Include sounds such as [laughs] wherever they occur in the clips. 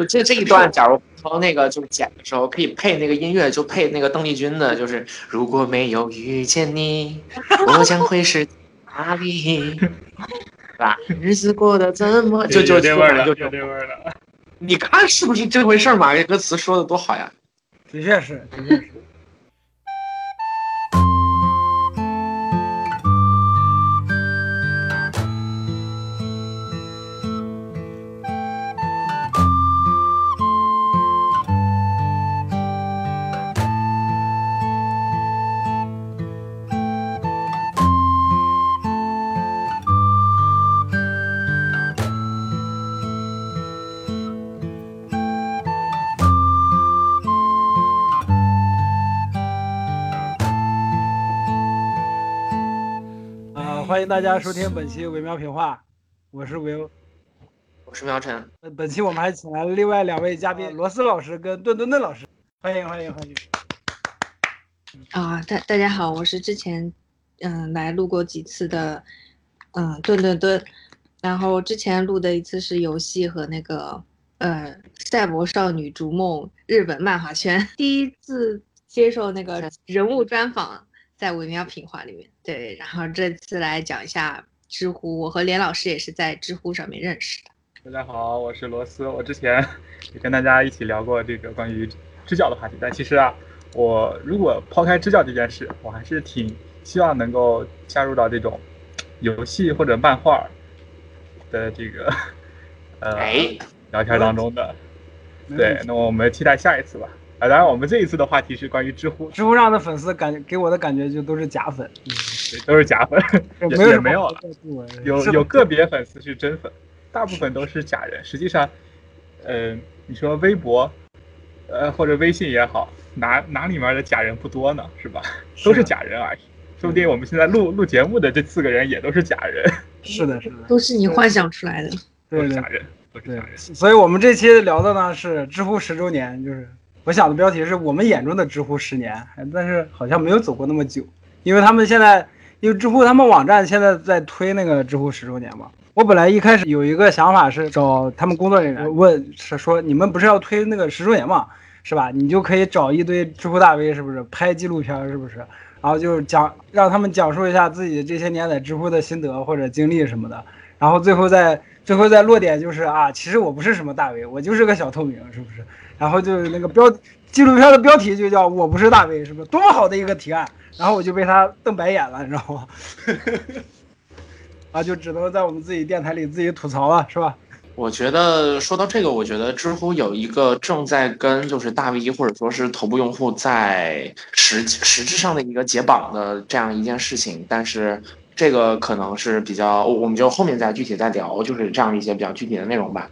就这这一段，假如从那个就是剪的时候，可以配那个音乐，就配那个邓丽君的，就是如果没有遇见你，[laughs] 我将会是哪里？对吧？日子过得怎么就就这味儿了，就这味儿了。你看是不是这回事嘛？这歌词说的多好呀！的确是，的确是。大家收听本期《维喵评话》，我是维欧，我是苗晨。本期我们还请来了另外两位嘉宾，罗斯老师跟顿顿顿老师，欢迎欢迎欢迎。啊，大大家好，我是之前嗯来录过几次的嗯顿顿顿，然后之前录的一次是游戏和那个呃赛博少女逐梦日本漫画圈，第一次接受那个人物专访。在微妙品话里面，对，然后这次来讲一下知乎，我和连老师也是在知乎上面认识的。大家好，我是罗斯，我之前也跟大家一起聊过这个关于支教的话题，但其实啊，我如果抛开支教这件事，我还是挺希望能够加入到这种游戏或者漫画的这个呃聊天当中的。对，那我们期待下一次吧。啊，当然，我们这一次的话题是关于知乎。知乎上的粉丝感给我的感觉就都是假粉，对都是假粉，[laughs] 也也没有了，有有个别粉丝是真粉，大部分都是假人。实际上，嗯，你说微博，呃，或者微信也好，哪哪里面的假人不多呢？是吧？都是假人而已。说不定我们现在录录节目的这四个人也都是假人。[laughs] 是的，是的，[laughs] 都是你幻想出来的。都是假人，都是假人。所以我们这期聊的呢是知乎十周年，就是。我想的标题是我们眼中的知乎十年，但是好像没有走过那么久，因为他们现在，因为知乎他们网站现在在推那个知乎十周年嘛。我本来一开始有一个想法是找他们工作人员问，是说你们不是要推那个十周年嘛，是吧？你就可以找一堆知乎大 V，是不是拍纪录片，是不是？然后就讲让他们讲述一下自己这些年在知乎的心得或者经历什么的，然后最后再最后再落点就是啊，其实我不是什么大 V，我就是个小透明，是不是？然后就那个标纪录片的标题就叫我不是大 V，是不是多么好的一个提案？然后我就被他瞪白眼了，你知道吗？[laughs] 啊，就只能在我们自己电台里自己吐槽了，是吧？我觉得说到这个，我觉得知乎有一个正在跟就是大 V 或者说是头部用户在实实质上的一个解绑的这样一件事情，但是这个可能是比较，我们就后面再具体再聊，就是这样一些比较具体的内容吧。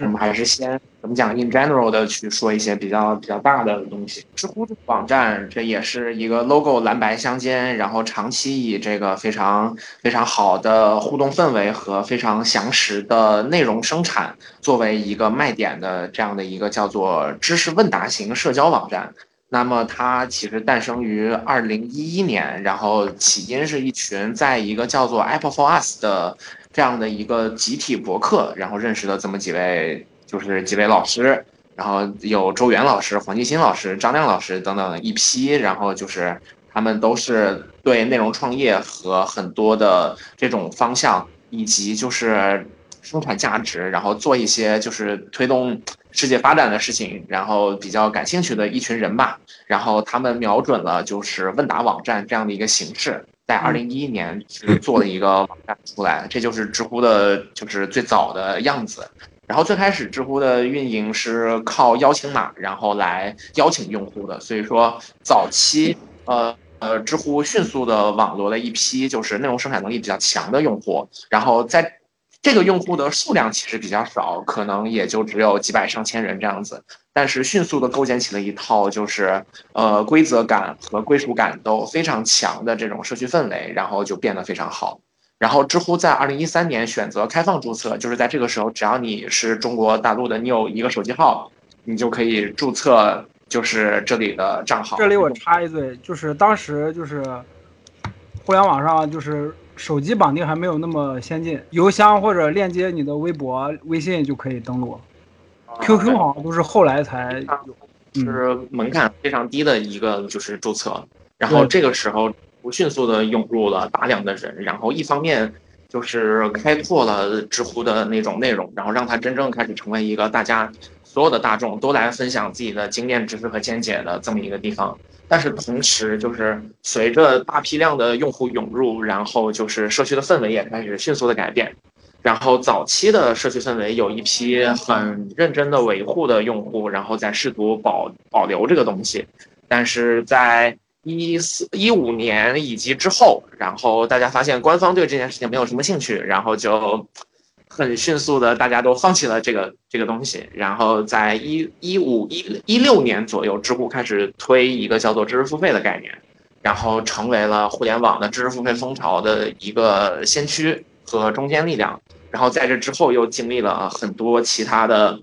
我们还是先怎么讲？in general 的去说一些比较比较大的东西。知乎这个网站，这也是一个 logo 蓝白相间，然后长期以这个非常非常好的互动氛围和非常详实的内容生产作为一个卖点的这样的一个叫做知识问答型社交网站。那么它其实诞生于二零一一年，然后起因是一群在一个叫做 Apple for Us 的。这样的一个集体博客，然后认识了这么几位，就是几位老师，然后有周元老师、黄继新老师、张亮老师等等一批，然后就是他们都是对内容创业和很多的这种方向，以及就是生产价值，然后做一些就是推动世界发展的事情，然后比较感兴趣的一群人吧。然后他们瞄准了就是问答网站这样的一个形式。在二零一一年是做了一个网站出来，这就是知乎的，就是最早的样子。然后最开始知乎的运营是靠邀请码，然后来邀请用户的。所以说早期，呃呃，知乎迅速的网罗了一批就是内容生产能力比较强的用户。然后在这个用户的数量其实比较少，可能也就只有几百上千人这样子。但是迅速的构建起了一套就是呃规则感和归属感都非常强的这种社区氛围，然后就变得非常好。然后知乎在二零一三年选择开放注册，就是在这个时候，只要你是中国大陆的，你有一个手机号，你就可以注册就是这里的账号。这里我插一嘴，就是当时就是互联网上就是手机绑定还没有那么先进，邮箱或者链接你的微博、微信就可以登录。QQ 好像都是后来才有，嗯，是门槛非常低的一个就是注册，然后这个时候不迅速的涌入了大量的人，然后一方面就是开拓了知乎的那种内容，然后让它真正开始成为一个大家所有的大众都来分享自己的经验知识和见解的这么一个地方。但是同时，就是随着大批量的用户涌入，然后就是社区的氛围也开始迅速的改变。然后早期的社区氛围有一批很认真的维护的用户，然后在试图保保留这个东西。但是在一四一五年以及之后，然后大家发现官方对这件事情没有什么兴趣，然后就。很迅速的，大家都放弃了这个这个东西。然后在一一五一一六年左右，知乎开始推一个叫做知识付费的概念，然后成为了互联网的知识付费风潮的一个先驱和中坚力量。然后在这之后，又经历了很多其他的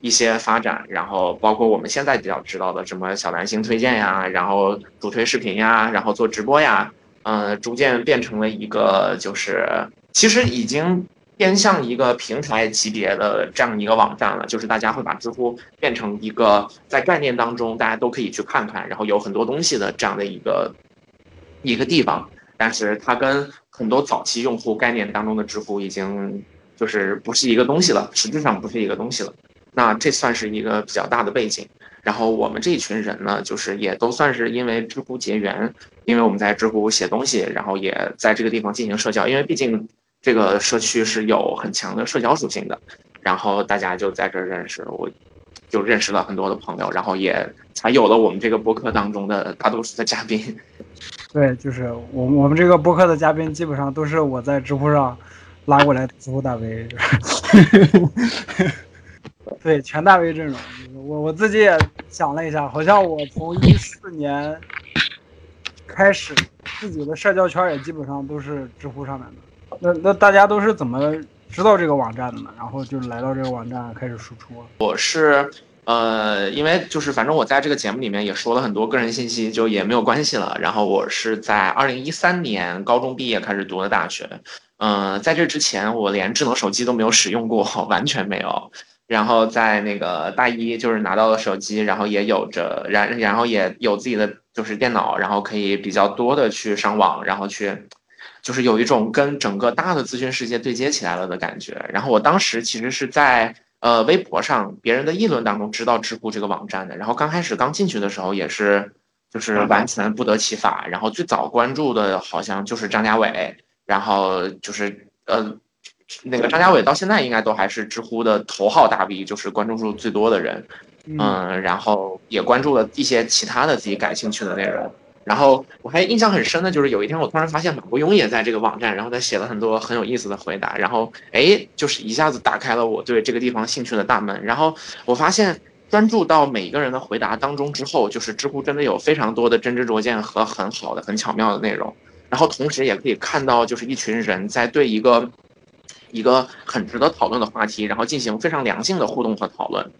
一些发展，然后包括我们现在比较知道的什么小蓝星推荐呀，然后主推视频呀，然后做直播呀，嗯，逐渐变成了一个就是其实已经。偏向一个平台级别的这样一个网站了，就是大家会把知乎变成一个在概念当中大家都可以去看看，然后有很多东西的这样的一个一个地方。但是它跟很多早期用户概念当中的知乎已经就是不是一个东西了，实质上不是一个东西了。那这算是一个比较大的背景。然后我们这一群人呢，就是也都算是因为知乎结缘，因为我们在知乎写东西，然后也在这个地方进行社交，因为毕竟。这个社区是有很强的社交属性的，然后大家就在这认识，我就认识了很多的朋友，然后也才有了我们这个播客当中的大多数的嘉宾。[laughs] 对，就是我我们这个播客的嘉宾基本上都是我在知乎上拉过来的知乎大 V。[laughs] 对，全大 V 阵容。我我自己也想了一下，好像我从一四年开始，自己的社交圈也基本上都是知乎上面的。那那大家都是怎么知道这个网站的呢？然后就是来到这个网站开始输出。我是呃，因为就是反正我在这个节目里面也说了很多个人信息，就也没有关系了。然后我是在二零一三年高中毕业开始读的大学。嗯，在这之前我连智能手机都没有使用过，[laughs] 完全没有。然后在那个大一就是拿到了手机，然后也有着然然后也有自己的就是电脑，然后可以比较多的去上网，然后去。就是有一种跟整个大的资讯世界对接起来了的感觉。然后我当时其实是在呃微博上别人的议论当中知道知乎这个网站的。然后刚开始刚进去的时候也是就是完全不得其法。然后最早关注的好像就是张家伟，然后就是呃那个张家伟到现在应该都还是知乎的头号大 V，就是关注数最多的人。嗯，然后也关注了一些其他的自己感兴趣的内容。然后我还印象很深的就是有一天我突然发现马伯庸也在这个网站，然后他写了很多很有意思的回答，然后哎，就是一下子打开了我对这个地方兴趣的大门。然后我发现专注到每一个人的回答当中之后，就是知乎真的有非常多的真知灼见和很好的、很巧妙的内容。然后同时也可以看到，就是一群人在对一个一个很值得讨论的话题，然后进行非常良性的互动和讨论。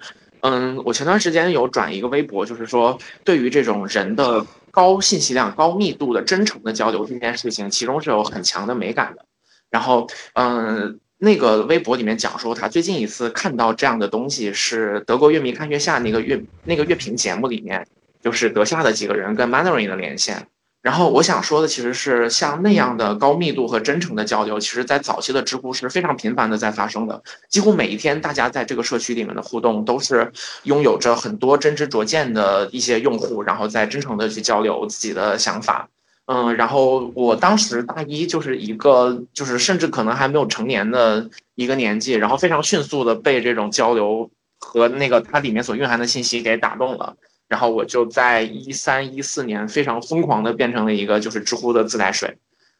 嗯，我前段时间有转一个微博，就是说对于这种人的。高信息量、高密度的真诚的交流这件事情，其中是有很强的美感的。然后，嗯，那个微博里面讲说，他最近一次看到这样的东西是德国乐迷看月下那个乐那个乐评节目里面，就是德夏的几个人跟 Mandarin 的连线。然后我想说的其实是像那样的高密度和真诚的交流，其实在早期的知乎是非常频繁的在发生的。几乎每一天，大家在这个社区里面的互动都是拥有着很多真知灼见的一些用户，然后在真诚的去交流自己的想法。嗯，然后我当时大一就是一个就是甚至可能还没有成年的一个年纪，然后非常迅速的被这种交流和那个它里面所蕴含的信息给打动了。然后我就在一三一四年非常疯狂的变成了一个就是知乎的自来水，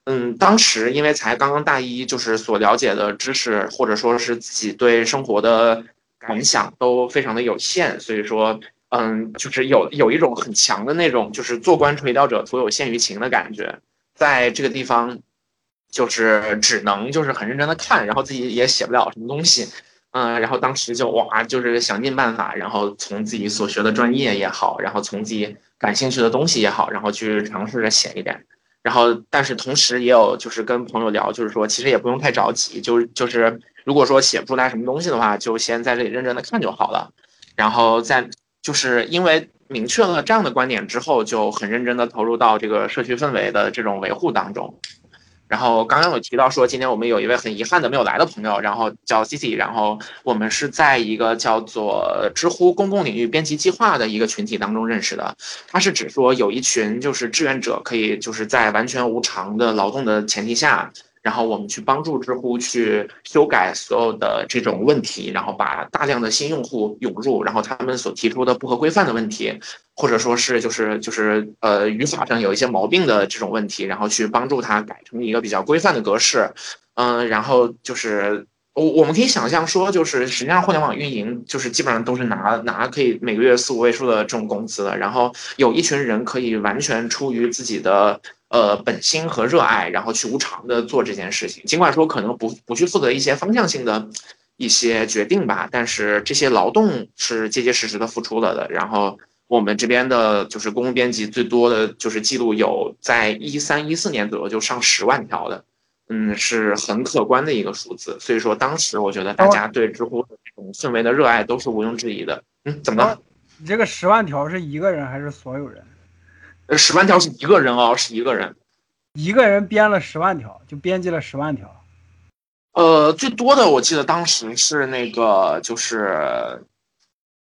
嗯，当时因为才刚刚大一，就是所了解的知识或者说是自己对生活的感想都非常的有限，所以说，嗯，就是有有一种很强的那种就是做官垂钓者徒有羡鱼情的感觉，在这个地方，就是只能就是很认真的看，然后自己也写不了什么东西。嗯，然后当时就哇，就是想尽办法，然后从自己所学的专业也好，然后从自己感兴趣的东西也好，然后去尝试着写一点。然后，但是同时也有就是跟朋友聊，就是说其实也不用太着急，就是就是如果说写不出来什么东西的话，就先在这里认真的看就好了。然后在就是因为明确了这样的观点之后，就很认真的投入到这个社区氛围的这种维护当中。然后刚刚有提到说，今天我们有一位很遗憾的没有来的朋友，然后叫 Cici，然后我们是在一个叫做知乎公共领域编辑计划的一个群体当中认识的。它是指说有一群就是志愿者可以就是在完全无偿的劳动的前提下。然后我们去帮助知乎去修改所有的这种问题，然后把大量的新用户涌入，然后他们所提出的不合规范的问题，或者说是就是就是呃语法上有一些毛病的这种问题，然后去帮助他改成一个比较规范的格式，嗯，然后就是我我们可以想象说，就是实际上互联网运营就是基本上都是拿拿可以每个月四五位数的这种工资的，然后有一群人可以完全出于自己的。呃，本心和热爱，然后去无偿的做这件事情。尽管说可能不不去负责一些方向性的一些决定吧，但是这些劳动是结结实实的付出了的。然后我们这边的就是公共编辑最多的就是记录有在一三一四年左右就上十万条的，嗯，是很可观的一个数字。所以说当时我觉得大家对知乎的这种氛围的热爱都是毋庸置疑的。嗯，怎么了？你这个十万条是一个人还是所有人？呃，十万条是一个人哦，是一个人，一个人编了十万条，就编辑了十万条。呃，最多的我记得当时是那个，就是，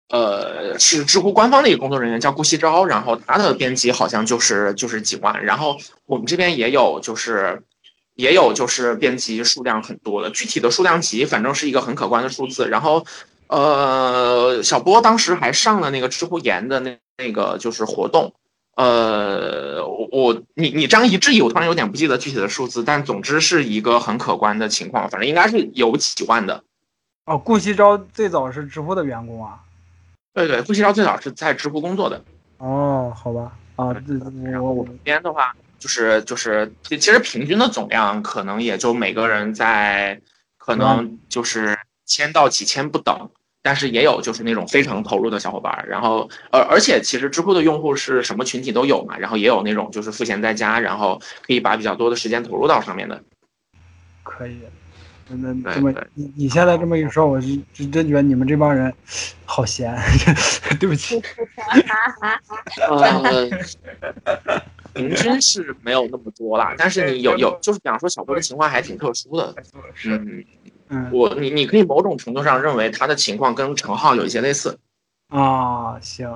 呃，是知乎官方的一个工作人员叫顾惜朝，然后他的编辑好像就是就是几万，然后我们这边也有，就是也有就是编辑数量很多的，具体的数量级反正是一个很可观的数字。然后，呃，小波当时还上了那个知乎研的那那个就是活动。呃，我你你这样一质疑，我突然有点不记得具体的数字，但总之是一个很可观的情况，反正应该是有几万的。哦，顾西钊最早是知乎的员工啊？对对，顾西钊最早是在知乎工作的。哦，好吧，啊，然后我们边的话，就是就是其实平均的总量可能也就每个人在可能就是千到几千不等。但是也有就是那种非常投入的小伙伴，然后而而且其实知乎的用户是什么群体都有嘛，然后也有那种就是赋闲在家，然后可以把比较多的时间投入到上面的。可以，那这么你你现在这么一说，我就真真觉得你们这帮人好闲，[laughs] 对不起。[laughs] 呃，平均是没有那么多啦，但是你有有就是比方说小波的情况还挺特殊的，[laughs] 嗯。我你你可以某种程度上认为他的情况跟陈浩有一些类似，啊，行，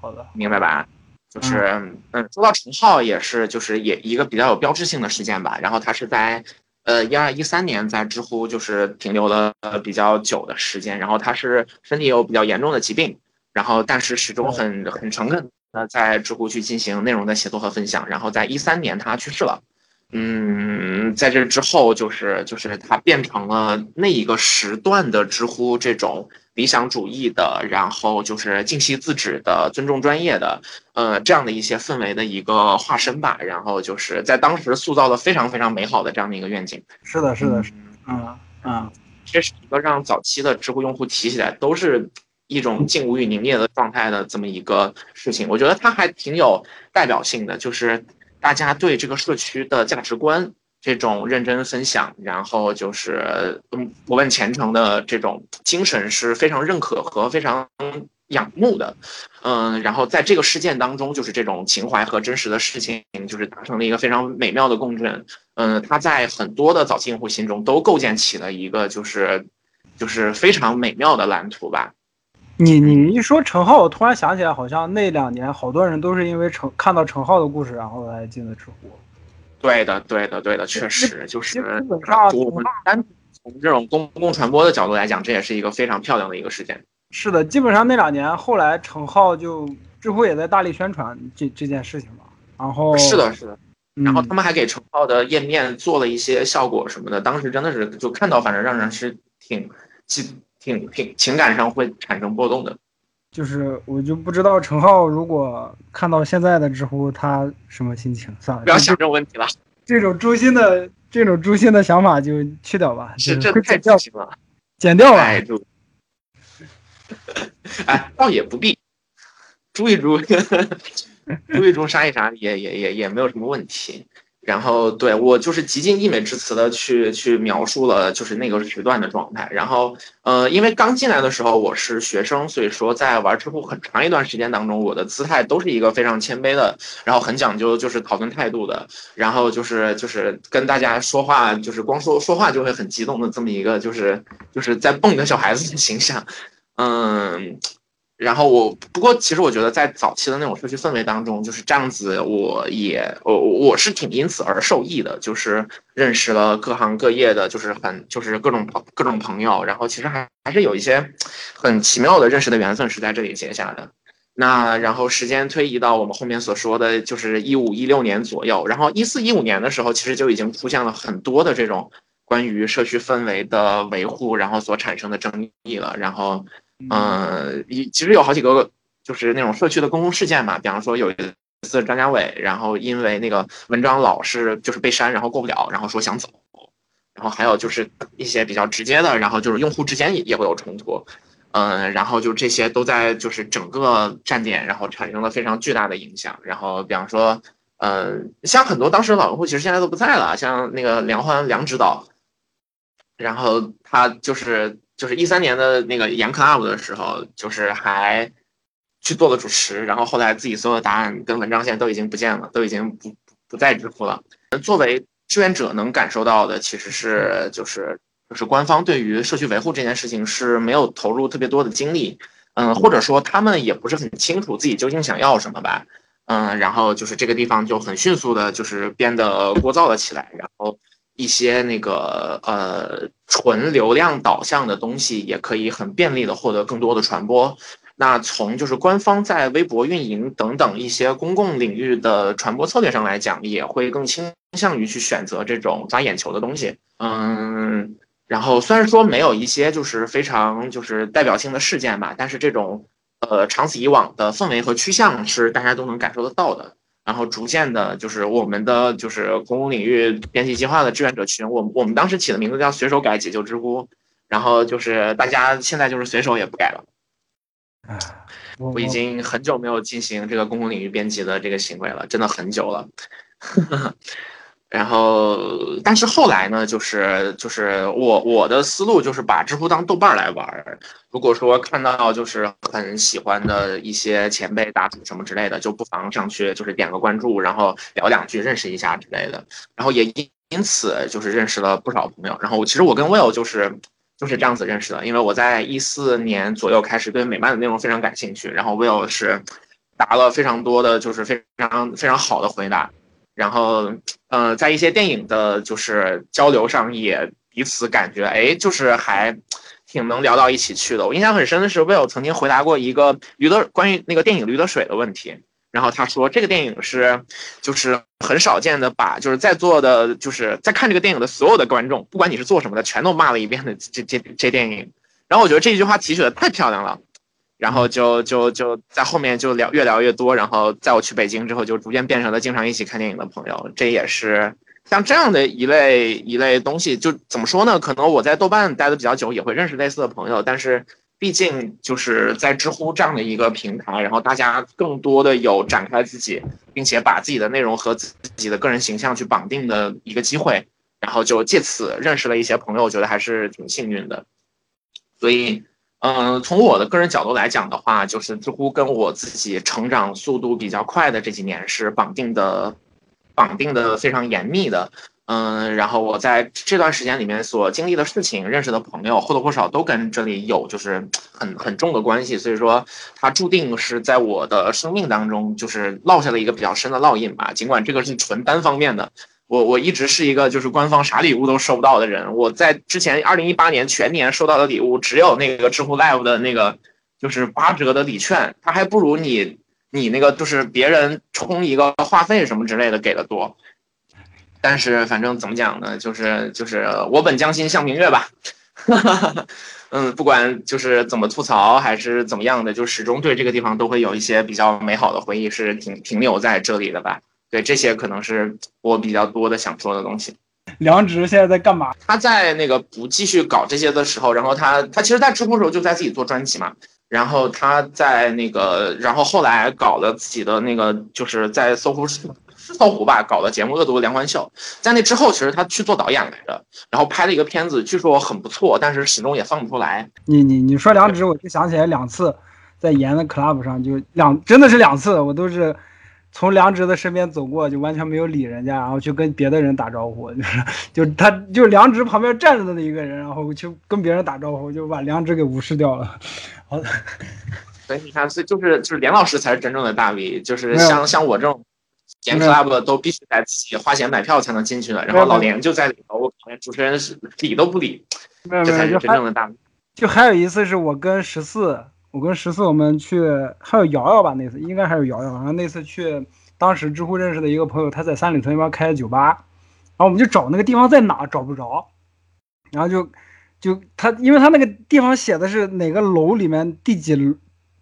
好的，明白吧？就是嗯，说到陈浩也是，就是也一个比较有标志性的事件吧。然后他是在呃一二一三年在知乎就是停留了比较久的时间，然后他是身体有比较严重的疾病，然后但是始终很很诚恳的在知乎去进行内容的写作和分享。然后在一三年他去世了。嗯，在这之后，就是就是它变成了那一个时段的知乎这种理想主义的，然后就是静息自止的、尊重专业的，呃，这样的一些氛围的一个化身吧。然后就是在当时塑造了非常非常美好的这样的一个愿景。是的，是的，是，嗯嗯，这是一个让早期的知乎用户提起来都是一种静无语凝噎的状态的这么一个事情。我觉得它还挺有代表性的，就是。大家对这个社区的价值观这种认真分享，然后就是嗯不问前程的这种精神是非常认可和非常仰慕的，嗯，然后在这个事件当中，就是这种情怀和真实的事情，就是达成了一个非常美妙的共振，嗯，他在很多的早期用户心中都构建起了一个就是就是非常美妙的蓝图吧。你你一说陈浩，我突然想起来，好像那两年好多人都是因为陈看到陈浩的故事，然后来进的知乎。对的，对的，对的，确实就是。我们单从这种公共传播的角度来讲，这也是一个非常漂亮的一个事件。是的，基本上那两年后来陈浩就知乎也在大力宣传这这件事情嘛。然后是的，是的。然后他们还给陈浩的页面做了一些效果什么的，当时真的是就看到，反正让人是挺挺。挺挺情感上会产生波动的，就是我就不知道陈浩如果看到现在的知乎，他什么心情？算了，不要想这种问题了。这种诛心的这种诛心的想法就去掉吧。是这太诛心了，剪掉吧。哎，倒也不必，诛一诛，[laughs] 诛一诛，杀一杀，也也也也没有什么问题。然后对我就是极尽溢美之词的去去描述了就是那个时段的状态。然后呃，因为刚进来的时候我是学生，所以说在玩知乎很长一段时间当中，我的姿态都是一个非常谦卑的，然后很讲究就是讨论态度的，然后就是就是跟大家说话就是光说说话就会很激动的这么一个就是就是在蹦的小孩子的形象，嗯。然后我不过其实我觉得在早期的那种社区氛围当中就是这样子，我也我我是挺因此而受益的，就是认识了各行各业的，就是很就是各种各种朋友，然后其实还还是有一些很奇妙的认识的缘分是在这里结下的。那然后时间推移到我们后面所说的就是一五一六年左右，然后一四一五年的时候，其实就已经出现了很多的这种关于社区氛围的维护，然后所产生的争议了，然后。嗯，一其实有好几个，就是那种社区的公共事件嘛，比方说有一次张家伟，然后因为那个文章老是就是被删，然后过不了，然后说想走，然后还有就是一些比较直接的，然后就是用户之间也也会有冲突，嗯，然后就这些都在就是整个站点，然后产生了非常巨大的影响，然后比方说，嗯，像很多当时的老用户其实现在都不在了，像那个梁欢梁指导，然后他就是。就是一三年的那个严 club 的时候，就是还去做了主持，然后后来自己所有的答案跟文章现在都已经不见了，都已经不不在知乎了。作为志愿者能感受到的，其实是就是就是官方对于社区维护这件事情是没有投入特别多的精力，嗯，或者说他们也不是很清楚自己究竟想要什么吧，嗯，然后就是这个地方就很迅速的就是变得聒噪了起来，然后。一些那个呃纯流量导向的东西，也可以很便利的获得更多的传播。那从就是官方在微博运营等等一些公共领域的传播策略上来讲，也会更倾向于去选择这种抓眼球的东西。嗯，然后虽然说没有一些就是非常就是代表性的事件吧，但是这种呃长此以往的氛围和趋向是大家都能感受得到的。然后逐渐的，就是我们的就是公共领域编辑计划的志愿者群，我我们当时起的名字叫“随手改解救知乎”，然后就是大家现在就是随手也不改了。我已经很久没有进行这个公共领域编辑的这个行为了，真的很久了。[laughs] 然后，但是后来呢，就是就是我我的思路就是把知乎当豆瓣来玩。如果说看到就是很喜欢的一些前辈答主什么之类的，就不妨上去就是点个关注，然后聊两句，认识一下之类的。然后也因此就是认识了不少朋友。然后其实我跟 Will 就是就是这样子认识的，因为我在一四年左右开始对美漫的内容非常感兴趣，然后 Will 是答了非常多的就是非常非常好的回答。然后，呃，在一些电影的，就是交流上，也彼此感觉，哎，就是还挺能聊到一起去的。我印象很深的是，Will 曾经回答过一个驴得关于那个电影《驴得水》的问题，然后他说，这个电影是就是很少见的，把就是在座的，就是在看这个电影的所有的观众，不管你是做什么的，全都骂了一遍的这这这电影。然后我觉得这句话提取的太漂亮了。然后就就就在后面就聊越聊越多，然后在我去北京之后，就逐渐变成了经常一起看电影的朋友。这也是像这样的一类一类东西，就怎么说呢？可能我在豆瓣待的比较久，也会认识类似的朋友。但是毕竟就是在知乎这样的一个平台，然后大家更多的有展开自己，并且把自己的内容和自己的个人形象去绑定的一个机会，然后就借此认识了一些朋友，我觉得还是挺幸运的。所以。嗯，从我的个人角度来讲的话，就是知乎跟我自己成长速度比较快的这几年是绑定的，绑定的非常严密的。嗯，然后我在这段时间里面所经历的事情、认识的朋友，或多或少都跟这里有就是很很重的关系，所以说它注定是在我的生命当中就是落下了一个比较深的烙印吧。尽管这个是纯单方面的。我我一直是一个就是官方啥礼物都收不到的人。我在之前二零一八年全年收到的礼物只有那个知乎 Live 的那个就是八折的礼券，它还不如你你那个就是别人充一个话费什么之类的给的多。但是反正怎么讲呢，就是就是我本将心向明月吧。[laughs] 嗯，不管就是怎么吐槽还是怎么样的，就始终对这个地方都会有一些比较美好的回忆，是停停留在这里的吧。对，这些可能是我比较多的想说的东西。梁植现在在干嘛？他在那个不继续搞这些的时候，然后他他其实，在知乎时候就在自己做专辑嘛。然后他在那个，然后后来搞了自己的那个，就是在搜狐搜狐吧搞的节目《恶毒梁欢秀》，在那之后，其实他去做导演来着，然后拍了一个片子，据说很不错，但是始终也放不出来。你你你说梁植，我就想起来两次在延的 club 上，就两真的是两次，我都是从梁直的身边走过，就完全没有理人家，然后去跟别的人打招呼，就是就他就梁直旁边站着的那一个人，然后去跟别人打招呼，就把梁直给无视掉了。好，所以你看，所以就是就是连老师才是真正的大 V，就是像像我这种 club 都必须得自己花钱买票才能进去的，然后老连就在里头，我连主持人是理都不理，这才是真正的大 V。就还有一次是我跟十四，我跟十四我们去，还有瑶瑶吧，那次应该还有瑶瑶，然后那次去，当时知乎认识的一个朋友，他在三里屯那边开的酒吧，然后我们就找那个地方在哪，找不着，然后就就他，因为他那个地方写的是哪个楼里面第几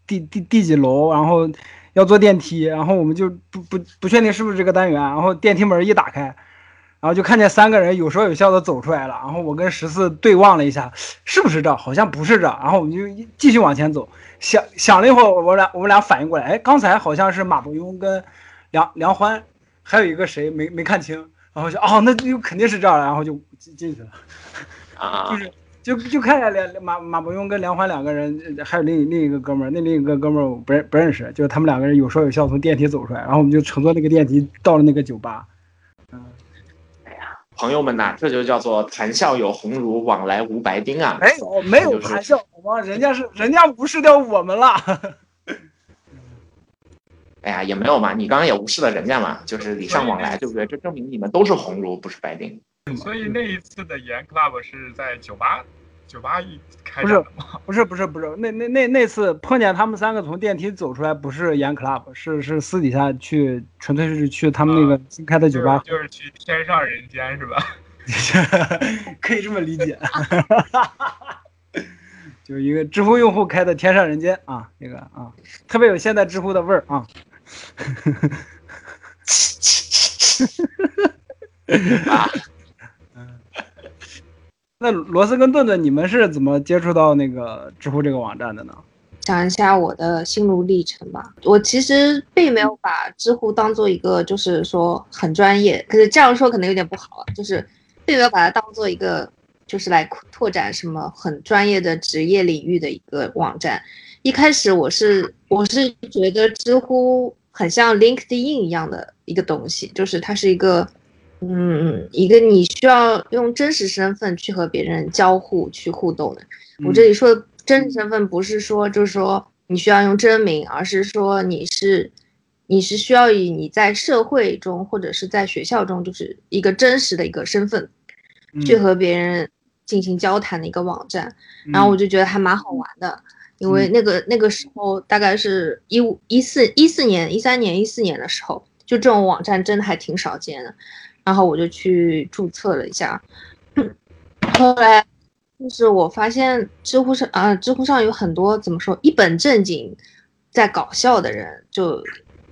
第第第几楼，然后要坐电梯，然后我们就不不不确定是不是这个单元，然后电梯门一打开，然后就看见三个人有说有笑的走出来了，然后我跟十四对望了一下，是不是这？好像不是这，然后我们就一继续往前走，想想了一会儿，我俩我们俩反应过来，哎，刚才好像是马伯庸跟梁梁欢，还有一个谁没没看清，然后就哦，那就肯定是这儿了，然后就进进去了。啊 [laughs] 就，是就就看见梁马马伯庸跟梁欢两个人，呃还有另另一个哥们儿，那另一个哥们儿我不认不认识，就是他们两个人有说有笑从电梯走出来，然后我们就乘坐那个电梯到了那个酒吧。朋友们呐，这就叫做谈笑有鸿儒，往来无白丁啊。没有没有谈笑，好吗？人家是人家无视掉我们了。[laughs] 哎呀，也没有嘛，你刚刚也无视了人家嘛，就是礼尚往来，对不对？这证明你们都是鸿儒，不是白丁。所以那一次的研 club 是在酒吧，酒吧一开不是展的吗？不是不是不是，那那那那次碰见他们三个从电梯走出来，不是演 club，是是私底下去，纯粹是去他们那个新开的酒吧，就是就是去天上人间是吧？[laughs] 可以这么理解。[laughs] 就是一个知乎用户开的天上人间啊，这个啊，特别有现在知乎的味儿啊。啊，[laughs] 那罗斯跟顿顿，你们是怎么接触到那个知乎这个网站的呢？讲一下我的心路历程吧。我其实并没有把知乎当做一个，就是说很专业，可是这样说可能有点不好啊，就是并没有把它当做一个，就是来拓展什么很专业的职业领域的一个网站。一开始我是我是觉得知乎很像 LinkedIn 一样的一个东西，就是它是一个。嗯，一个你需要用真实身份去和别人交互、去互动的。我这里说的真实身份，不是说就是说你需要用真名，而是说你是你是需要以你在社会中或者是在学校中，就是一个真实的一个身份，去和别人进行交谈的一个网站。然后我就觉得还蛮好玩的，因为那个那个时候大概是一五一四一四年、一三年、一四年的时候，就这种网站真的还挺少见的。然后我就去注册了一下，[clears throat] 后来就是我发现知乎上啊，知乎上有很多怎么说一本正经在搞笑的人，就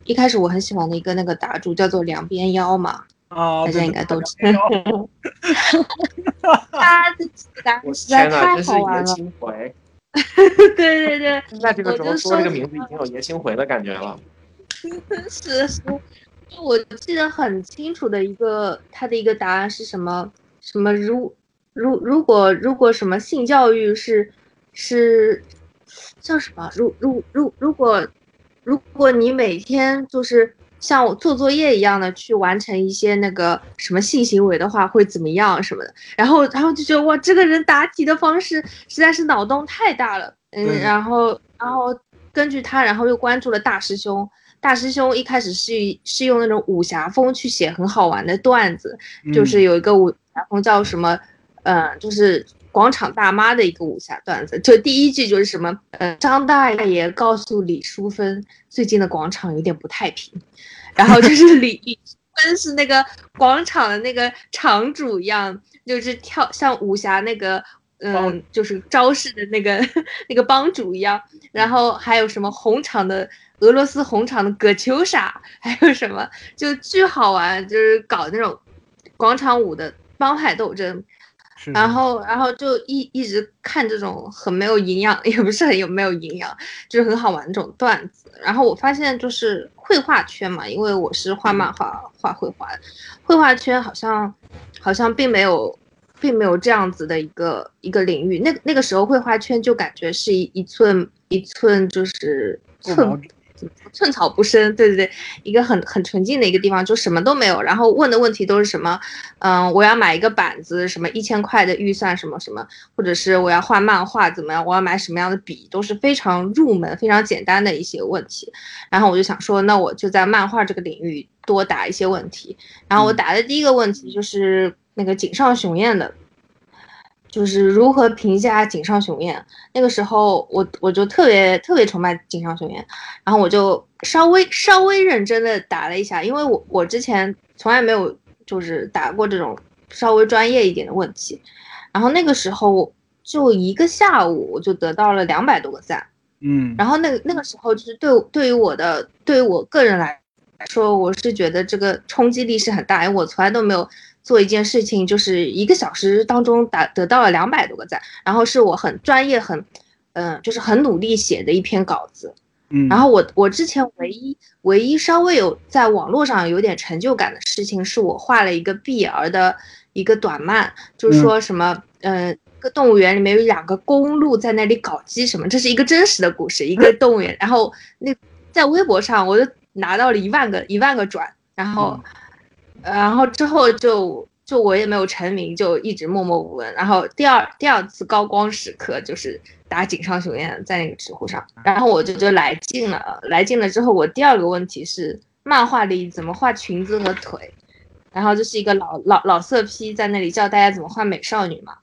一开始我很喜欢的一个那个答主叫做两边腰嘛，啊，大家应该都知道。[laughs] 他的答我实在天呐，太真是爷好玩了，青回！[laughs] 对对对，现在这个时候我就说这个说名字已经有爷青回的感觉了。是 [laughs] 是，我记得很清楚的一个他的一个答案是什么？什么如如如果如果什么性教育是是叫什么？如如如如果如果你每天就是像我做作业一样的去完成一些那个什么性行为的话，会怎么样什么的？然后然后就觉得哇，这个人答题的方式实在是脑洞太大了。嗯，然后然后根据他，然后又关注了大师兄。大师兄一开始是是用那种武侠风去写很好玩的段子，就是有一个武侠风叫什么，呃，就是广场大妈的一个武侠段子，就第一句就是什么，呃，张大爷告诉李淑芬，最近的广场有点不太平，然后就 [laughs] 是李李淑芬是那个广场的那个场主一样，就是跳像武侠那个。嗯，就是招式的那个 [laughs] 那个帮主一样，然后还有什么红场的俄罗斯红场的葛秋莎，[laughs] 还有什么就巨好玩，就是搞那种广场舞的帮派斗争。然后，然后就一一直看这种很没有营养，[laughs] 也不是很有没有营养，就是很好玩这种段子。然后我发现就是绘画圈嘛，因为我是画漫画、画绘画的，绘画圈好像好像并没有并没有这样子的一个一个领域。那那个时候绘画圈就感觉是一一寸一寸就是寸。寸草不生，对对对，一个很很纯净的一个地方，就什么都没有。然后问的问题都是什么？嗯，我要买一个板子，什么一千块的预算，什么什么，或者是我要画漫画怎么样？我要买什么样的笔，都是非常入门、非常简单的一些问题。然后我就想说，那我就在漫画这个领域多答一些问题。然后我答的第一个问题就是那个井上雄彦的。就是如何评价井上雄彦？那个时候我我就特别特别崇拜井上雄彦，然后我就稍微稍微认真的答了一下，因为我我之前从来没有就是答过这种稍微专业一点的问题，然后那个时候就一个下午我就得到了两百多个赞，嗯，然后那那个时候就是对对于我的对于我个人来说，我是觉得这个冲击力是很大，因为我从来都没有。做一件事情，就是一个小时当中达得到了两百多个赞，然后是我很专业、很，嗯，就是很努力写的一篇稿子，嗯，然后我我之前唯一唯一稍微有在网络上有点成就感的事情，是我画了一个 BL 的一个短漫，就是说什么，嗯，个动物园里面有两个公鹿在那里搞基什么，这是一个真实的故事，一个 [laughs] 动物园，然后那在微博上我就拿到了一万个一万个转，然后。然后之后就就我也没有成名，就一直默默无闻。然后第二第二次高光时刻就是打井上雄彦在那个知乎上，然后我就就来劲了。来劲了之后，我第二个问题是漫画里怎么画裙子和腿，然后就是一个老老老色批在那里教大家怎么画美少女嘛。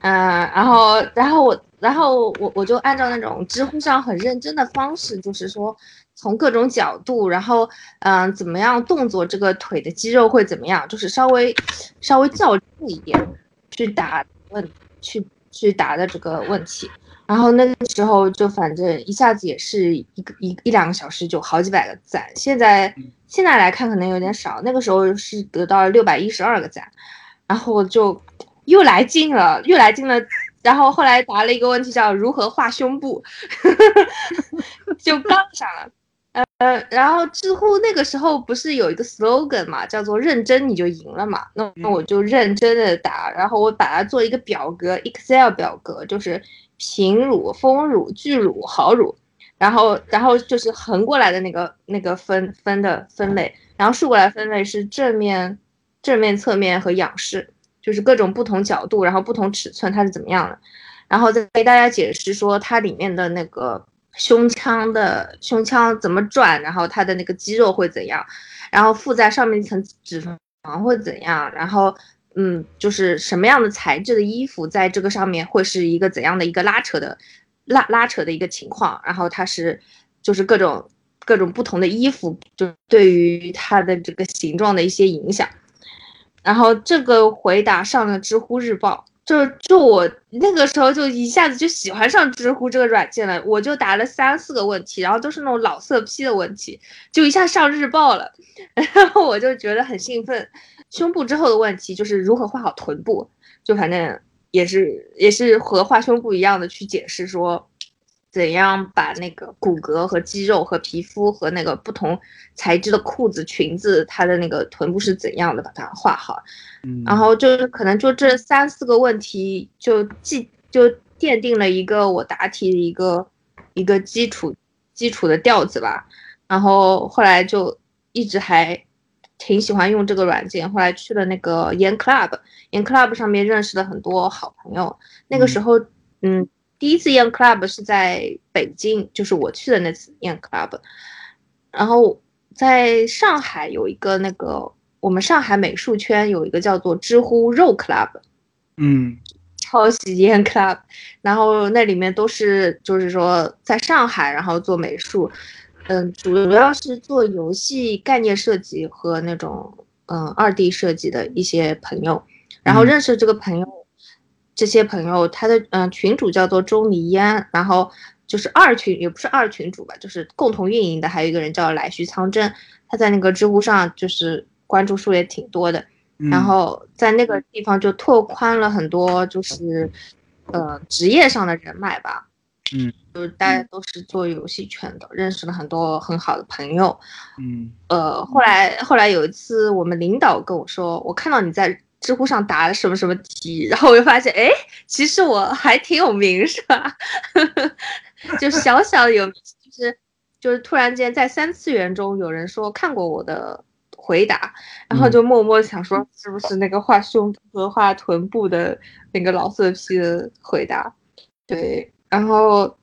嗯，然后然后我然后我我就按照那种知乎上很认真的方式，就是说。从各种角度，然后嗯，怎么样动作，这个腿的肌肉会怎么样？就是稍微稍微较真一点去答问，去去答的这个问题。然后那个时候就反正一下子也是一个一一两个小时就好几百个赞。现在现在来看可能有点少，那个时候是得到了六百一十二个赞，然后就又来劲了，又来劲了。然后后来答了一个问题叫如何画胸部，[laughs] 就杠上了。呃，然后知乎那个时候不是有一个 slogan 嘛，叫做“认真你就赢了”嘛，那那我就认真的打，然后我把它做一个表格，Excel 表格，就是平乳、丰乳、巨乳、好乳，然后然后就是横过来的那个那个分分的分类，然后竖过来分类是正面、正面、侧面和仰视，就是各种不同角度，然后不同尺寸它是怎么样的，然后再给大家解释说它里面的那个。胸腔的胸腔怎么转，然后它的那个肌肉会怎样，然后附在上面一层脂肪会怎样，然后嗯，就是什么样的材质的衣服在这个上面会是一个怎样的一个拉扯的拉拉扯的一个情况，然后它是就是各种各种不同的衣服就对于它的这个形状的一些影响，然后这个回答上了知乎日报。就就我那个时候就一下子就喜欢上知乎这个软件了，我就答了三四个问题，然后都是那种老色批的问题，就一下上日报了，[laughs] 然后我就觉得很兴奋。胸部之后的问题就是如何画好臀部，就反正也是也是和画胸部一样的去解释说。怎样把那个骨骼和肌肉和皮肤和那个不同材质的裤子、裙子，它的那个臀部是怎样的，把它画好。嗯，然后就是可能就这三四个问题，就既就奠定了一个我答题的一个一个基础基础的调子吧。然后后来就一直还挺喜欢用这个软件。后来去了那个研 club，研 club 上面认识了很多好朋友。那个时候，嗯。第一次 Young Club 是在北京，就是我去的那次 Young Club。然后在上海有一个那个，我们上海美术圈有一个叫做知乎肉 Club，嗯，抄袭 Young Club。然后那里面都是就是说在上海，然后做美术，嗯，主要是做游戏概念设计和那种嗯二 D 设计的一些朋友。然后认识这个朋友。这些朋友，他的嗯群主叫做钟离烟，然后就是二群也不是二群主吧，就是共同运营的，还有一个人叫来徐苍真，他在那个知乎上就是关注数也挺多的。嗯然后在那个地方就拓宽了很多，就是呃职业上的人脉吧。嗯，就是大家都是做游戏圈的，认识了很多很好的朋友。嗯呃，后来后来有一次，我们领导跟我说，我看到你在知乎上答了什么什么题，然后我就发现，哎，其实我还挺有名，是吧？[laughs] 就小小的有名，就是就是突然间在三次元中有人说看过我的回答，然后就默默想说，是不是那个画胸部和画臀部的那个老色批的回答？对，然后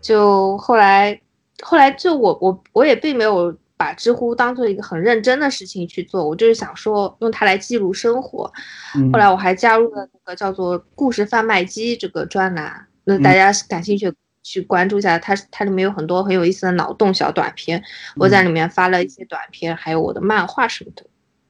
就后来后来就我我我也并没有把知乎当做一个很认真的事情去做，我就是想说用它来记录生活。嗯，后来我还加入了那个叫做“故事贩卖机”这个专栏，那大家感兴趣去关注一下，它它里面有很多很有意思的脑洞小短片，我在里面发了一些短片，还有我的漫画什么的。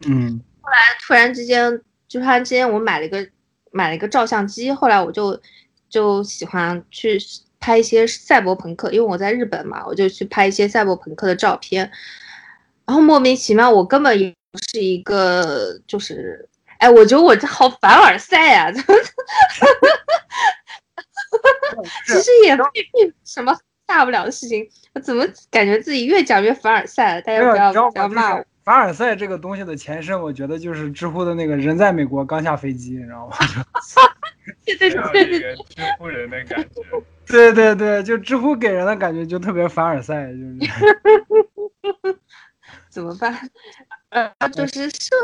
嗯后来突然之间，就突然之间我买了一个买了一个照相机，后来我就就喜欢去拍一些赛博朋克，因为我在日本嘛，我就去拍一些赛博朋克的照片。然后莫名其妙，我根本也不是一个就是，哎，我觉得我这好凡尔赛啊！[laughs] 其实也并并什么大不了的事情，我怎么感觉自己越讲越凡尔赛了？大家，不要？不要骂我就是。凡尔赛这个东西的前身，我觉得就是知乎的那个人在美国刚下飞机，你知道吗？[laughs] 对对对知乎人的感觉。对对对，就知乎给人的感觉就特别凡尔赛，就是 [laughs] 怎么办？呃，就是摄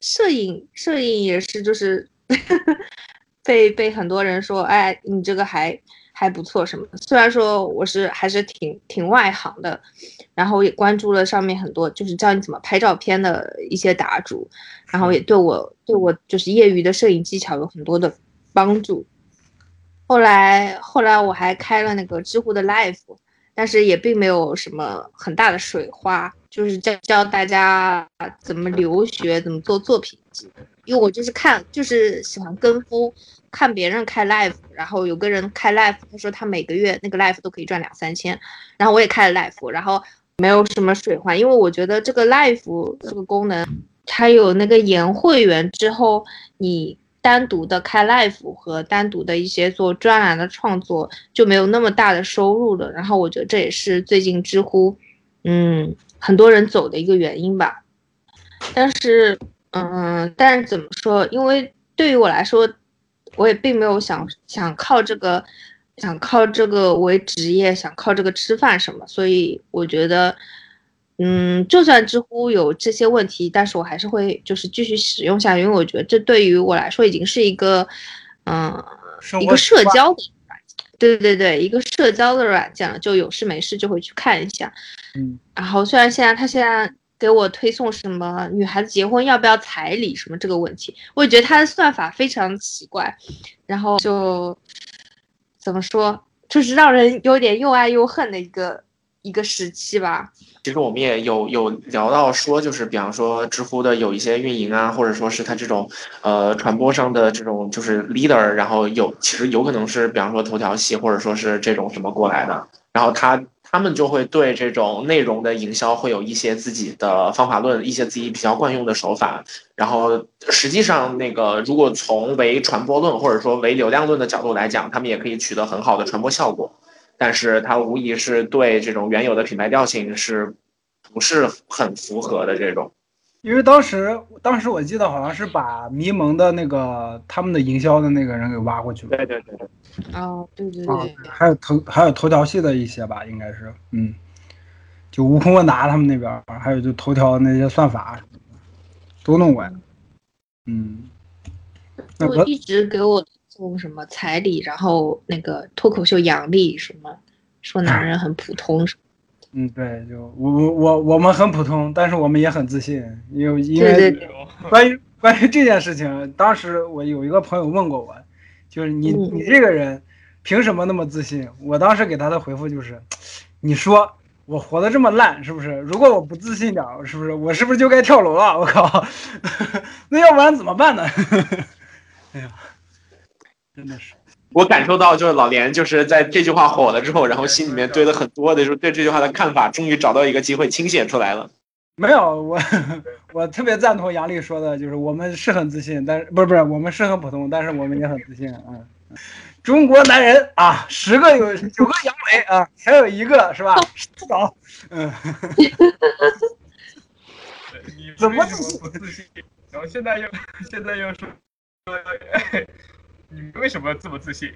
摄影，摄影也是，就是 [laughs] 被被很多人说，哎，你这个还还不错什么的。虽然说我是还是挺挺外行的，然后也关注了上面很多就是教你怎么拍照片的一些答主，然后也对我对我就是业余的摄影技巧有很多的帮助。后来后来我还开了那个知乎的 live，但是也并没有什么很大的水花，就是教教大家怎么留学，怎么做作品集。因为我就是看，就是喜欢跟风，看别人开 live，然后有个人开 live，他说他每个月那个 live 都可以赚两三千，然后我也开了 live，然后没有什么水花，因为我觉得这个 live 这个功能，它有那个延会员之后，你单独的开 live 和单独的一些做专栏的创作就没有那么大的收入了。然后我觉得这也是最近知乎，嗯，很多人走的一个原因吧。但是，嗯，但是怎么说？因为对于我来说，我也并没有想想靠这个，想靠这个为职业，想靠这个吃饭什么。所以我觉得，嗯，就算知乎有这些问题，但是我还是会就是继续使用下去，因为我觉得这对于我来说已经是一个，嗯，生一个社交的软件，对对对，一个社交的软件了，就有事没事就会去看一下。嗯然后虽然现在他现在给我推送什么女孩子结婚要不要彩礼什么这个问题，我也觉得他的算法非常奇怪，然后就怎么说，就是让人有点又爱又恨的一个一个时期吧。其实我们也有有聊到说，就是比方说知乎的有一些运营啊，或者说是他这种呃传播上的这种就是 leader，然后有其实有可能是比方说头条系或者说是这种什么过来的，然后他他们就会对这种内容的营销会有一些自己的方法论，一些自己比较惯用的手法，然后实际上那个如果从为传播论或者说为流量论的角度来讲，他们也可以取得很好的传播效果。但是它无疑是对这种原有的品牌调性是不是很符合的这种。因为当时当时我记得好像是把迷蒙的那个他们的营销的那个人给挖过去了，对对对对，哦，对对啊对，还有头还有头条系的一些吧，应该是，嗯，就悟空问答他们那边儿，还有就头条那些算法都弄过来，嗯，那我一直给我送什么彩礼，然后那个脱口秀杨笠什么，说男人很普通什么。嗯对，就我我我我们很普通，但是我们也很自信，因为因为 [laughs] 关于关于这件事情，当时我有一个朋友问过我，就是你嗯你这个人凭什么那么自信？我当时给他的回复就是，你说我活得这么烂，是不是？如果我不自信点儿，是不是我是不是就该跳楼了？我靠，[laughs] 那要不然怎么办呢？[laughs] 哎呀，真的是，我感受到就是老连就是在这句话火了之后，然后心里面堆了很多的就是对这句话的看法，终于找到一个机会倾泻出来了。没有，我 [laughs] 我特别赞同杨丽说的，就是我们是很自信，但是不是不是，我们是很普通，但是我们也很自信啊。中国男人啊，十个有九个阳痿啊，还有一个是吧？少，嗯。[laughs] 怎么为什么不自信？然后现在又现在又说说，[laughs] 你们为什么这么自信？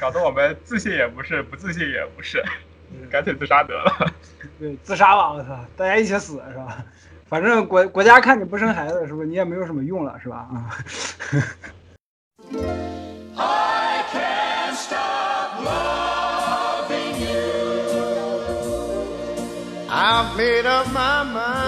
搞得我们自信也不是，不自信也不是，干脆自杀得了。[laughs] 对，自杀吧，我操，大家一起死是吧？反正国国家看你不生孩子，是不是你也没有什么用了，是吧？啊。I can't stop loving you. I've made up my mind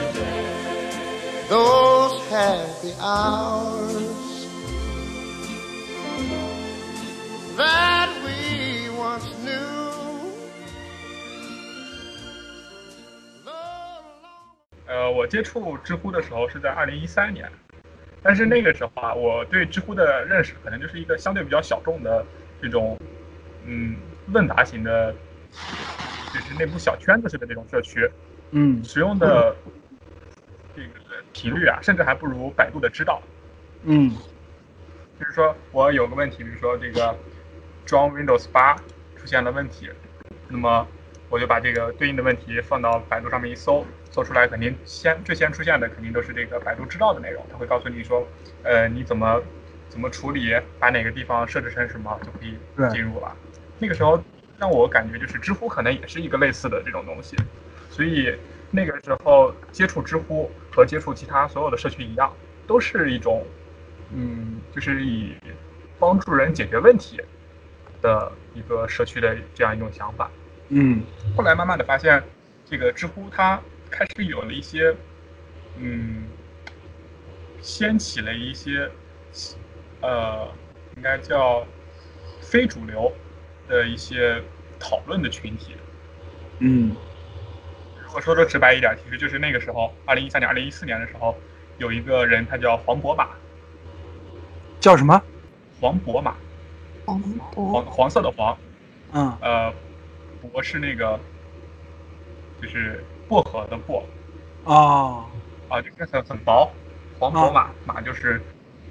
Those happy hours that we once knew. The 呃，我接触知乎的时候是在二零一三年，但是那个时候啊，我对知乎的认识可能就是一个相对比较小众的这种，嗯，问答型的，就是内部小圈子式的这种社区，嗯使用的这个频率啊，甚至还不如百度的知道。嗯就是说我有个问题，比如说这个装 Windows 八出现了问题，那么我就把这个对应的问题放到百度上面一搜，搜出来肯定先最先出现的肯定都是这个百度知道的内容，它会告诉你说，呃，你怎么怎么处理，把哪个地方设置成什么就可以进入了。那个时候让我感觉就是知乎可能也是一个类似的这种东西，所以那个时候接触知乎和接触其他所有的社区一样，都是一种嗯，就是以帮助人解决问题的一个社区的这样一种想法。嗯后来慢慢的发现，这个知乎它开始有了一些，嗯，掀起了一些，呃，应该叫非主流的一些讨论的群体。嗯如果说的直白一点，其实就是那个时候，二零一三年、二零一四年的时候，有一个人他叫黄渤马，叫什么？黄渤马，黄黄，黄色的黄，嗯呃，渤是那个，就是薄荷的薄哦啊，就是很很薄，黄渤马，马就是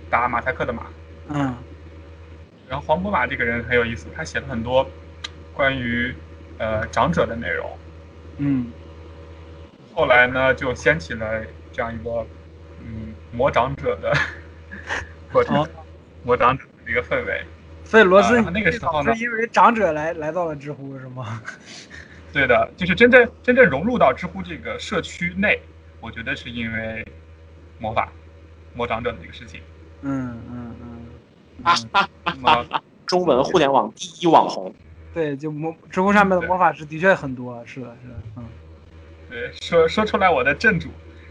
打马赛克的马。嗯然后黄渤马这个人很有意思，他写了很多关于呃长者的内容。嗯后来呢，就掀起了这样一个嗯魔长者的过程哦，魔长者的一个氛围。所以罗斯，啊你那个时候呢是因为长者来来到了知乎是吗？[laughs] 对的，就是真正真正融入到知乎这个社区内，我觉得是因为魔法魔长者的这个事情。嗯嗯嗯啊嗯，哈那么 [laughs] 中文互联网第一网红，对，就魔知乎上面的魔法师的确很多，是的，是的，嗯对，说说出来我的正主，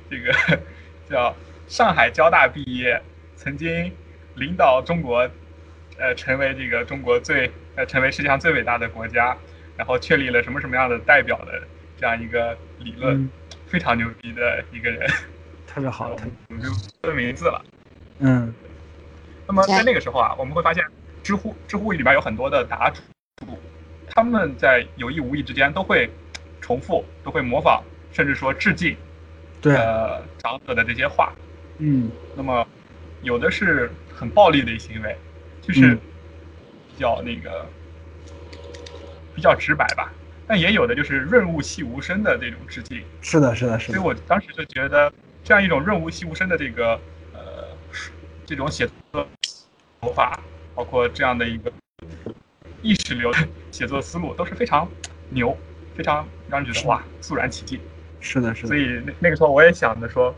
这个 [laughs] 叫上海交大毕业，曾经领导中国，呃，成为这个中国最呃成为世界上最伟大的国家，然后确立了什么什么样的代表的这样一个理论，嗯，非常牛逼的一个人，[laughs] 特别好，我就不说名字了。嗯那么在那个时候啊，我们会发现，知乎知乎里边有很多的答主，他们在有意无意之间都会重复，都会模仿，甚至说致敬对，呃长者的这些话。嗯那么有的是很暴力的行为，就是嗯比较那个比较直白吧，但也有的就是润物细无声的这种致敬。是的，是的，是的，所以我当时就觉得，这样一种润物细无声的这个呃这种写作手法，包括这样的一个意识流的写作思路，都是非常牛，非常让人觉得哇肃然起敬。是的，是的，所以那那个时候我也想着说，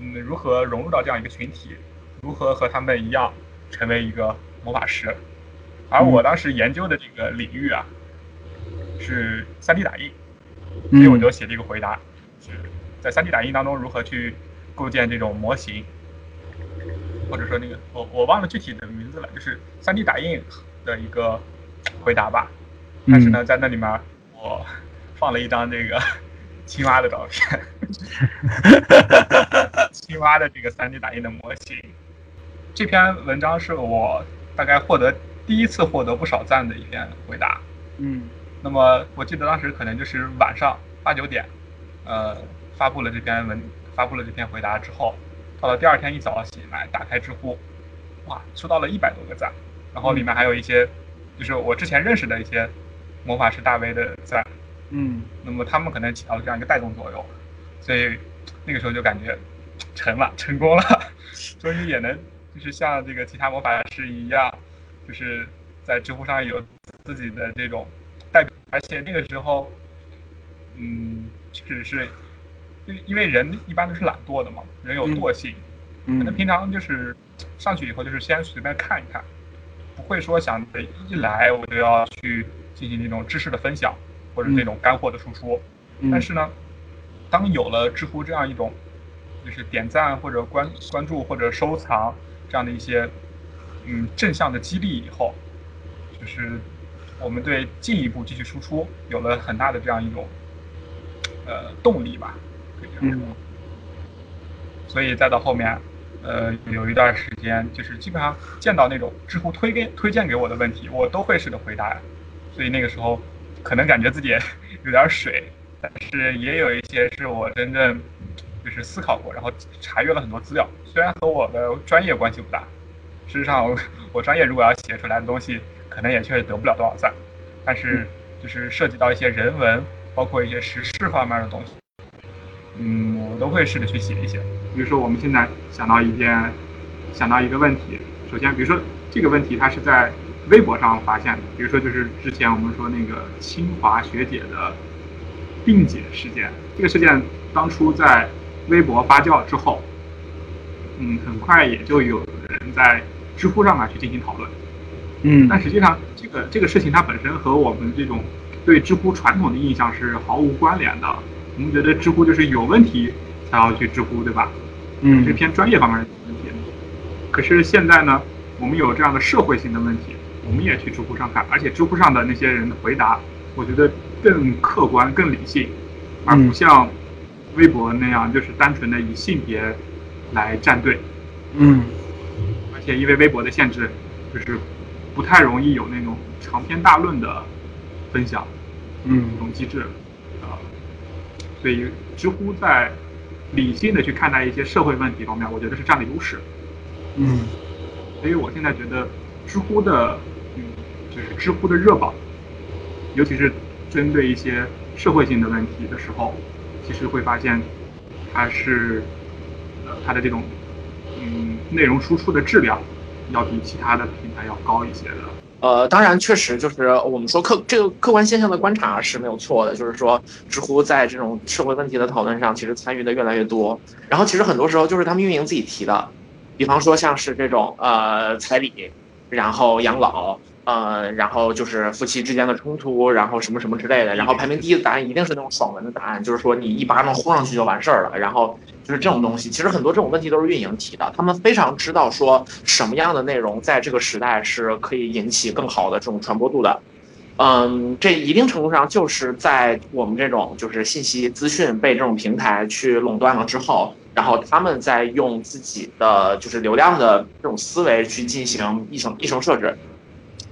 嗯，如何融入到这样一个群体，如何和他们一样成为一个魔法师，而我当时研究的这个领域啊是 3D 打印，所以我就写了一个回答，是在 3D 打印当中如何去构建这种模型，或者说那个我我忘了具体的名字了，就是 3D 打印的一个回答吧。但是呢，在那里面我放了一张这个 [laughs] 青蛙的照片，青蛙的这个 3D 打印的模型。这篇文章是我大概获得第一次获得不少赞的一篇回答。嗯那么我记得当时可能就是晚上八九点，呃，发布了这篇文，发布了这篇回答之后，到了第二天一早醒来，打开知乎，哇，收到了一百多个赞，然后里面还有一些，就是我之前认识的一些魔法师大 V 的赞，嗯。那么他们可能起到了这样一个带动作用，所以那个时候就感觉成了，成功了，[laughs] 终于也能就是像这个其他魔法师一样，就是在知乎上有自己的这种代表，而且那个时候，嗯，只是因因为人一般都是懒惰的嘛，人有惰性，可能嗯平常就是上去以后就是先随便看一看，不会说想着一来我就要去进行这种知识的分享或者那种干货的输出。嗯，但是呢，当有了知乎这样一种就是点赞或者关关注或者收藏这样的一些嗯正向的激励以后，就是我们对进一步继续输出有了很大的这样一种呃动力吧，可以这样说。嗯所以再到后面，呃，有一段时间就是基本上见到那种知乎推给推荐给我的问题，我都会试着回答。所以那个时候，可能感觉自己 [laughs] 有点水，但是也有一些是我真正就是思考过，然后查阅了很多资料。虽然和我的专业关系不大，事实上我 [laughs] 我专业如果要写出来的东西，可能也确实得不了多少赞。但是就是涉及到一些人文，包括一些时事方面的东西，嗯，我都会试着去写一写。比如说我们现在想到一件，想到一个问题，首先比如说这个问题它是在微博上发现的，比如说就是之前我们说那个清华学姐的并解事件，这个事件当初在微博发酵之后，嗯，很快也就有人在知乎上面去进行讨论。嗯但实际上，这个这个事情它本身和我们这种对知乎传统的印象是毫无关联的。我们觉得知乎就是有问题才要去知乎，对吧？是嗯偏专业方面的问题。可是现在呢，我们有这样的社会性的问题，我们也去知乎上看，而且知乎上的那些人的回答，我觉得更客观、更理性，而不像微博那样就是单纯的以性别来站队。嗯。而且因为微博的限制，就是不太容易有那种长篇大论的分享嗯。这嗯种机制，啊、所以知乎在理性的去看待一些社会问题方面，我觉得是占了优势。嗯。所以我现在觉得知乎的，嗯，就是知乎的热榜，尤其是针对一些社会性的问题的时候，其实会发现它是，呃，它的这种，嗯，内容输出的质量要比其他的平台要高一些的。呃，当然，确实就是我们说客这个客观现象的观察是没有错的，就是说知乎在这种社会问题的讨论上，其实参与的越来越多。然后其实很多时候就是他们运营自己提的，比方说像是这种呃彩礼，然后养老，呃，然后就是夫妻之间的冲突，然后什么什么之类的。然后排名第一的答案一定是那种爽文的答案，就是说你一巴掌轰上去就完事儿了。然后就是这种东西，其实很多这种问题都是运营提的，他们非常知道说什么样的内容在这个时代是可以引起更好的这种传播度的。嗯，这一定程度上就是在我们这种就是信息资讯被这种平台去垄断了之后，然后他们在用自己的就是流量的这种思维去进行一层一层设置。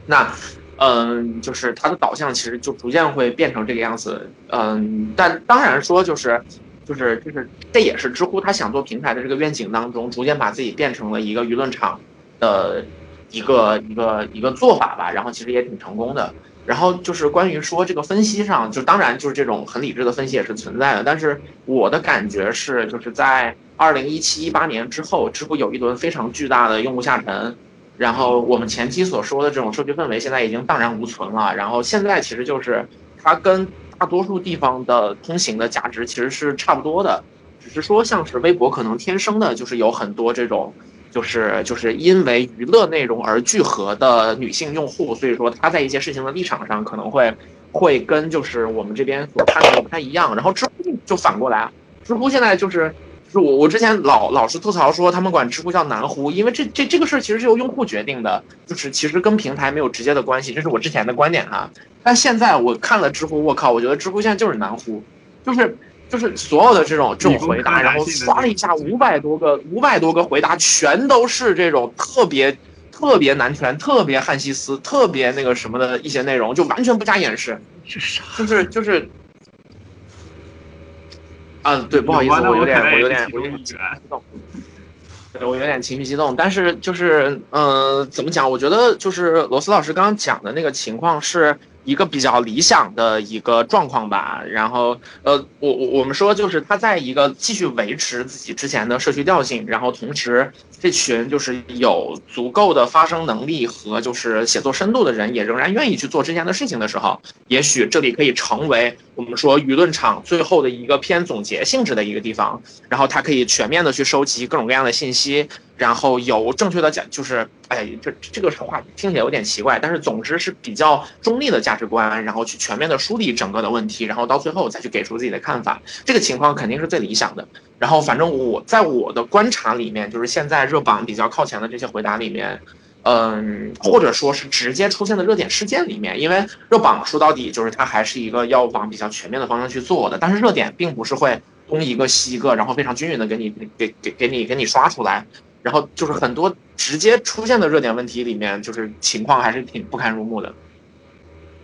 那嗯，就是它的导向其实就逐渐会变成这个样子。嗯，但当然说就是。就是就是，这也是知乎它想做平台的这个愿景当中，逐渐把自己变成了一个舆论场的一个一个一个做法吧。然后其实也挺成功的。然后就是关于说这个分析上，就当然就是这种很理智的分析也是存在的。但是我的感觉是，就是在二零一七一八年之后，知乎有一轮非常巨大的用户下沉。然后我们前期所说的这种社区氛围现在已经荡然无存了。然后现在其实就是它跟大多数地方的通行的价值其实是差不多的，只是说像是微博可能天生的就是有很多这种就是就是因为娱乐内容而聚合的女性用户，所以说她在一些事情的立场上可能会会跟就是我们这边所看到的不太一样。然后知乎就反过来，知乎现在就是。就是我，我之前老老是吐槽说他们管知乎叫南乎，因为这这这个事儿其实是由用户决定的，就是其实跟平台没有直接的关系，这是我之前的观点哈。但现在我看了知乎，我靠，我觉得知乎现在就是南乎，就是就是所有的这种这种回答，然后刷了一下五百多个五百多个回答，全都是这种特别特别男权、特别汉西斯、特别那个什么的一些内容，就完全不加掩饰，是啥？就是就是。啊，对，不好意思，我有点，我有点，我有点激动，对我有点情绪激动。但是就是，嗯，怎么讲？我觉得就是罗斯老师刚刚讲的那个情况是一个比较理想的一个状况吧。然后，呃，我我我们说就是他在一个继续维持自己之前的社区调性，然后同时这群就是有足够的发声能力和就是写作深度的人，也仍然愿意去做之前的事情的时候，也许这里可以成为。我们说舆论场最后的一个偏总结性质的一个地方，然后它可以全面的去收集各种各样的信息，然后有正确的讲，就是哎，这这个话听起来有点奇怪，但是总之是比较中立的价值观，然后去全面的梳理整个的问题，然后到最后再去给出自己的看法，这个情况肯定是最理想的。然后反正我在我的观察里面，就是现在热榜比较靠前的这些回答里面。嗯，或者说是直接出现的热点事件里面，因为热榜说到底就是它还是一个要往比较全面的方向去做的，但是热点并不是会东一个西一个，然后非常均匀的给你给给给你给你刷出来，然后就是很多直接出现的热点问题里面，就是情况还是挺不堪入目的。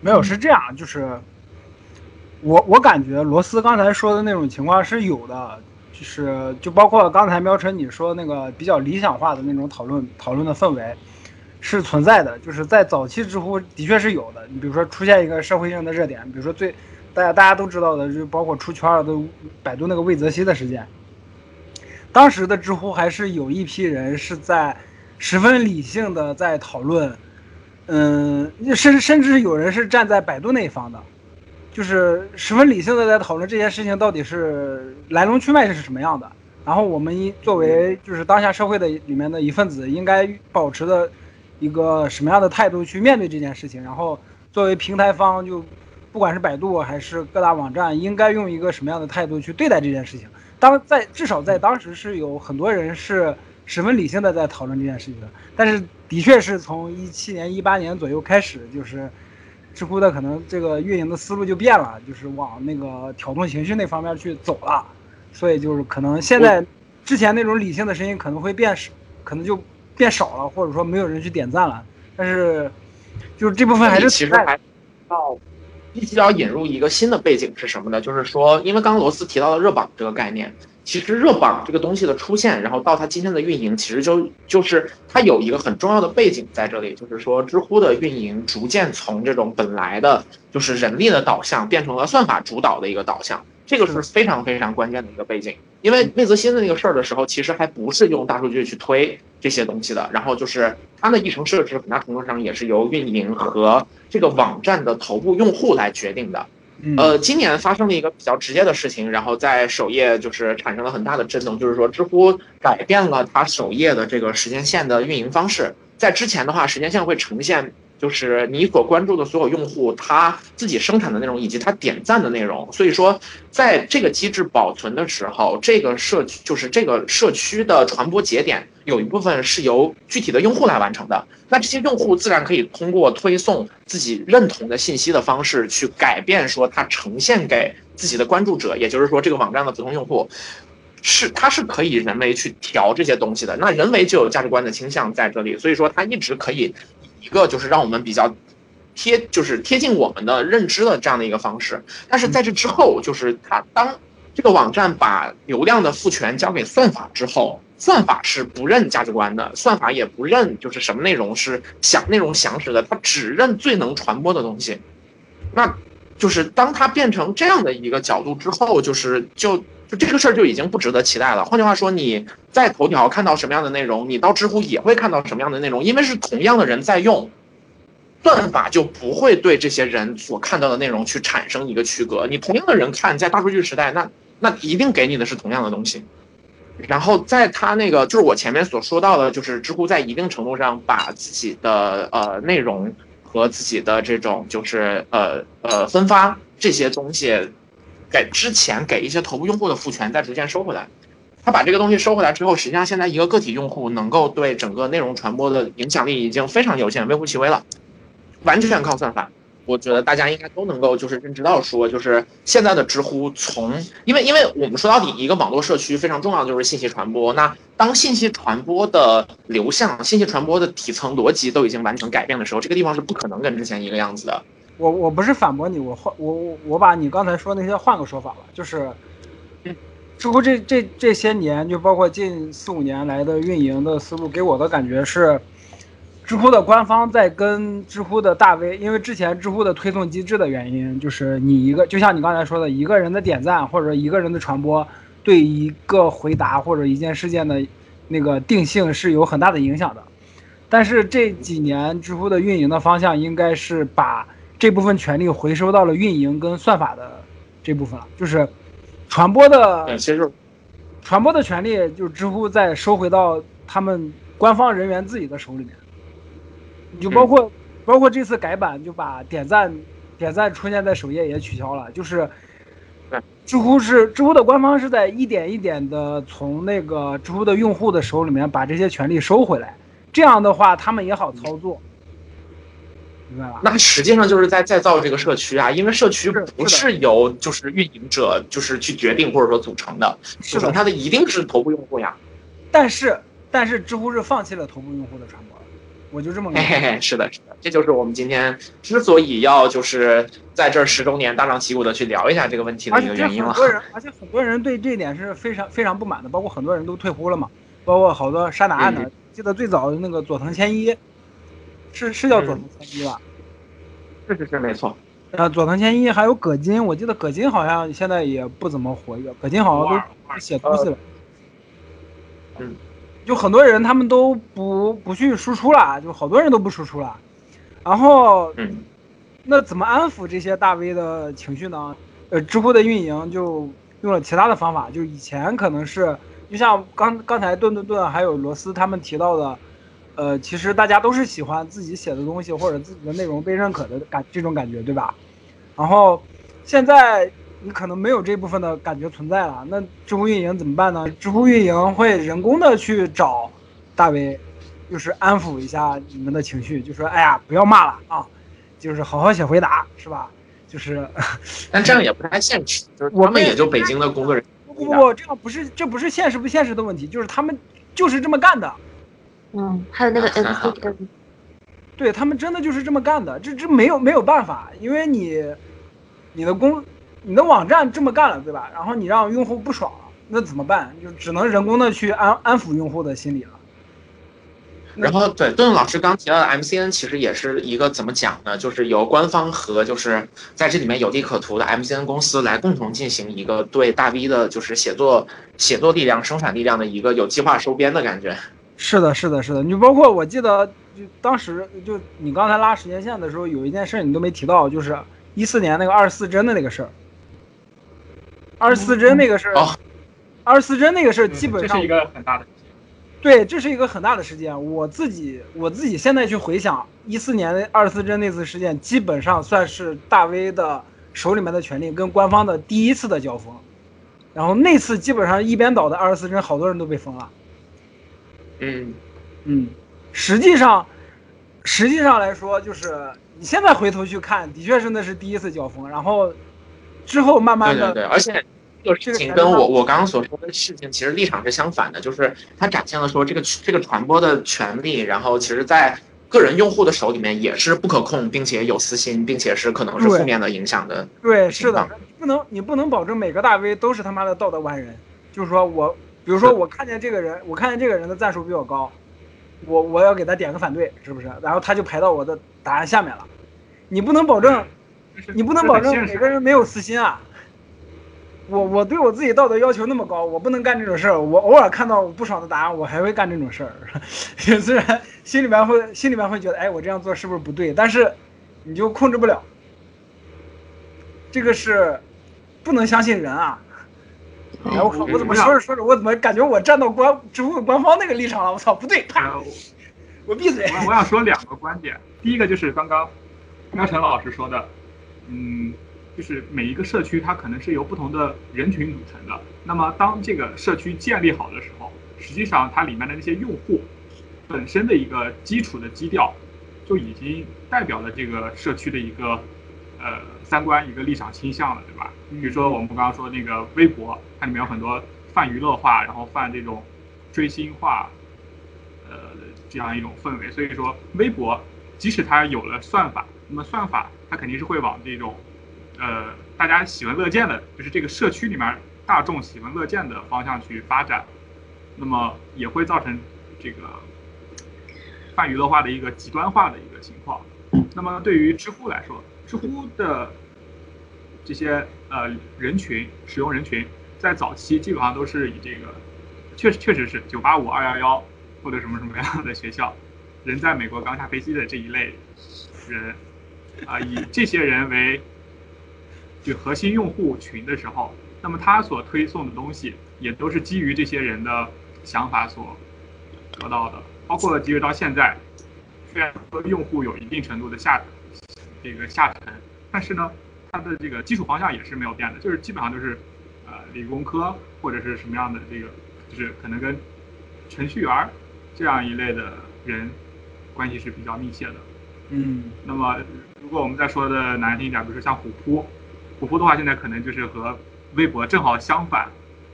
没有是这样，就是我我感觉罗斯刚才说的那种情况是有的，就是就包括刚才苗晨你说那个比较理想化的那种讨论讨论的氛围。是存在的，就是在早期知乎的确是有的。你比如说出现一个社会性的热点，比如说最大家大家都知道的，就包括出圈的百度那个魏则西的事件。当时的知乎还是有一批人是在十分理性的在讨论，嗯，甚甚至有人是站在百度那一方的，就是十分理性的在讨论这件事情到底是来龙去脉是什么样的。然后我们一作为就是当下社会的里面的一份子，应该保持的。一个什么样的态度去面对这件事情？然后作为平台方，就不管是百度还是各大网站，应该用一个什么样的态度去对待这件事情？当在至少在当时是有很多人是十分理性的在讨论这件事情的。但是的确是从一七年、一八年左右开始，就是知乎的可能这个运营的思路就变了，就是往那个挑动情绪那方面去走了。所以就是可能现在之前那种理性的声音可能会变少，可能就。变少了，或者说没有人去点赞了，但是就是这部分还是其实还要必须要引入一个新的背景是什么呢？就是说，因为刚刚罗斯提到了热榜这个概念，其实热榜这个东西的出现，然后到它今天的运营，其实就就是它有一个很重要的背景在这里，就是说知乎的运营逐渐从这种本来的就是人力的导向变成了算法主导的一个导向。这个是非常非常关键的一个背景，因为魏则新的那个事儿的时候，其实还不是用大数据去推这些东西的。然后就是它的议程设置，很大程度上也是由运营和这个网站的头部用户来决定的。呃，今年发生了一个比较直接的事情，然后在首页就是产生了很大的震动，就是说知乎改变了它首页的这个时间线的运营方式。在之前的话，时间线会呈现。就是你所关注的所有用户，他自己生产的内容以及他点赞的内容。所以说，在这个机制保存的时候，这个社区就是这个社区的传播节点，有一部分是由具体的用户来完成的。那这些用户自然可以通过推送自己认同的信息的方式，去改变说他呈现给自己的关注者，也就是说，这个网站的普通用户是他是可以人为去调这些东西的。那人为就有价值观的倾向在这里，所以说他一直可以。一个就是让我们比较贴，就是贴近我们的认知的这样的一个方式。但是在这之后，就是它当这个网站把流量的赋权交给算法之后，算法是不认价值观的，算法也不认就是什么内容是想内容详实的，它只认最能传播的东西。那就是当它变成这样的一个角度之后，就是就就这个事儿就已经不值得期待了。换句话说，你在头条看到什么样的内容，你到知乎也会看到什么样的内容，因为是同样的人在用，算法就不会对这些人所看到的内容去产生一个区隔。你同样的人看，在大数据时代，那那一定给你的是同样的东西。然后在他那个就是我前面所说到的，就是知乎在一定程度上把自己的呃内容和自己的这种就是呃呃分发这些东西，给之前给一些头部用户的赋权，再逐渐收回来。他把这个东西收回来之后，实际上现在一个个体用户能够对整个内容传播的影响力已经非常有限，微乎其微了，完全靠算法。我觉得大家应该都能够就是认知到说，就是现在的知乎从，因为因为我们说到底，一个网络社区非常重要就是信息传播。那当信息传播的流向、信息传播的底层逻辑都已经完成改变的时候，这个地方是不可能跟之前一个样子的。我我不是反驳你，我换我我我把你刚才说那些换个说法吧，就是，知乎这这这些年，就包括近四五年来的运营的思路，给我的感觉是，知乎的官方在跟知乎的大 V，因为之前知乎的推送机制的原因，就是你一个，就像你刚才说的，一个人的点赞或者一个人的传播，对一个回答或者一件事件的那个定性是有很大的影响的。但是这几年知乎的运营的方向应该是把这部分权利回收到了运营跟算法的这部分了，就是传播的对，其实传播的权利，就是知乎再收回到他们官方人员自己的手里面。你就包括、包括这次改版，就把点赞点赞出现在首页也取消了，就是知乎是知乎的官方是在一点一点的从那个知乎的用户的手里面把这些权利收回来，这样的话他们也好操作，明白吧？那实际上就是在再造这个社区啊，因为社区不是是由就是运营者就是去决定或者说组成的，组成它的一定是头部用户呀。但是但是知乎是放弃了头部用户的传播，我就这么嘿嘿嘿，是的，是的，这就是我们今天之所以要就是在这十周年大张旗鼓的去聊一下这个问题的一个原因了。很多人，而且很多人对这一点是非常非常不满的，包括很多人都退呼了嘛，包括好多杀答案的，嗯记得最早的那个佐藤千一，是是叫佐藤千一吧？是是是，没错。呃，佐藤千一还有葛金，我记得葛金好像现在也不怎么活跃，葛金好像都写东西了。嗯，就很多人他们都不不去输出了，就好多人都不输出了，然后嗯，那怎么安抚这些大 V 的情绪呢？呃，知乎的运营就用了其他的方法，就以前可能是，就像刚刚才顿顿顿还有罗斯他们提到的，呃，其实大家都是喜欢自己写的东西或者自己的内容被认可的感这种感觉，对吧？然后现在你可能没有这部分的感觉存在了，那知乎运营怎么办呢？知乎运营会人工的去找大 V，就是安抚一下你们的情绪，就说哎呀不要骂了啊，就是好好写回答，是吧？就是但这样 [laughs] 也不太现实，就是我们他们也就北京的工作人员。不不不，这样不是这不是现实不现实的问题，就是他们就是这么干的，嗯，还有那个 [laughs] MCN，对他们真的就是这么干的，这这没有没有办法，因为你你的公你的网站这么干了，对吧？然后你让用户不爽了，那怎么办？就只能人工的去安安抚用户的心理了。然后对顿顿老师刚提到的 MCN，其实也是一个怎么讲呢？就是由官方和就是在这里面有利可图的 MCN 公司来共同进行一个对大 V 的就是写作写作力量、生产力量的一个有计划收编的感觉。是的，是的，是的。你包括我记得，就当时就你刚才拉时间线的时候，有一件事你都没提到，就是一四年那个二十四帧的那个事儿。二十四帧那个事儿，哦二十四帧那个事儿基本上这是一个很大的。对，这是一个很大的事件。我自己我自己现在去回想一四年二十四帧那次事件，基本上算是大 V 的手里面的权利跟官方的第一次的交锋。然后那次基本上一边倒的二十四帧，好多人都被封了。嗯，嗯，实际上，实际上来说，就是你现在回头去看，的确是那是第一次交锋，然后之后慢慢的，对对对，而且这个事情跟我我刚刚所说的事情其实立场是相反的，就是它展现了说这个这个传播的权利，然后其实在个人用户的手里面也是不可控，并且有私心，并且是可能是负面的影响的。对，是的不能你不能保证每个大 V 都是他妈的道德完人，就是说我，比如说我看见这个人，我看见这个人的赞数比我高，我我要给他点个反对，是不是？然后他就排到我的答案下面了，你不能保证，你不能保证每个人没有私心啊。我我对我自己道德要求那么高，我不能干这种事儿。我偶尔看到不爽的答案，我还会干这种事儿。[laughs] 虽然心里面会心里面会觉得，哎，我这样做是不是不对？但是你就控制不了。这个是不能相信人啊。哎，我靠，我怎么说着说着，我怎么感觉我站到官植物官方那个立场了？我操，不对，我闭嘴。我我想说两个观点，第一个就是刚刚喵晨老师说的，嗯，就是每一个社区它可能是由不同的人群组成的。那么当这个社区建立好的时候，实际上它里面的那些用户本身的一个基础的基调，就已经代表了这个社区的一个呃三观、一个立场倾向了，对吧？比如说我们刚刚说那个微博，它里面有很多泛娱乐化，然后泛这种追星化，呃这样一种氛围。所以说，微博即使它有了算法，那么算法它肯定是会往这种呃大家喜闻乐见的，就是这个社区里面大众喜闻乐见的方向去发展，那么也会造成这个泛娱乐化的一个极端化的一个情况。那么对于知乎来说，知乎的这些呃人群使用人群，在早期基本上都是以这个，确实确实是九八五、二幺幺或者什么什么样的学校，人在美国刚下飞机的这一类人，啊、以这些人为就核心用户群的时候，那么他所推送的东西也都是基于这些人的想法所得到的，包括即使到现在，虽然说用户有一定程度的下这个下沉，但是呢，它的这个基础方向也是没有变的，就是基本上就是呃理工科或者是什么样的这个，就是可能跟程序员这样一类的人关系是比较密切的。嗯那么，如果我们再说的难听一点，比如说像虎扑，虎扑的话，现在可能就是和微博正好相反，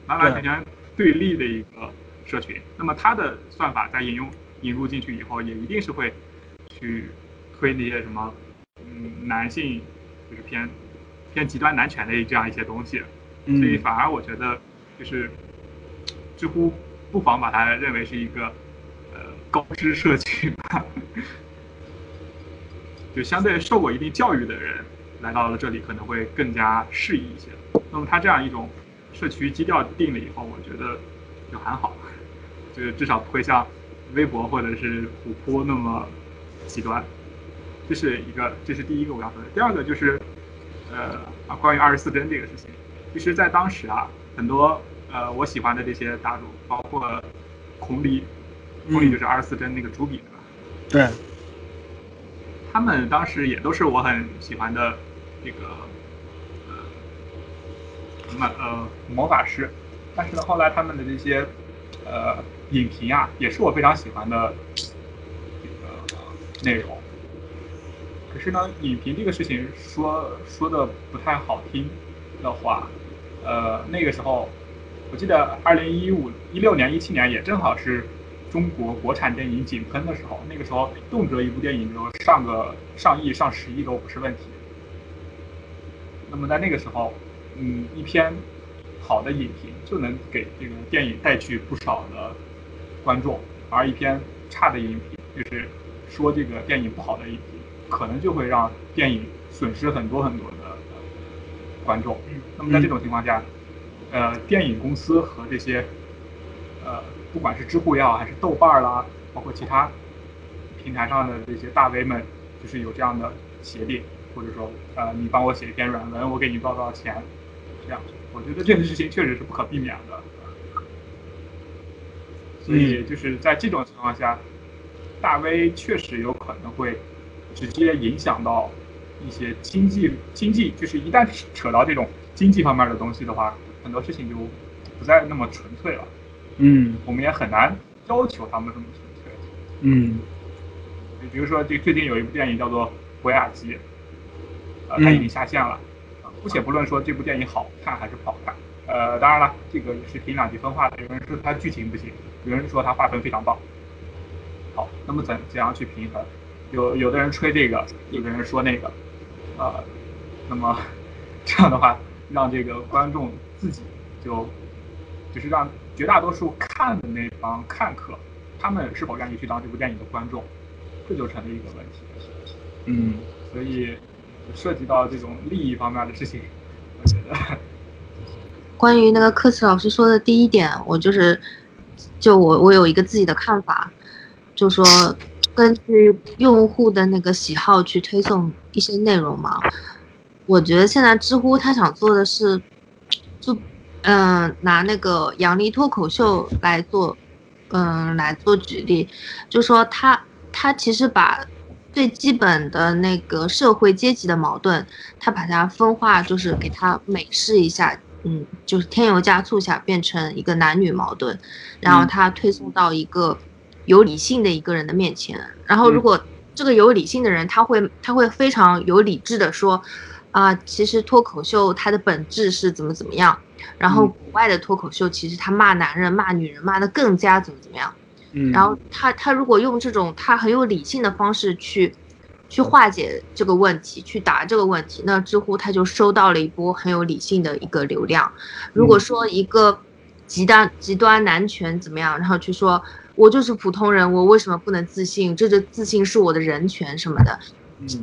完完全全对立的一个社群。那么它的算法在引用引入进去以后，也一定是会去推那些什么，嗯，男性就是偏偏极端男权的这样一些东西。所以嗯反而我觉得就是知乎不妨把它认为是一个呃高知社区吧，就相对受过一定教育的人来到了这里可能会更加适宜一些。那么它这样一种社区基调定了以后，我觉得就还好，就是至少不会像微博或者是虎扑那么极端。这是一个，这是第一个我要说的。第二个就是，呃啊，关于二十四帧这个事情，其实，在当时啊，很多呃我喜欢的这些大主，包括孔鲤，孔鲤就是二十四帧那个主笔对吧？对，他们当时也都是我很喜欢的这个呃魔呃魔法师，但是呢，后来他们的这些呃影评啊，也是我非常喜欢的这个内容。可是呢，影评这个事情说说的不太好听的话，呃，那个时候我记得二零一五一六年一七年也正好是中国国产电影井喷的时候，那个时候动辄一部电影就上个上亿、上十亿都不是问题。那么在那个时候，嗯，一篇好的影评就能给这个电影带去不少的观众，而一篇差的影评，就是说这个电影不好的影评，可能就会让电影损失很多很多的呃观众。那么在这种情况下，呃，电影公司和这些呃，不管是知乎也好，还是豆瓣儿啦，包括其他平台上的这些大 V 们，就是有这样的协定，或者说呃，你帮我写一篇软文，我给你多少多少钱，这样，我觉得这个事情确实是不可避免的。所以就是在这种情况下，大 V 确实有可能会直接影响到一些经济经济，就是一旦扯到这种经济方面的东西的话，很多事情就不再那么纯粹了。嗯我们也很难要求他们这么纯粹。嗯就比如说，这最近有一部电影叫做《博雅集》，呃，它已经下线了。啊姑且不论说这部电影好看还是不好看，呃，当然了，这个是凭两极分化的。有人说它剧情不行，有人说它画风非常棒。好，那么怎怎样去平衡？有有的人吹这个，有的人说那个，呃，那么 [laughs] 这样的话，让这个观众自己就就是让绝大多数看的那帮看客，他们是否愿意去当这部电影的观众，这就成了一个问题。嗯所以涉及到这种利益方面的事情，我觉得，[laughs] 关于那个科斯老师说的第一点，我就是，就我我有一个自己的看法，就说根据用户的那个喜好去推送一些内容嘛。我觉得现在知乎他想做的是，就嗯，拿那个杨笠脱口秀来做，嗯，来做举例，就说他他其实把最基本的那个社会阶级的矛盾，他把它分化，就是给它美式一下，嗯，就是添油加醋下变成一个男女矛盾，然后他推送到一个有理性的一个人的面前，然后如果这个有理性的人，他会他会非常有理智的说，啊，其实脱口秀它的本质是怎么怎么样。然后国外的脱口秀其实他骂男人骂女人骂的更加怎么怎么样，嗯，然后他他如果用这种他很有理性的方式去去化解这个问题，去答这个问题，那知乎他就收到了一波很有理性的一个流量。如果说一个极端极端男权怎么样，然后去说我就是普通人，我为什么不能自信？这个自信是我的人权什么的，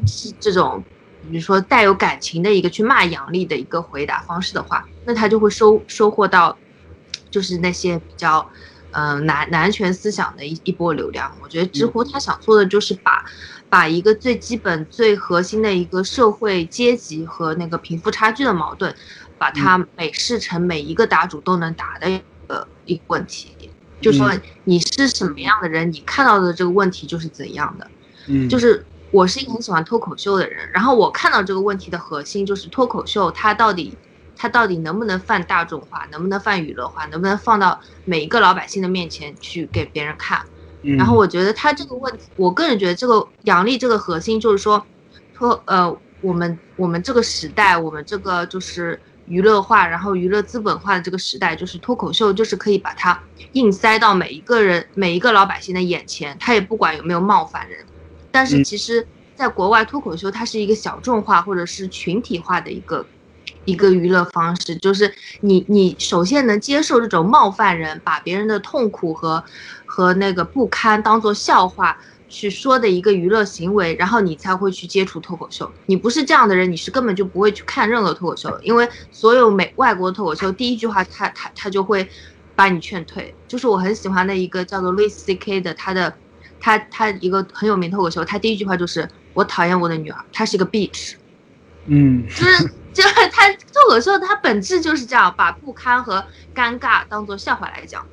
是这种。比如说带有感情的一个去骂杨笠的一个回答方式的话，那他就会收收获到，就是那些比较，嗯男男权思想的一一波流量。我觉得知乎他想做的就是把，把一个最基本最核心的一个社会阶级和那个贫富差距的矛盾，把它美式成每一个答主都能答的一个一个问题。就说你是什么样的人，你看到的这个问题就是怎样的，嗯，就是。我是一个很喜欢脱口秀的人，然后我看到这个问题的核心就是脱口秀，它到底，它到底能不能泛大众化，能不能泛娱乐化，能不能放到每一个老百姓的面前去给别人看？然后我觉得他这个问题，我个人觉得这个杨笠这个核心就是说，脱呃，我们我们这个时代，我们这个就是娱乐化，然后娱乐资本化的这个时代，就是脱口秀就是可以把它硬塞到每一个人每一个老百姓的眼前，他也不管有没有冒犯人。但是其实，在国外脱口秀它是一个小众化或者是群体化的一个一个娱乐方式，就是你你首先能接受这种冒犯人，把别人的痛苦和和那个不堪当做笑话去说的一个娱乐行为，然后你才会去接触脱口秀。你不是这样的人，你是根本就不会去看任何脱口秀，因为所有美外国脱口秀第一句话他他他就会把你劝退。就是我很喜欢的一个叫做 Louis C.K. 的他的。他他一个很有名脱口秀，他第一句话就是我讨厌我的女儿，她是一个 bitch，嗯，就是 [laughs] 就是他脱口秀，它本质就是这样，把不堪和尴尬当做笑话来讲。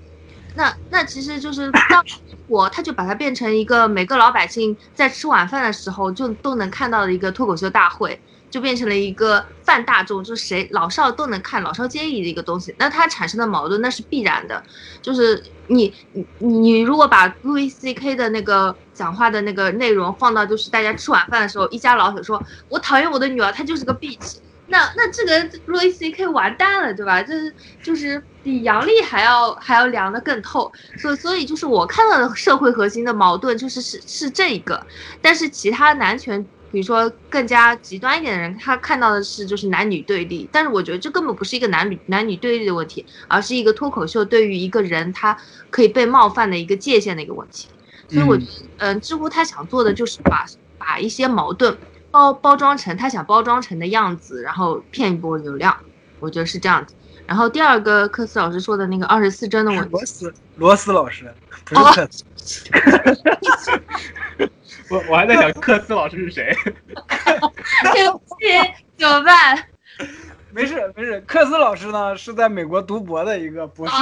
那那其实就是当我他就把它变成一个每个老百姓在吃晚饭的时候就都能看到的一个脱口秀大会。就变成了一个泛大众，就是谁老少都能看、老少皆宜的一个东西。那它产生的矛盾那是必然的，就是你你你如果把 Louis C K 的那个讲话的那个内容放到就是大家吃晚饭的时候，一家老小说我讨厌我的女儿，她就是个 bitch，那那这个 Louis C K 完蛋了，对吧？这是就是比杨笠还要还要凉的更透。所以所以就是我看到的社会核心的矛盾就是是是这一个，但是其他男权。比如说更加极端一点的人，他看到的是就是男女对立，但是我觉得这根本不是一个男女男女对立的问题，而是一个脱口秀对于一个人他可以被冒犯的一个界限的一个问题。所以我觉得，嗯，知乎他想做的就是把把一些矛盾包包装成他想包装成的样子，然后骗一波流量。我觉得是这样子。然后第二个克斯老师说的那个二十四帧的问题，罗斯罗斯老师不是克斯。我我还在想克斯老师是谁？[laughs] 对不起，怎么办？没事没事，克斯老师呢是在美国读博的一个博士，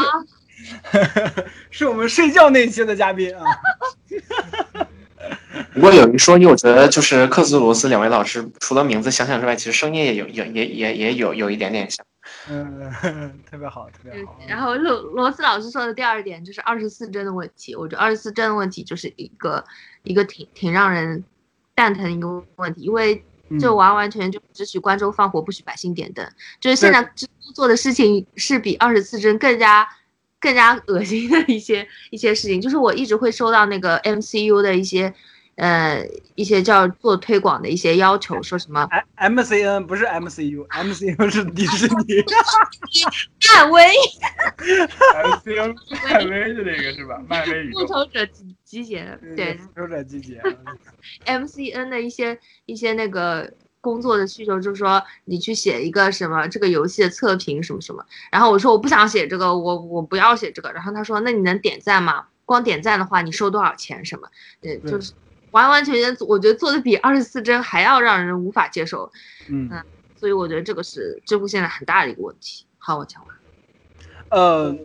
[laughs] 是我们睡觉那期的嘉宾啊。[laughs] 不过有一说一，我觉得就是克斯罗斯两位老师，除了名字想想之外，其实声音也有有也也也有有一点点像。嗯，[laughs] 特别好，特别好。然后罗罗斯老师说的第二点就是二十四帧的问题，我觉得二十四帧的问题就是一个一个挺挺让人蛋疼的一个问题，因为就完完全全就只许观众放火，不许百姓点灯。就是现在知乎做的事情是比二十四帧更加更加恶心的一些一些事情，就是我一直会收到那个 MCU 的一些。呃，一些叫做推广的一些要求，说什么？M C N 不是 M C U，M C U 是迪士尼。[laughs] [laughs] 漫威。M C U 漫威的那个是吧？漫威宇宙。复仇者集集结，对。复仇者集结。M C N 的一些一些那个工作的需求，就是说你去写一个什么这个游戏的测评什么什么，然后我说我不想写这个，我我不要写这个，然后他说那你能点赞吗？光点赞的话，你收多少钱？什么？对，就是。完完全全，我觉得做的比二十四帧还要让人无法接受。嗯所以我觉得这个是知乎现在很大的一个问题。好，我讲完。呃，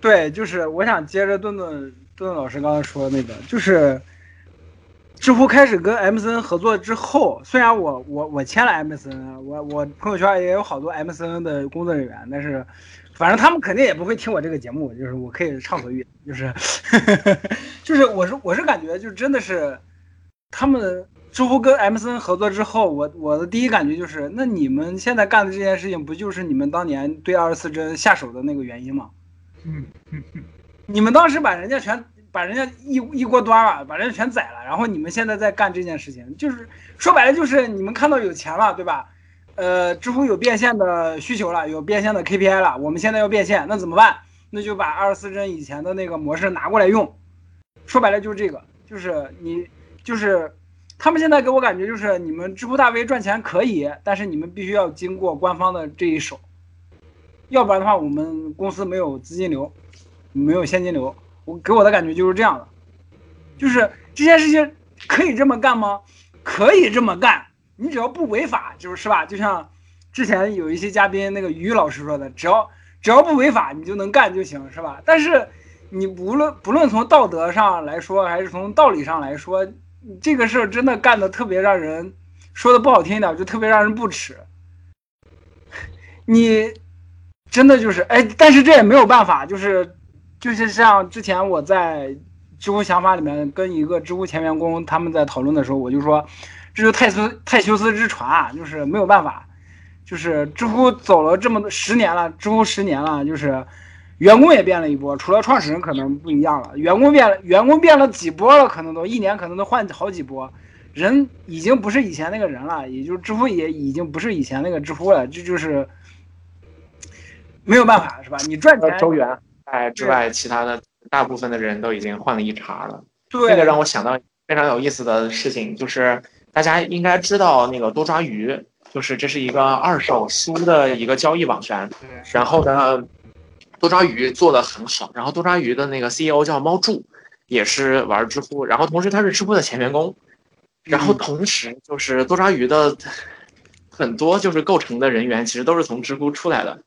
对，就是我想接着顿顿顿顿老师刚才说的那个，就是知乎开始跟 MCN 合作之后，虽然我我我签了 MCN，我我朋友圈也有好多 MCN 的工作人员，但是反正他们肯定也不会听我这个节目，就是我可以畅所欲言，就是 [laughs] 就是我是我是感觉就真的是他们知乎跟 MCN 合作之后，我我的第一感觉就是，那你们现在干的这件事情，不就是你们当年对二十四帧下手的那个原因吗？嗯，[laughs] 你们当时把人家全把人家一一锅端了，把人家全宰了，然后你们现在在干这件事情，就是说白了就是你们看到有钱了，对吧？呃，知乎有变现的需求了，有变现的 KPI 了，我们现在要变现，那怎么办？那就把二十四帧以前的那个模式拿过来用。说白了就是这个，就是你就是他们现在给我感觉就是你们知乎大 V 赚钱可以，但是你们必须要经过官方的这一手，要不然的话我们公司没有资金流，没有现金流。我给我的感觉就是这样的，就是这件事情可以这么干吗？可以这么干，你只要不违法，就是是吧？就像之前有一些嘉宾那个于老师说的，只要只要不违法，你就能干就行，是吧？但是你无论不论从道德上来说，还是从道理上来说，这个事儿真的干的特别让人说的不好听一点，就特别让人不齿。你真的就是哎，但是这也没有办法，就是就是像之前我在知乎想法里面跟一个知乎前员工他们在讨论的时候，我就说，这就泰斯泰修斯之船啊，就是没有办法，就是知乎走了这么十年了，知乎十年了，就是员工也变了一波，除了创始人可能不一样了，员工变了，员工变了几波了，可能都一年可能都换好几波，人已经不是以前那个人了，也就是知乎也已经不是以前那个知乎了，这就是没有办法，是吧？你赚钱，周元哎之外，其他的大部分的人都已经换了一茬了。对，这个让我想到非常有意思的事情，就是大家应该知道那个多抓鱼，就是这是一个二手书的一个交易网站。然后呢，多抓鱼做的很好，然后多抓鱼的那个 CEO 叫猫柱，也是玩知乎，然后同时他是知乎的前员工，然后同时就是多抓鱼的很多就是构成的人员其实都是从知乎出来的。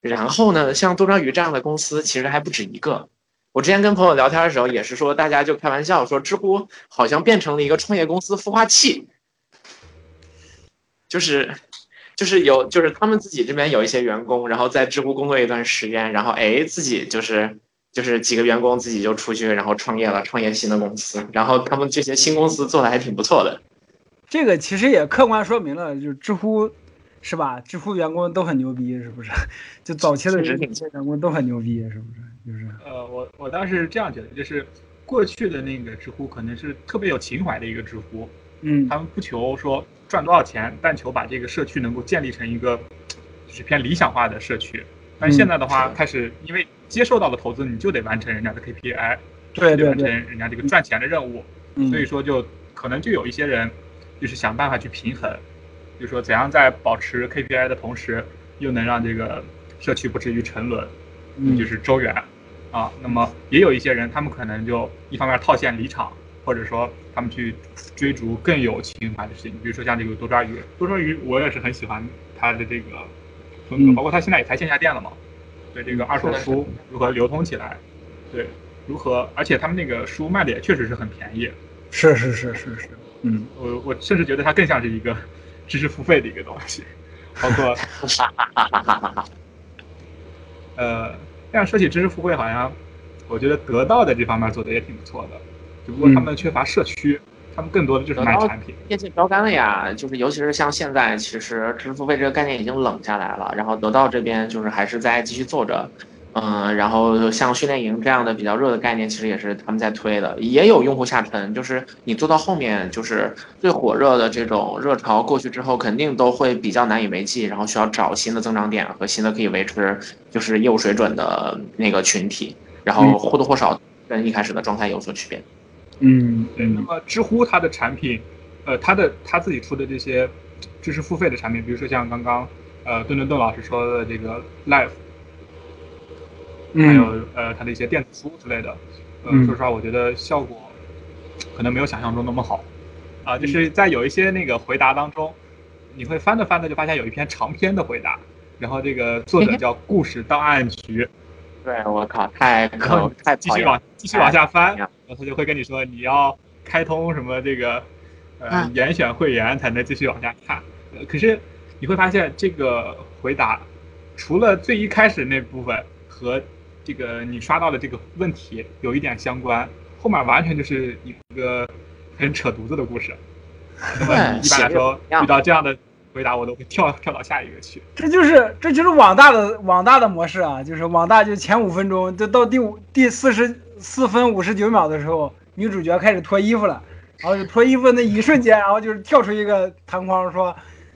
然后呢，像多抓鱼这样的公司其实还不止一个。我之前跟朋友聊天的时候也是说，大家就开玩笑说，知乎好像变成了一个创业公司孵化器，就是就是有就是他们自己这边有一些员工，然后在知乎工作一段时间，然后哎自己就是就是几个员工自己就出去然后创业了，创业新的公司，然后他们这些新公司做的还挺不错的。这个其实也客观说明了，就是知乎，是吧？知乎员工都很牛逼，是不是？就早期的确实挺这些员工都很牛逼，是不是？就是，呃，我我当时是这样觉得，就是过去的那个知乎可能是特别有情怀的一个知乎，嗯。他们不求说赚多少钱，但求把这个社区能够建立成一个 [tsk] 就是偏理想化的社区。但是现在的话，是开始因为接受到了投资，你就得完成人家的 KPI，对完成人家这个赚钱的任务，嗯，所以说就可能就有一些人就是想办法去平衡，就是说怎样在保持 KPI 的同时，又能让这个社区不至于沉沦，嗯。就是周远啊。那么也有一些人，他们可能就一方面套现离场，或者说他们去追逐更有情怀的事情，比如说像这个多抓鱼，多抓鱼我也是很喜欢他的这个风格，嗯包括他现在也开线下店了嘛，对这个二手书如何流通起来，对，如何，而且他们那个书卖的也确实是很便宜，是是是是是，嗯，我我甚至觉得它更像是一个知识付费的一个东西，包括 [laughs] 呃，这样说起知识付费，好像我觉得得到的这方面做的也挺不错的，只不过他们缺乏社区，他们更多的就是卖产品。业界标杆了呀，就是尤其是像现在，其实知识付费这个概念已经冷下来了，然后得到这边就是还是在继续做着，嗯，然后像训练营这样的比较热的概念，其实也是他们在推的，也有用户下沉，就是你做到后面，就是最火热的这种热潮过去之后，肯定都会比较难以为继，然后需要找新的增长点和新的可以维持就是业务水准的那个群体，然后或多或少跟一开始的状态有所区别。嗯对，那么知乎它的产品，呃，它的它自己出的这些知识付费的产品，比如说像刚刚呃顿顿顿老师说的这个 Live，还有嗯呃它的一些电子书之类的，呃，嗯。说实话，我觉得效果可能没有想象中那么好，啊、就是在有一些那个回答当中，你会翻着翻着就发现有一篇长篇的回答，然后这个作者叫故事档案局，对我靠，太然后可太继续往继续往下翻，哎然后他就会跟你说你要开通什么这个呃嗯严选会员才能继续往下看。呃可是你会发现这个回答，除了最一开始那部分和这个你刷到的这个问题有一点相关，后面完全就是一个很扯犊子的故事。那么你一般来说遇到这样的回答，我都会跳跳到下一个去。这就是这就是网大的网大的模式啊，就是网大就前五分钟，就到第五第四十四分五十九秒的时候，女主角开始脱衣服了，然后就脱衣服那一瞬间，然后就是跳出一个弹框说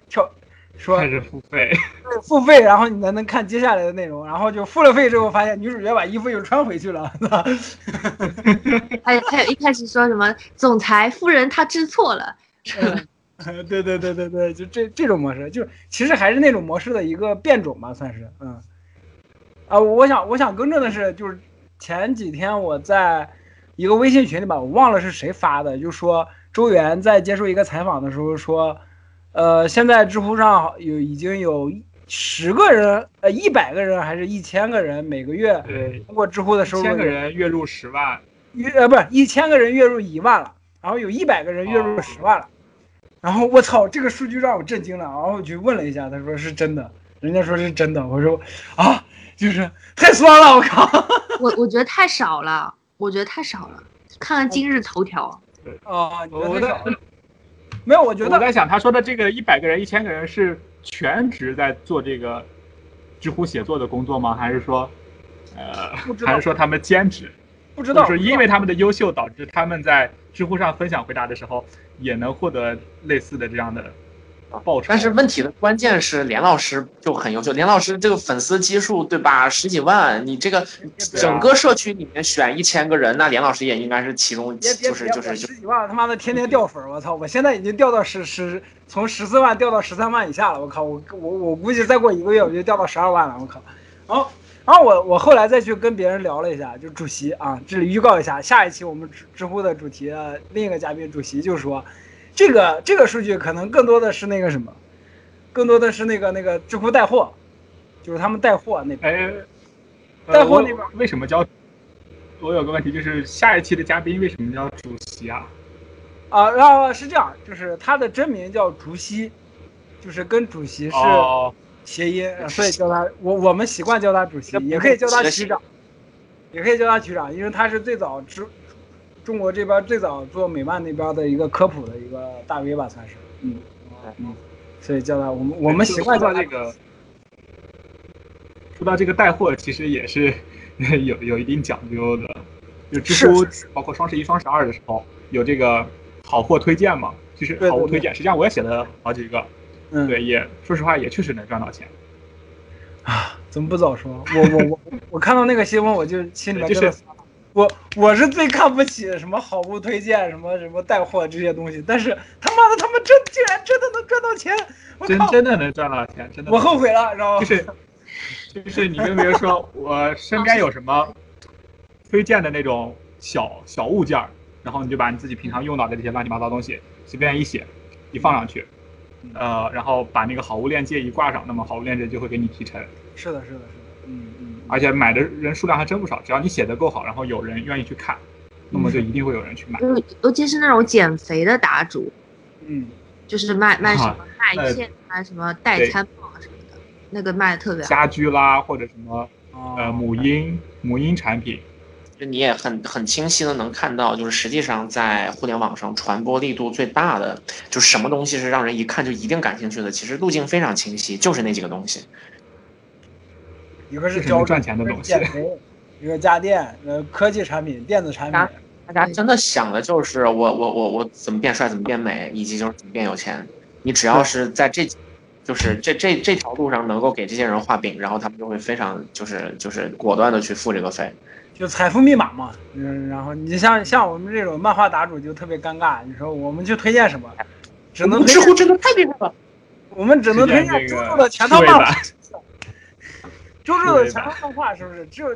跳说开始付费，[laughs] 付费，然后你才能看接下来的内容，然后就付了费之后发现女主角把衣服又穿回去了，[laughs] 还有还有一开始说什么总裁夫人她知错了，[laughs] 嗯 [laughs] 对对对对对，就这这种模式，就其实还是那种模式的一个变种吧，算是，嗯，啊，我想我想更正的是，就是前几天我在一个微信群里吧，我忘了是谁发的，就说周元在接受一个采访的时候说，呃，现在知乎上有已经有十个人，呃，一百个人还是一千个人每个月，通过知乎的收入千个人月入十万，月呃不是一千个人月入一万了，然后有一百个人月入哦十万了，然后我操，这个数据让我震惊了，然后我去问了一下，他说是真的，人家说是真的，我说啊，就是太酸了，我靠，[laughs] 我我觉得太少了，我觉得太少了。看看今日头条，啊，你觉我在得太少了？没有，我觉得我在想，他说的这个一百个人、一千个人是全职在做这个知乎写作的工作吗？还是说，呃还是说他们兼职？不知道，或者说因为他们的优秀，导致他们在知乎上分享回答的时候，也能获得类似的这样的报酬？但是问题的关键是连老师就很优秀，连老师这个粉丝基数对吧，十几万，你这个整个社区里面选一千个人，那连老师也应该是其中就是就是就十几万他妈的天天掉粉儿，我操！我现在已经掉到十十从十四万掉到十三万以下了，我靠！我我我估计再过一个月我就掉到十二万了，我靠！然后然后我我后来再去跟别人聊了一下，就主席啊，这里预告一下，下一期我们知知乎的主题的另一个嘉宾主席就说，这个这个数据可能更多的是那个什么，更多的是那个那个知乎带货，就是他们带货那边。哎，呃带货那边为什么叫？我有个问题，就是下一期的嘉宾为什么叫主席啊？啊，然后是这样，就是他的真名叫竹溪，就是跟主席是哦，谐音，呃所以叫他我我们习惯叫他主席，也可以叫他局长，也可以叫他局长，因为他是最早中中国这边最早做美漫那边的一个科普的一个大 V 吧，算是，嗯嗯，所以叫他我们我们习惯叫他这个，说到这个带货，其实也是有有一定讲究的。就知乎包括双十一、双十二的时候有这个好货推荐嘛，就是好货推荐。实际上我也写了好几个，嗯对，也说实话也确实能赚到钱。啊，怎么不早说？我我我 [laughs] 我看到那个新闻，我就心里面就是我我是最看不起什么好物推荐、什么什么带货这些东西，但是他妈的他们真竟然真的能赚到钱，我真！真的能赚到钱，真的。我后悔了，知道吗？就是 [laughs] 就是你跟别人说，我身边有什么推荐的那种小小物件儿，然后你就把你自己平常用到的这些乱七八糟东西随便一写，一放上去，呃，然后把那个好物链接一挂上，那么好物链接就会给你提成，是的，是的，是的，嗯嗯，而且买的人数量还真不少，只要你写的够好，然后有人愿意去看，那么就一定会有人去买。尤尤其是那种减肥的答主，嗯，就是卖卖什么呃麦片啊，什么代餐棒啊什么的，那个卖的特别好。家居啦，或者什么哦呃母婴母婴产品，就你也很很清晰的能看到，就是实际上在互联网上传播力度最大的，就是什么东西是让人一看就一定感兴趣的，其实路径非常清晰，就是那几个东西。一个是交这是能赚钱的东西，一个家电，呃，科技产品、电子产品啊，大家真的想的就是我我我我怎么变帅，怎么变美，以及就是怎么变有钱。你只要是在这，就是这这这条路上能够给这些人画饼，然后他们就会非常就是就是果断的去付这个费。就财富密码嘛。嗯，然后你像像我们这种漫画答主就特别尴尬，你说我们去推荐什么，只能知乎真的太厉害了。我们只能推荐周周的全套漫画。周周的全套漫画是不是？只有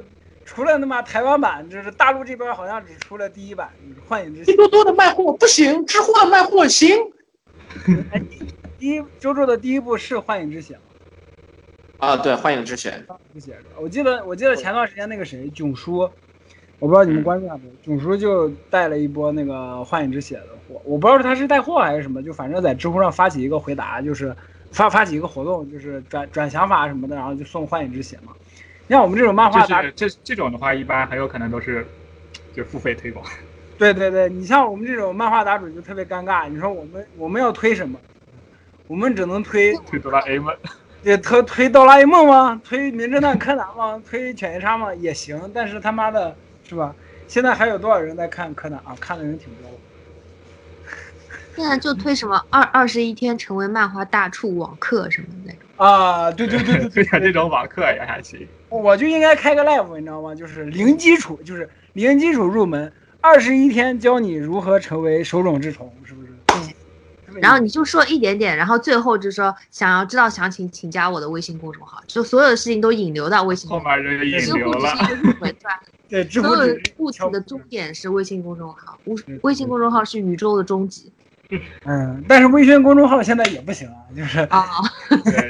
除了他妈台湾版，就是大陆这边好像只出了第一版《幻影之心拼》。多多的卖货不行，知乎的卖货行。哎，[laughs] 第一周周的第一部是《幻影之响》，啊，对，幻影之血，之写的。我记得我记得前段时间那个谁囧叔，我不知道你们关注他没有？囧叔就带了一波那个幻影之血的货，我不知道他是带货还是什么，就反正在知乎上发起一个回答，就是发发起一个活动，就是转转想法什么的，然后就送幻影之血嘛。像我们这种漫画就达是这这种的话，一般很有可能都是就付费推广。[laughs] 对对对，你像我们这种漫画答主就特别尴尬。你说我们我们要推什么？我们只能推推哆啦 A 梦，对推推哆啦 A 梦吗？推名侦探柯南吗？推犬夜叉吗？也行，但是他妈的是吧？现在还有多少人在看柯南啊？看的人挺多的。[laughs] 现在就推什么二二十一天成为漫画大触网课什么的那种。啊，对对对对对 [laughs] 推荐这种网课也还行。我就应该开个 live，你知道吗？就是零基础，就是零基础入门，二十一天教你如何成为手冢治虫，是不是？对。然后你就说一点点，然后最后就说想要知道详情，请加我的微信公众号，就所有的事情都引流到微信公众号。面人引知乎流了只是，一个入门段，对，[laughs] 所有只物体的终点是微信公众号，微信公众号是宇宙的终极嗯，但是微信公众号现在也不行啊，就是啊！对，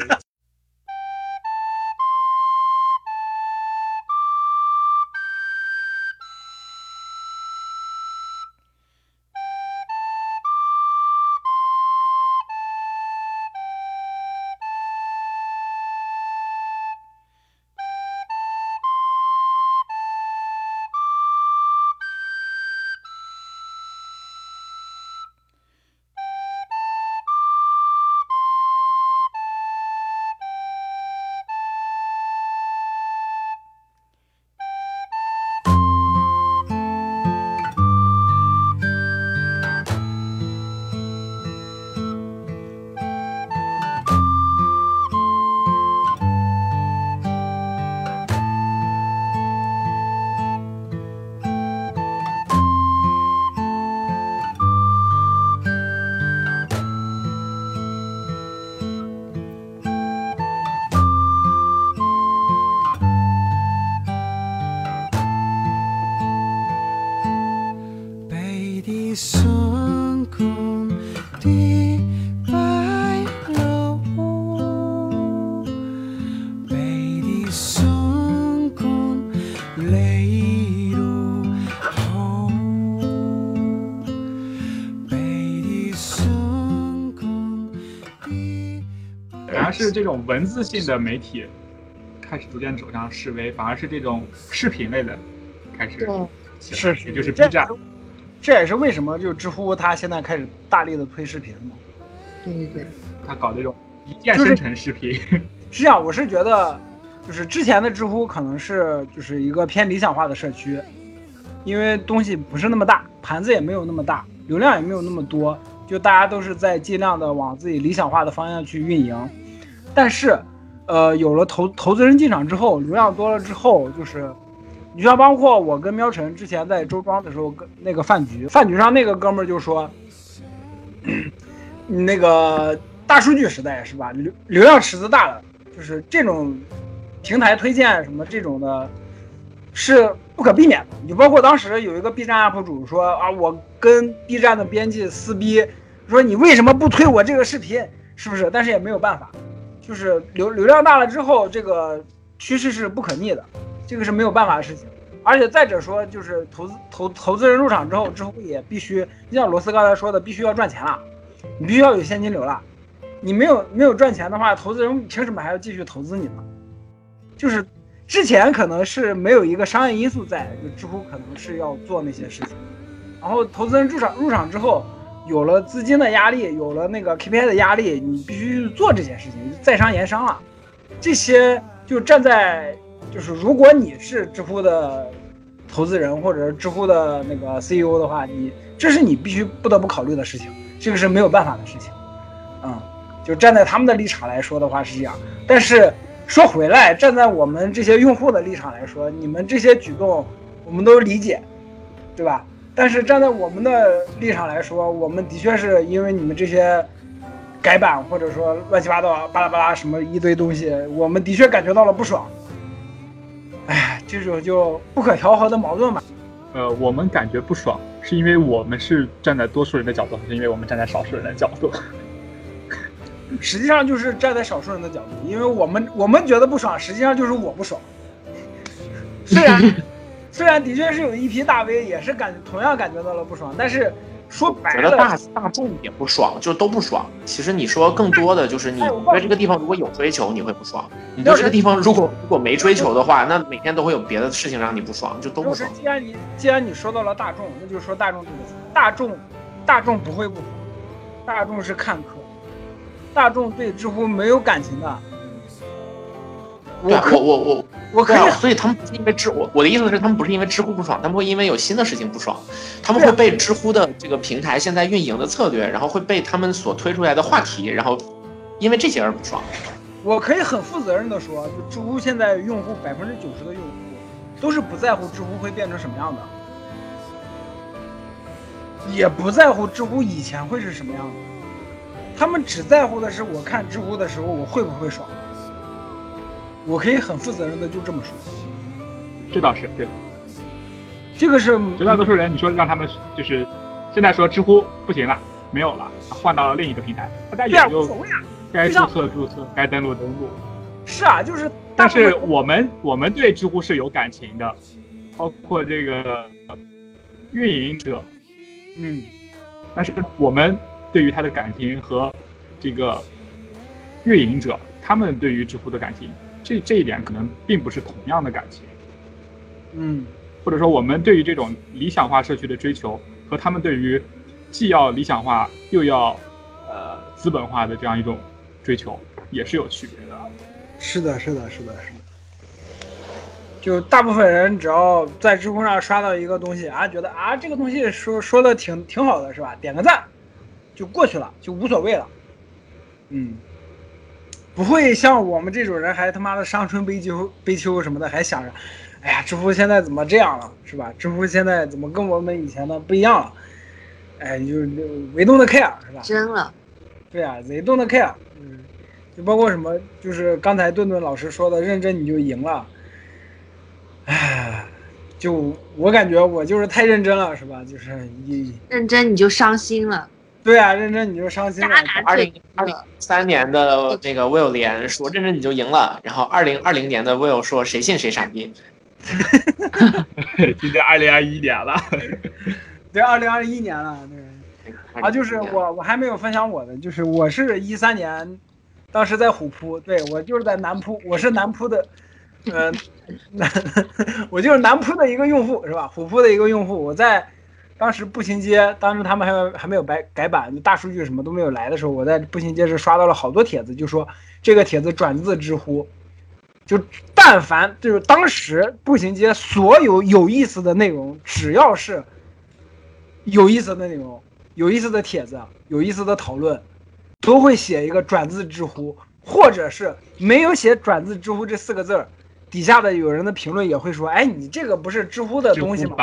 是这种文字性的媒体开始逐渐走向示威，反而是这种视频类的开始对起来，是是也就是 B 站。这也是为什么就知乎它现在开始大力的推视频嘛。对对对，他搞这种一键生成视频，[laughs] 是这样我是觉得，就是之前的知乎可能是就是一个偏理想化的社区，因为东西不是那么大，盘子也没有那么大，流量也没有那么多，就大家都是在尽量的往自己理想化的方向去运营。但是，呃，有了投投资人进场之后，流量多了之后，就是你像包括我跟喵晨之前在周庄的时候，跟那个饭局，饭局上那个哥们儿就说，[coughs] 那个大数据时代是吧？流流量池子大了，就是这种平台推荐什么这种的，是不可避免的。你包括当时有一个 B 站 UP 主说啊，我跟 B 站的编辑撕逼，说你为什么不推我这个视频？是不是？但是也没有办法，就是流流量大了之后，这个趋势是不可逆的，这个是没有办法的事情。而且再者说，就是投资投投资人入场之后，知乎也必须，就像罗斯刚才说的，必须要赚钱了，你必须要有现金流了。你没有没有赚钱的话，投资人凭什么还要继续投资你呢？就是之前可能是没有一个商业因素在，就知乎可能是要做那些事情，然后投资人入场入场之后，有了资金的压力，有了那个 KPI 的压力，你必须做这件事情，在商言商了。这些就站在就是如果你是知乎的投资人或者是知乎的那个 CEO 的话，你这是你必须不得不考虑的事情，这个是没有办法的事情，嗯。就站在他们的立场来说的话是这样，但是说回来，站在我们这些用户的立场来说，你们这些举动我们都理解，对吧？但是站在我们的立场来说，我们的确是因为你们这些改版或者说乱七八糟巴拉巴拉什么一堆东西，我们的确感觉到了不爽。哎，这种就不可调和的矛盾吧。呃，我们感觉不爽，是因为我们是站在多数人的角度，还是因为我们站在少数人的角度？[laughs] 实际上就是站在少数人的角度，因为我们我们觉得不爽，实际上就是我不爽。[laughs] [laughs] 虽然虽然的确是有一批大 V 也是感同样感觉到了不爽，但是说白觉得大，大众也不爽，就都不爽。其实你说更多的就是你对这个地方如果有追求，你会不爽；你对这个地方如果如果没追求的话，那每天都会有别的事情让你不爽，就都不就是爽。既然你既然你说到了大众，那就说大众这个词，大众大众不会不爽，大众是看客，大众对知乎没有感情的。我我我我我可以啊，所以他们不是因为知我我的意思是，他们不是因为知乎不爽，他们会因为有新的事情不爽，他们会被知乎的这个平台现在运营的策略，然后会被他们所推出来的话题，然后因为这些而不爽。我可以很负责任的说，就知乎现在用户百分之九十的用户都是不在乎知乎会变成什么样的，也不在乎知乎以前会是什么样的，他们只在乎的是我看知乎的时候我会不会爽。我可以很负责任的就这么说，这倒是对。这个是绝大多数人，你说让他们就是现在说知乎不行了，没有了，换到了另一个平台，大家也就该注册注册，该登录登录。是啊，就是但是我们我们对知乎是有感情的，包括这个呃运营者，嗯，但是我们对于他的感情和这个运营者，他们对于知乎的感情，这这一点可能并不是同样的感情，嗯，或者说我们对于这种理想化社区的追求和他们对于既要理想化又要呃资本化的这样一种追求也是有区别的。是的，是的，是的，是的。就大部分人只要在知乎上刷到一个东西啊，觉得啊这个东西说说的挺挺好的，是吧？点个赞就过去了，就无所谓了。嗯，不会像我们这种人还他妈的伤春悲秋悲秋什么的，还想着，哎呀，知乎现在怎么这样了，是吧？知乎现在怎么跟我们以前的不一样了？哎，就是唯动的 care 是吧？真了，对啊，they don't care，嗯，就包括什么，就是刚才顿顿老师说的，认真你就赢了，哎，就我感觉我就是太认真了，是吧？就是一，认真你就伤心了。对啊，认真你就伤心了二零二零三年的那个 Will 连说认真你就赢了，然后二零二零年的 Will 说谁信谁傻逼。[laughs] 今天二零二一年了，对，二零二一年了，对。啊，就是我我还没有分享我的，就是我是一三年，当时在虎扑，对我就是在南扑，我是南扑的，呃，南 [laughs] 我就是南扑的一个用户是吧？虎扑的一个用户，我在当时步行街，当时他们还还没有改改版，大数据什么都没有来的时候，我在步行街是刷到了好多帖子，就说这个帖子转自知乎，就但凡就是当时步行街所有有意思的内容，只要是有意思的内容。有意思的帖子、有意思的讨论，都会写一个转自知乎，或者是没有写转自知乎这四个字儿，底下的有人的评论也会说：“哎，你这个不是知乎的东西吗？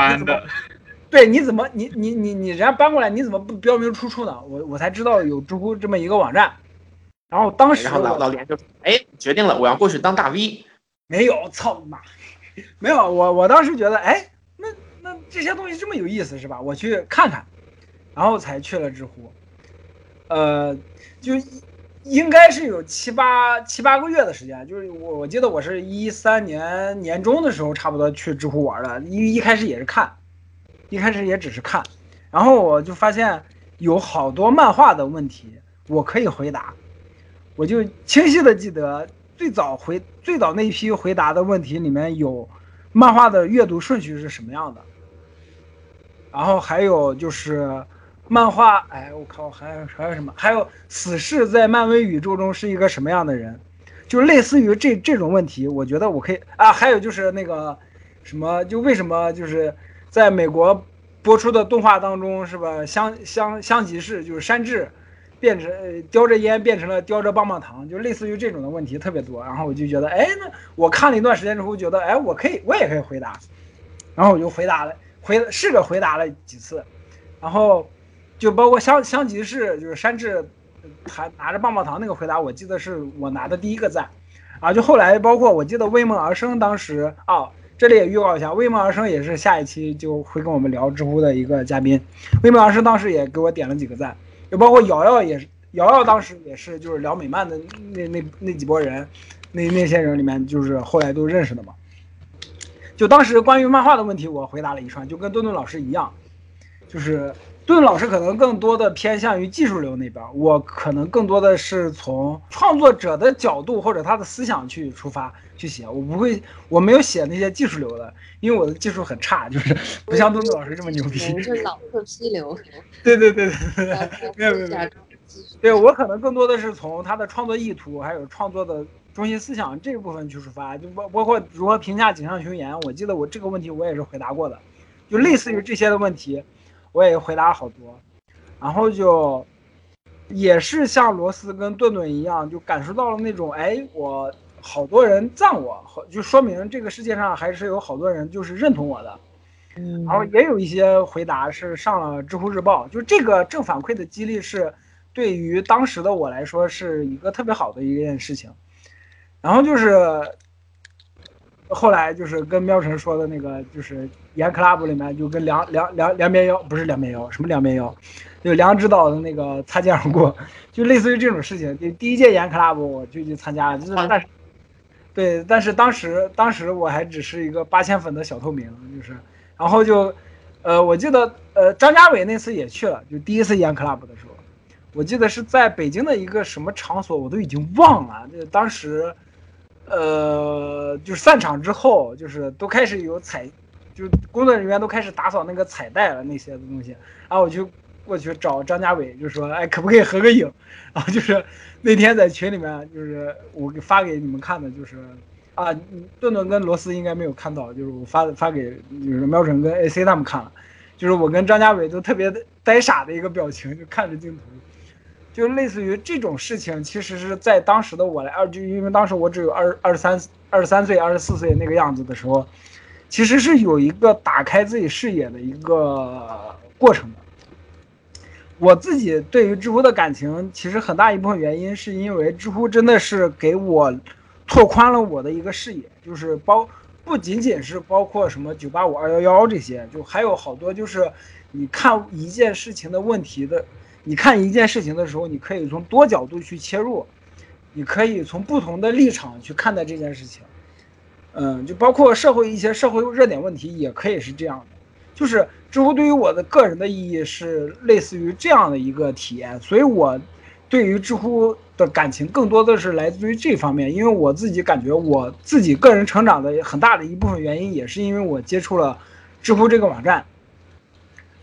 对，你怎么你你你你人家搬过来，你怎么不标明出处呢？”我我才知道有知乎这么一个网站，然后当时然后老老连就说，哎，决定了，我要过去当大 V。没有，操你妈！[laughs] 没有，我我当时觉得，哎，那那这些东西这么有意思是吧？我去看看，然后才去了知乎。呃，就应该是有七八七八个月的时间，就是我我记得我是一三年年中的时候，差不多去知乎玩的。一一开始也是看，一开始也只是看，然后我就发现有好多漫画的问题我可以回答，我就清晰的记得最早回最早那一批回答的问题里面有漫画的阅读顺序是什么样的，然后还有就是漫画，哎，我靠，还有还有什么？还有死侍在漫威宇宙中是一个什么样的人？就类似于这这种问题，我觉得我可以啊。还有就是那个什么，就为什么就是在美国播出的动画当中，是吧？香香香吉士就是山治。变成叼着烟变成了叼着棒棒糖，就类似于这种的问题特别多。然后我就觉得，哎，那我看了一段时间之后，觉得，哎，我可以，我也可以回答。然后我就回答了，回试着回答了几次，然后就包括香香吉士，就是山治还拿着棒棒糖那个回答，我记得是我拿的第一个赞。啊，就后来包括我记得为梦而生，当时啊，这里也预告一下，为梦而生也是下一期就会跟我们聊知乎的一个嘉宾。为梦而生当时也给我点了几个赞。就包括瑶瑶也是，瑶瑶当时也是就是聊美漫的那那那几波人，那那些人里面就是后来都认识的嘛。就当时关于漫画的问题，我回答了一串，就跟顿顿老师一样，就是顿顿老师可能更多的偏向于技术流那边，我可能更多的是从创作者的角度或者他的思想去出发去写，我不会，我没有写那些技术流的，因为我的技术很差，就是不像顿顿老师这么牛逼。我们是老色批流，对对对对 [laughs] 对，没有没有没有对我可能更多的是从他的创作意图，还有创作的中心思想这个部分去出发，就包包括如何评价井上雄彦，我记得我这个问题我也是回答过的，就类似于这些的问题，我也回答了好多，然后就也是像罗斯跟顿顿一样，就感受到了那种，哎，我好多人赞我，好就说明这个世界上还是有好多人就是认同我的，嗯，然后也有一些回答是上了知乎日报，就这个正反馈的激励是对于当时的我来说是一个特别好的一件事情。然后就是后来就是跟喵晨说的那个，就是演 club 里面就跟梁梁梁梁边妖不是梁边妖，什么梁边妖，就梁指导的那个擦肩而过，就类似于这种事情。就第一届演 club 我就去参加了，就是但是对，但是当时当时我还只是一个八千粉的小透明，就是，然后就，呃，我记得呃张家伟那次也去了，就第一次演 club 的时候，我记得是在北京的一个什么场所，我都已经忘了，就当时，呃，就是散场之后，就是都开始有彩，就工作人员都开始打扫那个彩带了那些的东西，然后我就过去找张家伟，就说，哎，可不可以合个影？[laughs] 然后就是那天在群里面，就是我给发给你们看的，就是啊，顿顿跟罗斯应该没有看到，就是我发发给就是喵晨跟 AC 他们看了，就是我跟张家伟都特别呆傻的一个表情，就看着镜头，就类似于这种事情，其实是在当时的我来二，就因为当时我只有二二十三二十三岁、二十四岁那个样子的时候，其实是有一个打开自己视野的一个过程的。我自己对于知乎的感情，其实很大一部分原因是因为知乎真的是给我拓宽了我的一个视野，就是包不仅仅是包括什么九八五二幺幺这些，就还有好多就是你看一件事情的问题的，你看一件事情的时候，你可以从多角度去切入，你可以从不同的立场去看待这件事情。嗯，就包括社会一些社会热点问题，也可以是这样的。就是知乎对于我的个人的意义是类似于这样的一个体验，所以我对于知乎的感情更多的是来自于这方面，因为我自己感觉我自己个人成长的很大的一部分原因，也是因为我接触了知乎这个网站。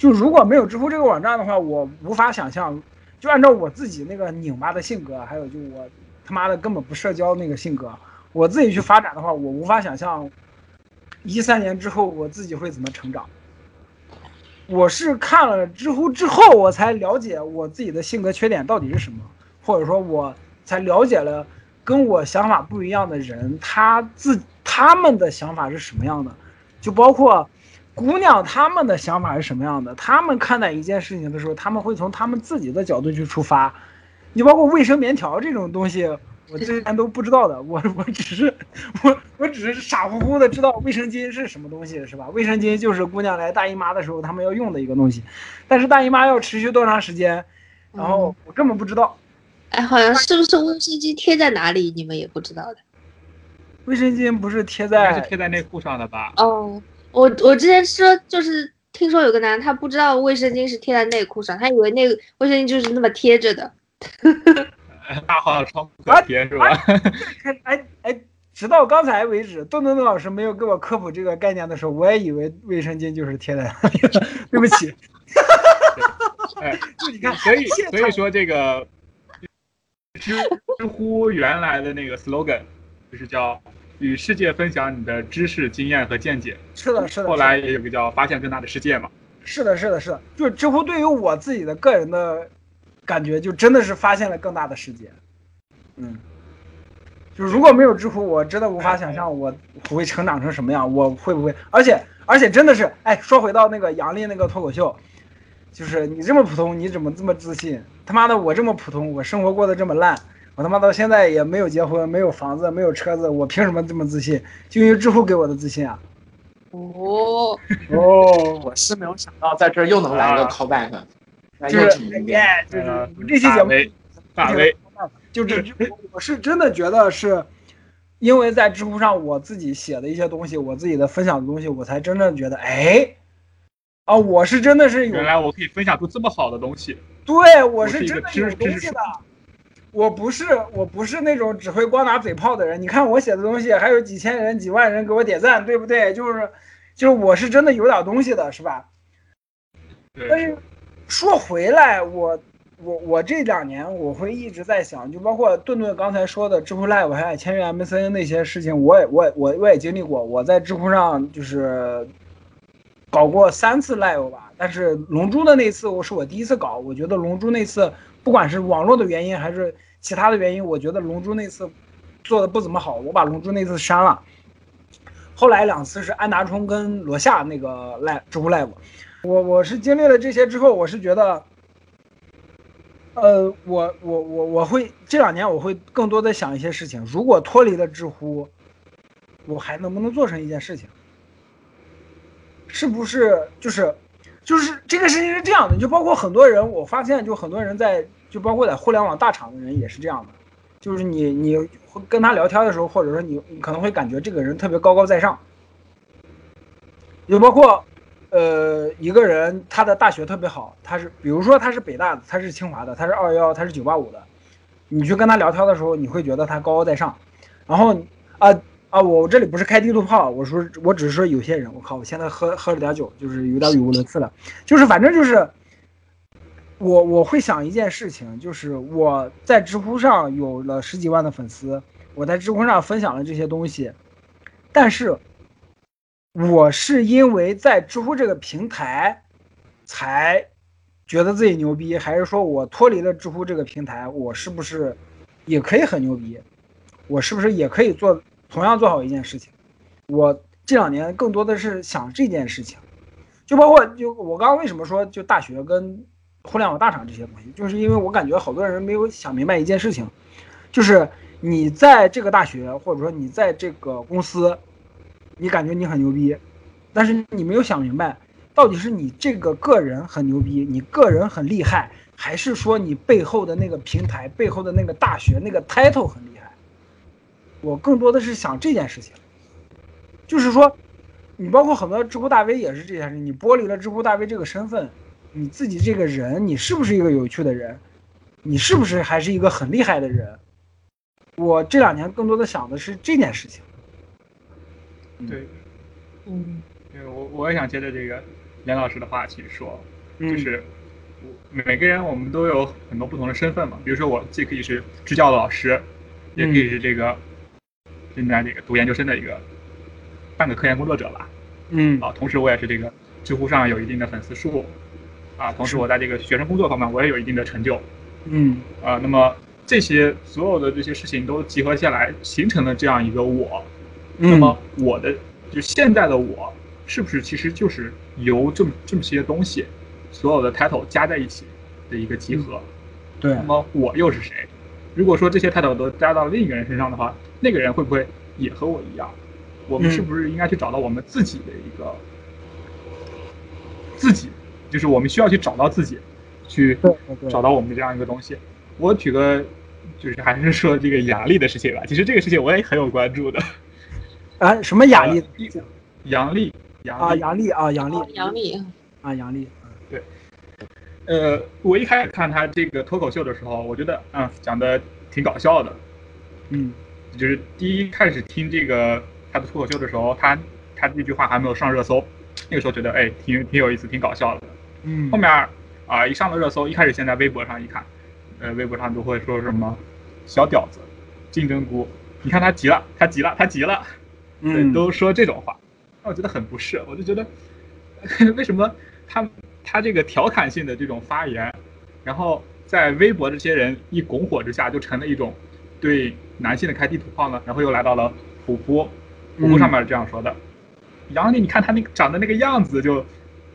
就如果没有知乎这个网站的话，我无法想象，就按照我自己那个拧巴的性格，还有就我他妈的根本不社交那个性格，我自己去发展的话，我无法想象一三年之后我自己会怎么成长。我是看了知乎之后，我才了解我自己的性格缺点到底是什么，或者说，我才了解了跟我想法不一样的人，他自他们的想法是什么样的，就包括姑娘她们的想法是什么样的，他们看待一件事情的时候，他们会从他们自己的角度去出发。你包括卫生棉条这种东西，我之前都不知道的，我我只是我我只是傻乎乎的知道卫生巾是什么东西，是吧？卫生巾就是姑娘来大姨妈的时候她们要用的一个东西，但是大姨妈要持续多长时间，然后我根本不知道。哎，好像是不是卫生巾贴在哪里，你们也不知道的。卫生巾不是贴应该是在贴在内裤上的吧？哦，我我之前说就是听说有个男的他不知道卫生巾是贴在内裤上，他以为那个卫生巾就是那么贴着的。[laughs] 大号窗不可贴是吧？开哎哎，直到刚才为止，邓邓邓老师没有给我科普这个概念的时候，我也以为卫生巾就是贴在。对不起，哎，就你看，所以所以说这个知知乎原来的那个 slogan 就是叫与世界分享你的知识、经验和见解。是的，是的。后来也有个叫发现更大的世界嘛。是的，是的，是的，就是知乎对于我自己的个人的感觉，就真的是发现了更大的世界。嗯，就如果没有知乎，我真的无法想象我会成长成什么样，我会不会？而且而且真的是，哎，说回到那个杨笠那个脱口秀，就是你这么普通，你怎么这么自信？他妈的，我这么普通，我生活过得这么烂，我他妈到现在也没有结婚，没有房子，没有车子，我凭什么这么自信？就因为知乎给我的自信啊！哦，哦，我是没有想到在这儿又能来一个遍耶，就是呃这期节目就这，我我是真的觉得是，因为在知乎上我自己写的一些东西，我自己的分享的东西，我才真正觉得，哎，啊，我是真的是有原来我可以分享出这么好的东西。对，我我是真的有知知识东西的。我不是我不是那种只会光打嘴炮的人。你看我写的东西，还有几千人、几万人给我点赞，对不对？就是就是我是真的有点东西的，是吧？但，是说回来，我我我这两年我会一直在想，就包括顿顿刚才说的知乎 Live 还有签约 MCN 那些事情，我也我也我我也经历过。我在知乎上就是搞过三次 Live 吧，但是龙珠的那次我是我第一次搞，我觉得龙珠那次不管是网络的原因还是其他的原因，我觉得龙珠那次做的不怎么好，我把龙珠那次删了。后来两次是安达充跟罗夏那个 live 知乎 live，我我是经历了这些之后，我是觉得，呃，我我我我会这两年我会更多的想一些事情，如果脱离了知乎，我还能不能做成一件事情？是不是就是就是这个事情是这样的？就包括很多人，我发现就很多人在就包括在互联网大厂的人也是这样的，就是你你会跟他聊天的时候，或者说你你可能会感觉这个人特别高高在上，就包括呃一个人他的大学特别好，他是比如说他是北大的，他是清华的，他是二幺幺，他是九八五的，你去跟他聊天的时候，你会觉得他高高在上，然后啊啊我我这里不是开地图炮，我说我只是说有些人，我靠，我现在喝喝了点酒，就是有点语无伦次了，就是反正就是。我我会想一件事情，就是我在知乎上有了十几万的粉丝，我在知乎上分享了这些东西，但是我是因为在知乎这个平台才觉得自己牛逼，还是说我脱离了知乎这个平台，我是不是也可以很牛逼？我是不是也可以做同样做好一件事情？我这两年更多的是想这件事情，就包括就我刚刚为什么说就大学跟互联网大厂这些东西，就是因为我感觉好多人没有想明白一件事情，就是你在这个大学或者说你在这个公司，你感觉你很牛逼，但是你没有想明白，到底是你这个个人很牛逼，你个人很厉害，还是说你背后的那个平台、背后的那个大学那个 title 很厉害？我更多的是想这件事情，就是说，你包括很多知乎大 V 也是这件事，你剥离了知乎大 V 这个身份。你自己这个人，你是不是一个有趣的人？你是不是还是一个很厉害的人？我这两年更多的想的是这件事情。对，嗯对我我也想接着这个连老师的话去说，就嗯是我每个人我们都有很多不同的身份嘛，比如说我既可以是支教的老师，也可以是这个现在这个读研究生的一个半个科研工作者吧，嗯啊，同时我也是这个知乎上有一定的粉丝数，啊，同时我在这个学生工作方面我也有一定的成就，嗯啊，那么这些所有的这些事情都集合下来，形成了这样一个我。那嗯么我的就现在的我，是不是其实就是由这么这么些东西，所有的 title 加在一起的一个集合？对那么我又是谁？如果说这些 title 都加到另一个人身上的话，那个人会不会也和我一样？我们嗯是不是应该去找到我们自己的一个自己？就是我们需要去找到自己，去对对对找到我们这样一个东西。我举个，就是还是说这个雅丽的事情吧。其实这个事情我也很有关注的。啊，什么雅丽呃阳历，阳啊？历，杨丽啊，杨丽哦杨丽，啊，杨丽。呃，我一开始看他这个脱口秀的时候，我觉得嗯讲的挺搞笑的。嗯就是第一开始听这个他的脱口秀的时候，他他这句话还没有上热搜，那个时候觉得哎挺挺有意思，挺搞笑的。嗯后面啊、一上了热搜，一开始先在微博上一看，呃，微博上都会说什么小屌子、金针菇，你看他急了，他急了，他急了，嗯都说这种话，那我觉得很不适，我就觉得 [laughs] 为什么他他这个调侃性的这种发言，然后在微博这些人一拱火之下，就成了一种对男性的开地图炮呢？然后又来到了虎扑，虎扑上面是这样说的：杨丽，你看他那个长得那个样子就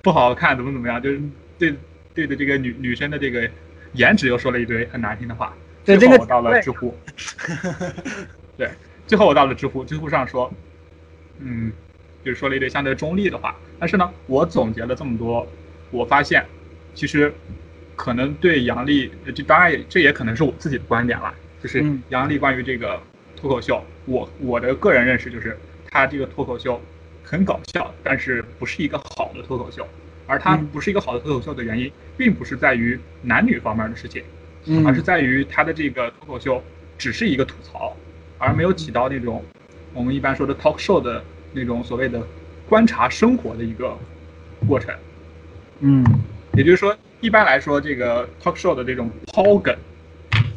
不好看，怎么怎么样，就是对对的这个女女生的这个颜值又说了一堆很难听的话。最后我到了知乎，[laughs] 对，最后我到了知乎，知乎上说，嗯，就是说了一堆相对中立的话。但是呢，我总结了这么多，我发现其实可能对杨笠，呃这当然也这也可能是我自己的观点了，就是嗯。杨笠关于这个脱口秀，我我的个人认识就是他这个脱口秀很搞笑，但是不是一个好的脱口秀，而他嗯。不是一个好的脱口秀的原因，并不是在于男女方面的事情，嗯。而是在于他的这个脱口秀只是一个吐槽，而没有起到那种我们一般说的 talk show 的那种所谓的观察生活的一个过程。嗯。也就是说，一般来说，这个 talk show 的这种抛梗，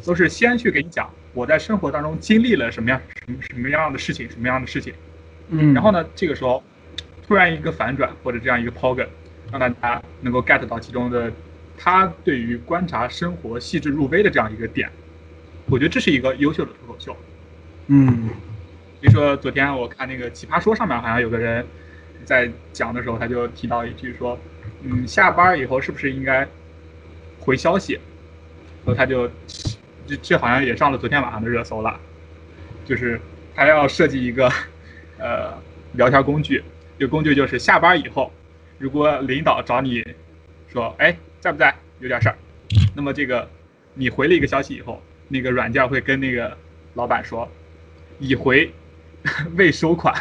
都是先去给你讲我在生活当中经历了什么样什么什么样的事情，什么样的事情，嗯，然后呢，这个时候突然一个反转或者这样一个抛梗，让大家能够 get 到其中的他对于观察生活细致入微的这样一个点，我觉得这是一个优秀的脱口秀。嗯比如说昨天我看那个《奇葩说》上面好像有个人在讲的时候，他就提到一句说，嗯，下班以后是不是应该回消息？然后他就这这好像也上了昨天晚上的热搜了，就是他要设计一个呃聊天工具，这个工具就是下班以后，如果领导找你说，哎，在不在？有点事儿，那么这个你回了一个消息以后，那个软件会跟那个老板说，已回未收款，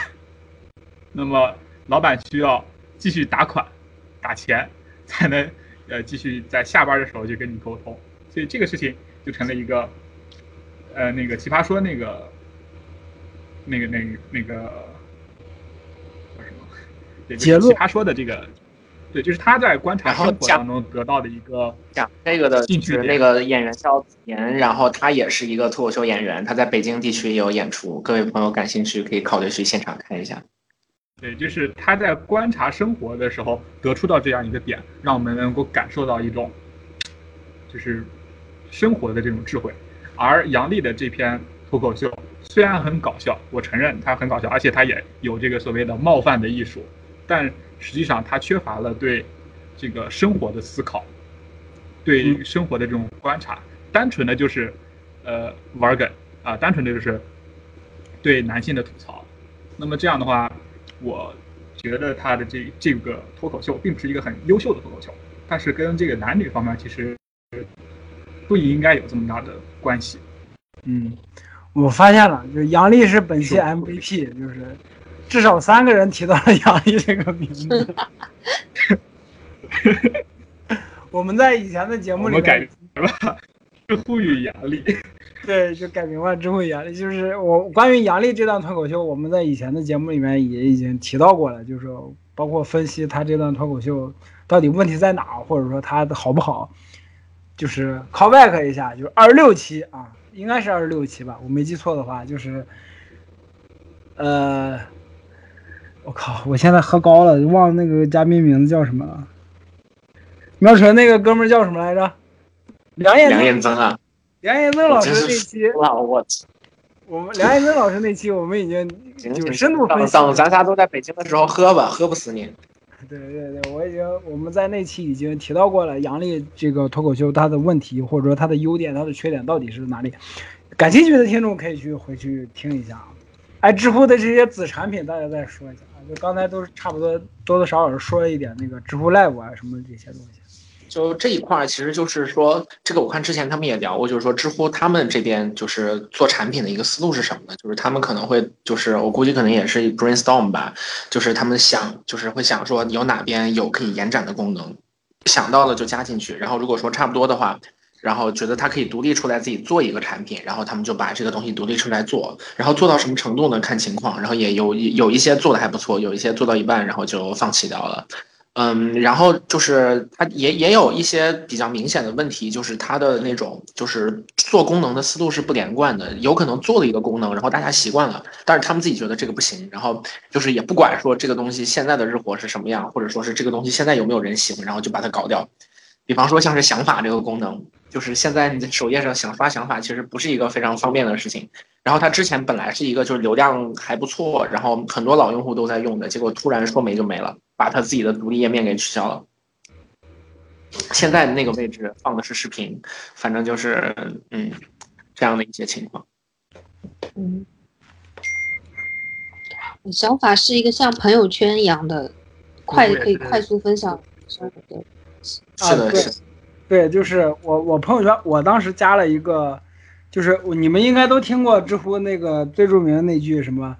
那么老板需要继续打款打钱，才能呃继续在下班的时候就跟你沟通，所以这个事情就成了一个呃那个奇葩说那个那个那个那个叫什么？对，就是结论奇葩说的这个，对，就是他在观察生活当中得到的一个讲这个的那个演员叫子妍，然后他也是一个脱口秀演员，他在北京地区也有演出，各位朋友感兴趣可以考虑去现场看一下。对，就是他在观察生活的时候得出到这样一个点，让我们能够感受到一种，就是生活的这种智慧。而杨笠的这篇脱口秀虽然很搞笑，我承认他很搞笑，而且他也有这个所谓的冒犯的艺术，但实际上他缺乏了对这个生活的思考，对生活的这种观察，单纯的就是呃玩梗啊，单纯的就是对男性的吐槽。那么这样的话，我觉得他的这这个脱口秀并不是一个很优秀的脱口秀，但是跟这个男女方面其实不应该有这么大的关系。嗯，我发现了，就是杨笠是本期 MVP，就是至少三个人提到了杨笠这个名字。[laughs] 我们在以前的节目里我们改面，名了，是呼吁杨笠。[laughs] 对，就改名了之后杨笠，就是我关于杨笠这段脱口秀，我们在以前的节目里面也已经提到过了，就是说包括分析他这段脱口秀到底问题在哪，或者说他的好不好，就是 call back 一下，就是二十六期啊，应该是二十六期吧，我没记错的话，就是，呃，我靠，我现在喝高了，忘了那个嘉宾名字叫什么了。苗晨那个哥们儿叫什么来着？梁彦梁。彦增啊，梁彦增老师那期，我我们梁彦增老师那期，我们已经就行行深度分析等等，咱仨都在北京的时候喝吧，喝不死你。对对对，我已经我们在那期已经提到过了，杨笠这个脱口秀它的问题或者说它的优点、它的缺点到底是哪里？感兴趣的听众可以去回去听一下啊。哎，知乎的这些子产品，大家再说一下啊，就刚才都是差不多多多少少说了一点那个知乎 Live 啊什么这些东西。就这一块儿，其实就是说，这个我看之前他们也聊过，就是说知乎他们这边就是做产品的一个思路是什么呢？就是他们可能会，就是我估计可能也是 brainstorm 吧，就是他们想，就是会想说有哪边有可以延展的功能，想到了就加进去，然后如果说差不多的话，然后觉得它可以独立出来自己做一个产品，然后他们就把这个东西独立出来做，然后做到什么程度呢？看情况，然后也有有一些做的还不错，有一些做到一半然后就放弃掉了。嗯，然后就是它也也有一些比较明显的问题，就是它的那种就是做功能的思路是不连贯的，有可能做了一个功能，然后大家习惯了，但是他们自己觉得这个不行，然后就是也不管说这个东西现在的日活是什么样，或者说是这个东西现在有没有人喜欢，然后就把它搞掉。比方说像是想法这个功能，就是现在你在首页上想刷想法，其实不是一个非常方便的事情。然后它之前本来是一个就是流量还不错，然后很多老用户都在用的，结果突然说没就没了，把它自己的独立页面给取消了。现在那个位置放的是视频，反正就是嗯这样的一些情况。嗯，想法是一个像朋友圈一样的，快可以快速分享生活的。是的，是的。对，就是我我朋友圈，我当时加了一个，就是你们应该都听过知乎那个最著名的那句什么，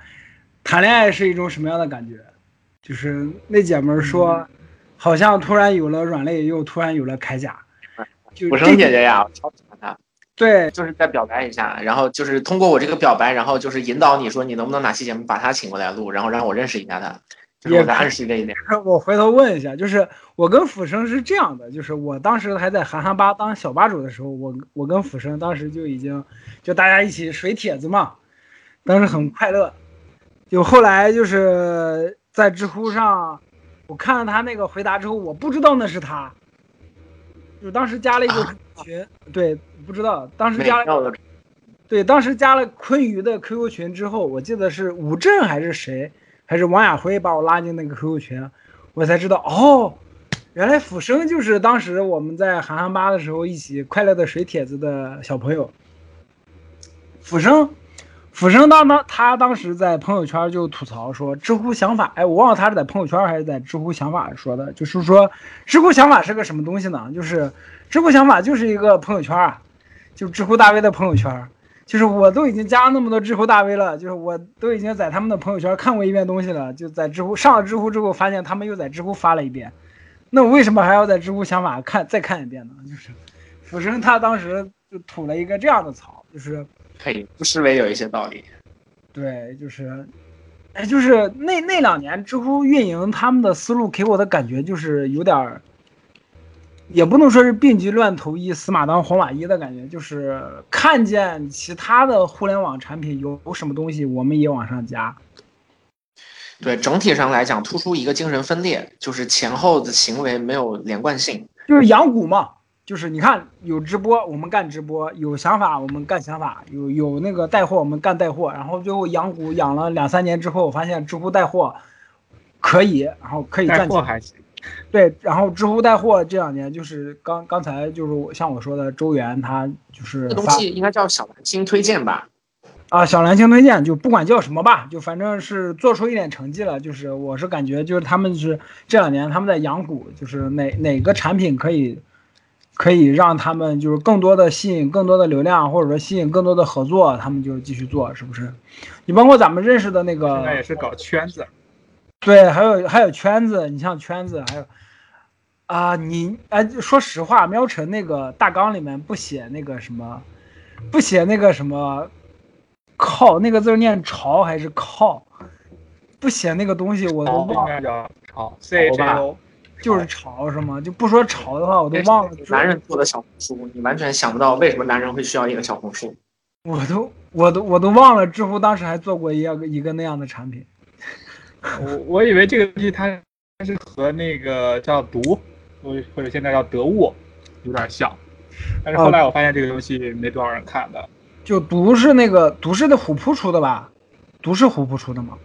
谈恋爱是一种什么样的感觉？就是那姐们儿说，好像突然有了软肋，又突然有了铠甲。就我这生姐姐呀，我超喜欢她，对就是在表白一下，然后就是通过我这个表白，然后就是引导你说你能不能哪期节目把她请过来录，然后让我认识一下她，就是我在暗示这一点。我回头问一下，就是我跟辅生是这样的，就是我当时还在韩寒吧当小吧主的时候，我我跟辅生当时就已经就大家一起水帖子嘛，当时很快乐。就后来就是在知乎上，我看了他那个回答之后，我不知道那是他，就当时加了一个群，对，不知道，当时加了对，当时加了昆鱼的 QQ 群之后，我记得是吴镇还是谁，还是王亚辉把我拉进那个 QQ 群，我才知道哦，原来辅生就是当时我们在韩寒吧的时候一起快乐的水帖子的小朋友。辅生，辅生当当他当时在朋友圈就吐槽说，知乎想法，哎，我忘了他是在朋友圈还是在知乎想法说的，就是说知乎想法是个什么东西呢？就是知乎想法就是一个朋友圈啊，就知乎大 V 的朋友圈。就是我都已经加了那么多知乎大 V 了，就是我都已经在他们的朋友圈看过一遍东西了，就在知乎上了知乎之后，发现他们又在知乎发了一遍，那我为什么还要在知乎想法看再看一遍呢？就是辅生他当时就吐了一个这样的槽，就是可以不失为有一些道理。对，就是，哎，就是那那两年知乎运营他们的思路给我的感觉就是有点儿，也不能说是病急乱投医、死马当活马医的感觉，就是看见其他的互联网产品有有什么东西，我们也往上加。对整体上来讲，突出一个精神分裂，就是前后的行为没有连贯性。就是养股嘛，就是你看有直播我们干直播，有想法我们干想法，有有那个带货我们干带货，然后最后养股养了两三年之后，发现知乎带货可以，然后可以赚钱。货还行。[laughs] 对，然后知乎带货这两年就是刚刚才就是我像我说的周元他就是这东西应该叫小蓝星推荐吧？啊小蓝星推荐就不管叫什么吧，就反正是做出一点成绩了。就是我是感觉就是他们是这两年他们在养股，就是哪哪个产品可以可以让他们就是更多的吸引更多的流量，或者说吸引更多的合作，他们就继续做，是不是？你包括咱们认识的那个现在也是搞圈子，对，还有还有圈子，你像圈子，还有啊、你哎，说实话，喵晨那个大纲里面不写那个什么，不写那个什么靠那个字念潮还是靠，不写那个东西我都忘了，潮 C H O，就是潮是吗？就不说潮的话，我都忘了。男人做的小红书，你完全想不到为什么男人会需要一个小红书。我都我都我都忘了，知乎当时还做过一个一个那样的产品。[laughs] 我我以为这个东西它是和那个叫毒，或者或者现在叫得物有点像，但是后来我发现这个游戏没多少人看的。就毒是那个毒是的虎扑出的吧？毒是虎扑出的吗？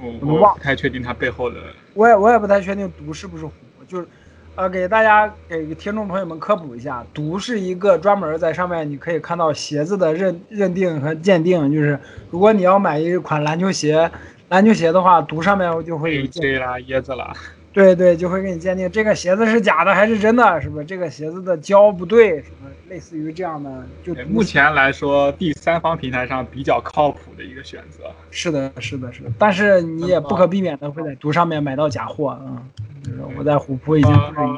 我我不太确定它背后的。我也我也不太确定毒是不是虎，就是，呃，给大家给听众朋友们科普一下，毒是一个专门在上面你可以看到鞋子的认认定和鉴定，就是如果你要买一款篮球鞋，篮球鞋的话，毒上面就会有 A 鉴 J 啦、椰子啦，对对，就会给你鉴定这个鞋子是假的还是真的，是不是？这个鞋子的胶不对，什么类似于这样的，就目前来说，第三方平台上比较靠谱的一个选择。是的，是的，是的，但是你也不可避免的会在毒上面买到假货，嗯，我在虎扑已经不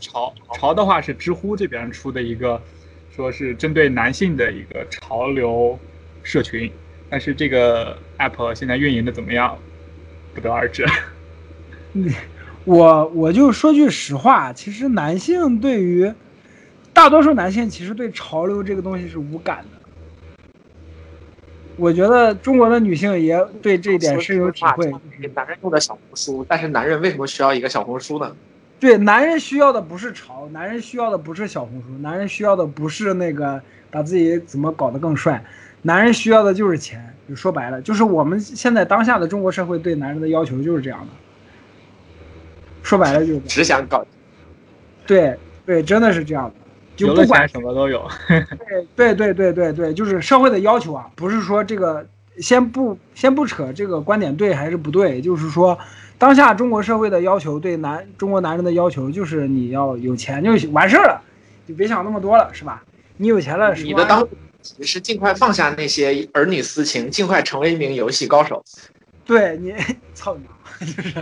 潮潮的话是知乎这边出的一个，说是针对男性的一个潮流社群，但是这个 app 现在运营的怎么样，不得而知。[laughs] 我我就说句实话，其实男性对于大多数男性其实对潮流这个东西是无感的。我觉得中国的女性也对这一点深有体会。给男人用的小红书，但是男人为什么需要一个小红书呢？对，男人需要的不是潮，男人需要的不是小红书，男人需要的不是那个把自己怎么搞得更帅，男人需要的就是钱。就说白了，就是我们现在当下的中国社会对男人的要求就是这样的。说白了就是只想搞对对，真的是这样的。就不管什么都有。[laughs] 对对对对对，就是社会的要求啊，不是说这个先不先不扯这个观点对还是不对，就是说当下中国社会的要求对男中国男人的要求就是你要有钱就完事儿了，就别想那么多了，是吧？你有钱了，你的当你是尽快放下那些儿女私情，尽快成为一名游戏高手。对你，[laughs] 操你妈，就是。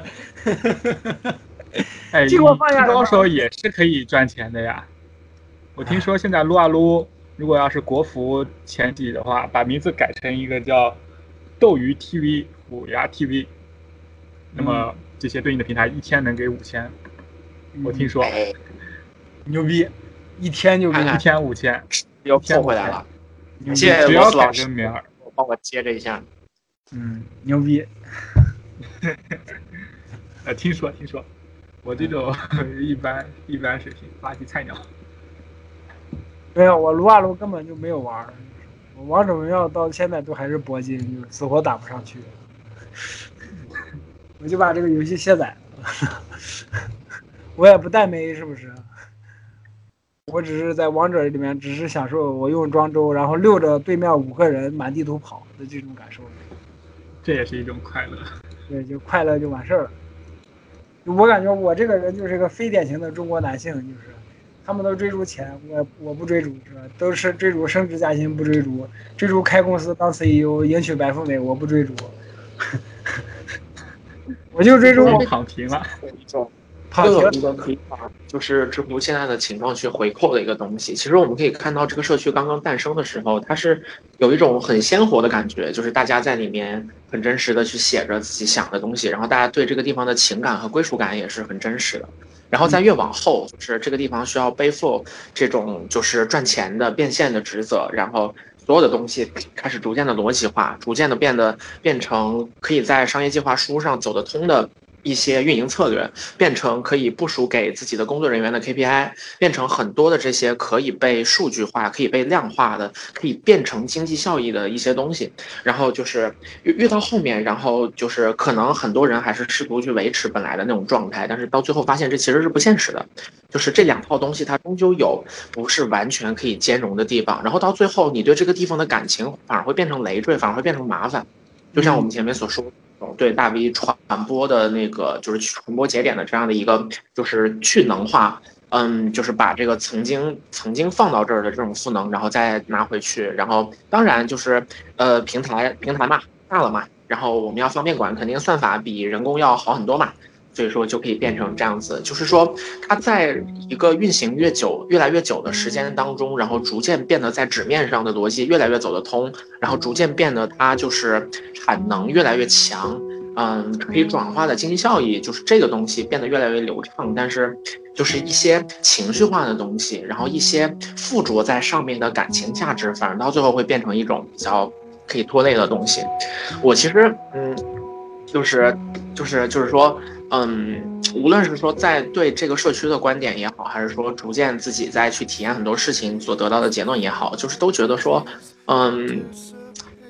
[laughs] 哎，这个我放下来吧高手也是可以赚钱的呀。我听说现在撸啊撸，如果要是国服前几的话，把名字改成一个叫斗鱼 TV、虎牙 TV，那么这些对应的平台一天能给五千。我听说哎，牛逼，一天就给一天五千，又骗回来了，谢谢只要改罗斯老师个名儿，帮我接着一下。嗯，牛逼。[laughs] 呃，听说听说，我这种 [laughs] 一般一般水平，垃圾菜鸟。没有，我撸啊撸根本就没有玩儿，我王者荣耀到现在都还是铂金，就是死活打不上去。我就把这个游戏卸载了，[laughs] 我也不带妹，是不是？我只是在王者里面，只是享受我用庄周，然后溜着对面五个人满地图跑的这种感受。这也是一种快乐。对，就快乐就完事儿了。我感觉我这个人就是个非典型的中国男性，就是他们都追逐钱，我我不追逐，是吧？都是追逐升职加薪，不追逐，追逐开公司当 CEO，迎娶白富美，我不追逐，[laughs] 我就追逐我躺平了。[laughs] 有一种躺又有一个可以把就是知乎现在的情况去回扣的一个东西。其实我们可以看到，这个社区刚刚诞生的时候，它是有一种很鲜活的感觉，就是大家在里面很真实的去写着自己想的东西，然后大家对这个地方的情感和归属感也是很真实的。然后再越往后，就是这个地方需要背负这种就是赚钱的变现的职责，然后所有的东西开始逐渐的逻辑化，逐渐的变得变成可以在商业计划书上走得通的一些运营策略，变成可以部署给自己的工作人员的 KPI，变成很多的这些可以被数据化、可以被量化的、可以变成经济效益的一些东西。然后就是越越到后面，然后就是可能很多人还是试图去维持本来的那种状态，但是到最后发现这其实是不现实的。就是这两套东西它终究有不是完全可以兼容的地方，然后到最后你对这个地方的感情反而会变成累赘，反而会变成麻烦。就像我们前面所说，对大 V 传播的那个就是传播节点的这样的一个就是去能化，嗯，就是把这个曾经曾经放到这儿的这种赋能，然后再拿回去，然后当然就是呃平台平台嘛大了嘛，然后我们要方便管，肯定算法比人工要好很多嘛。所以说就可以变成这样子，就是说它在一个运行越久、越来越久的时间当中，然后逐渐变得在纸面上的逻辑越来越走得通，然后逐渐变得它就是产能越来越强，嗯，可以转化的经济效益就是这个东西变得越来越流畅，但是就是一些情绪化的东西，然后一些附着在上面的感情价值，反而到最后会变成一种比较可以拖累的东西。我其实嗯，就是就是就是说。嗯，无论是说在对这个社区的观点也好，还是说逐渐自己再去体验很多事情所得到的结论也好，就是都觉得说，嗯，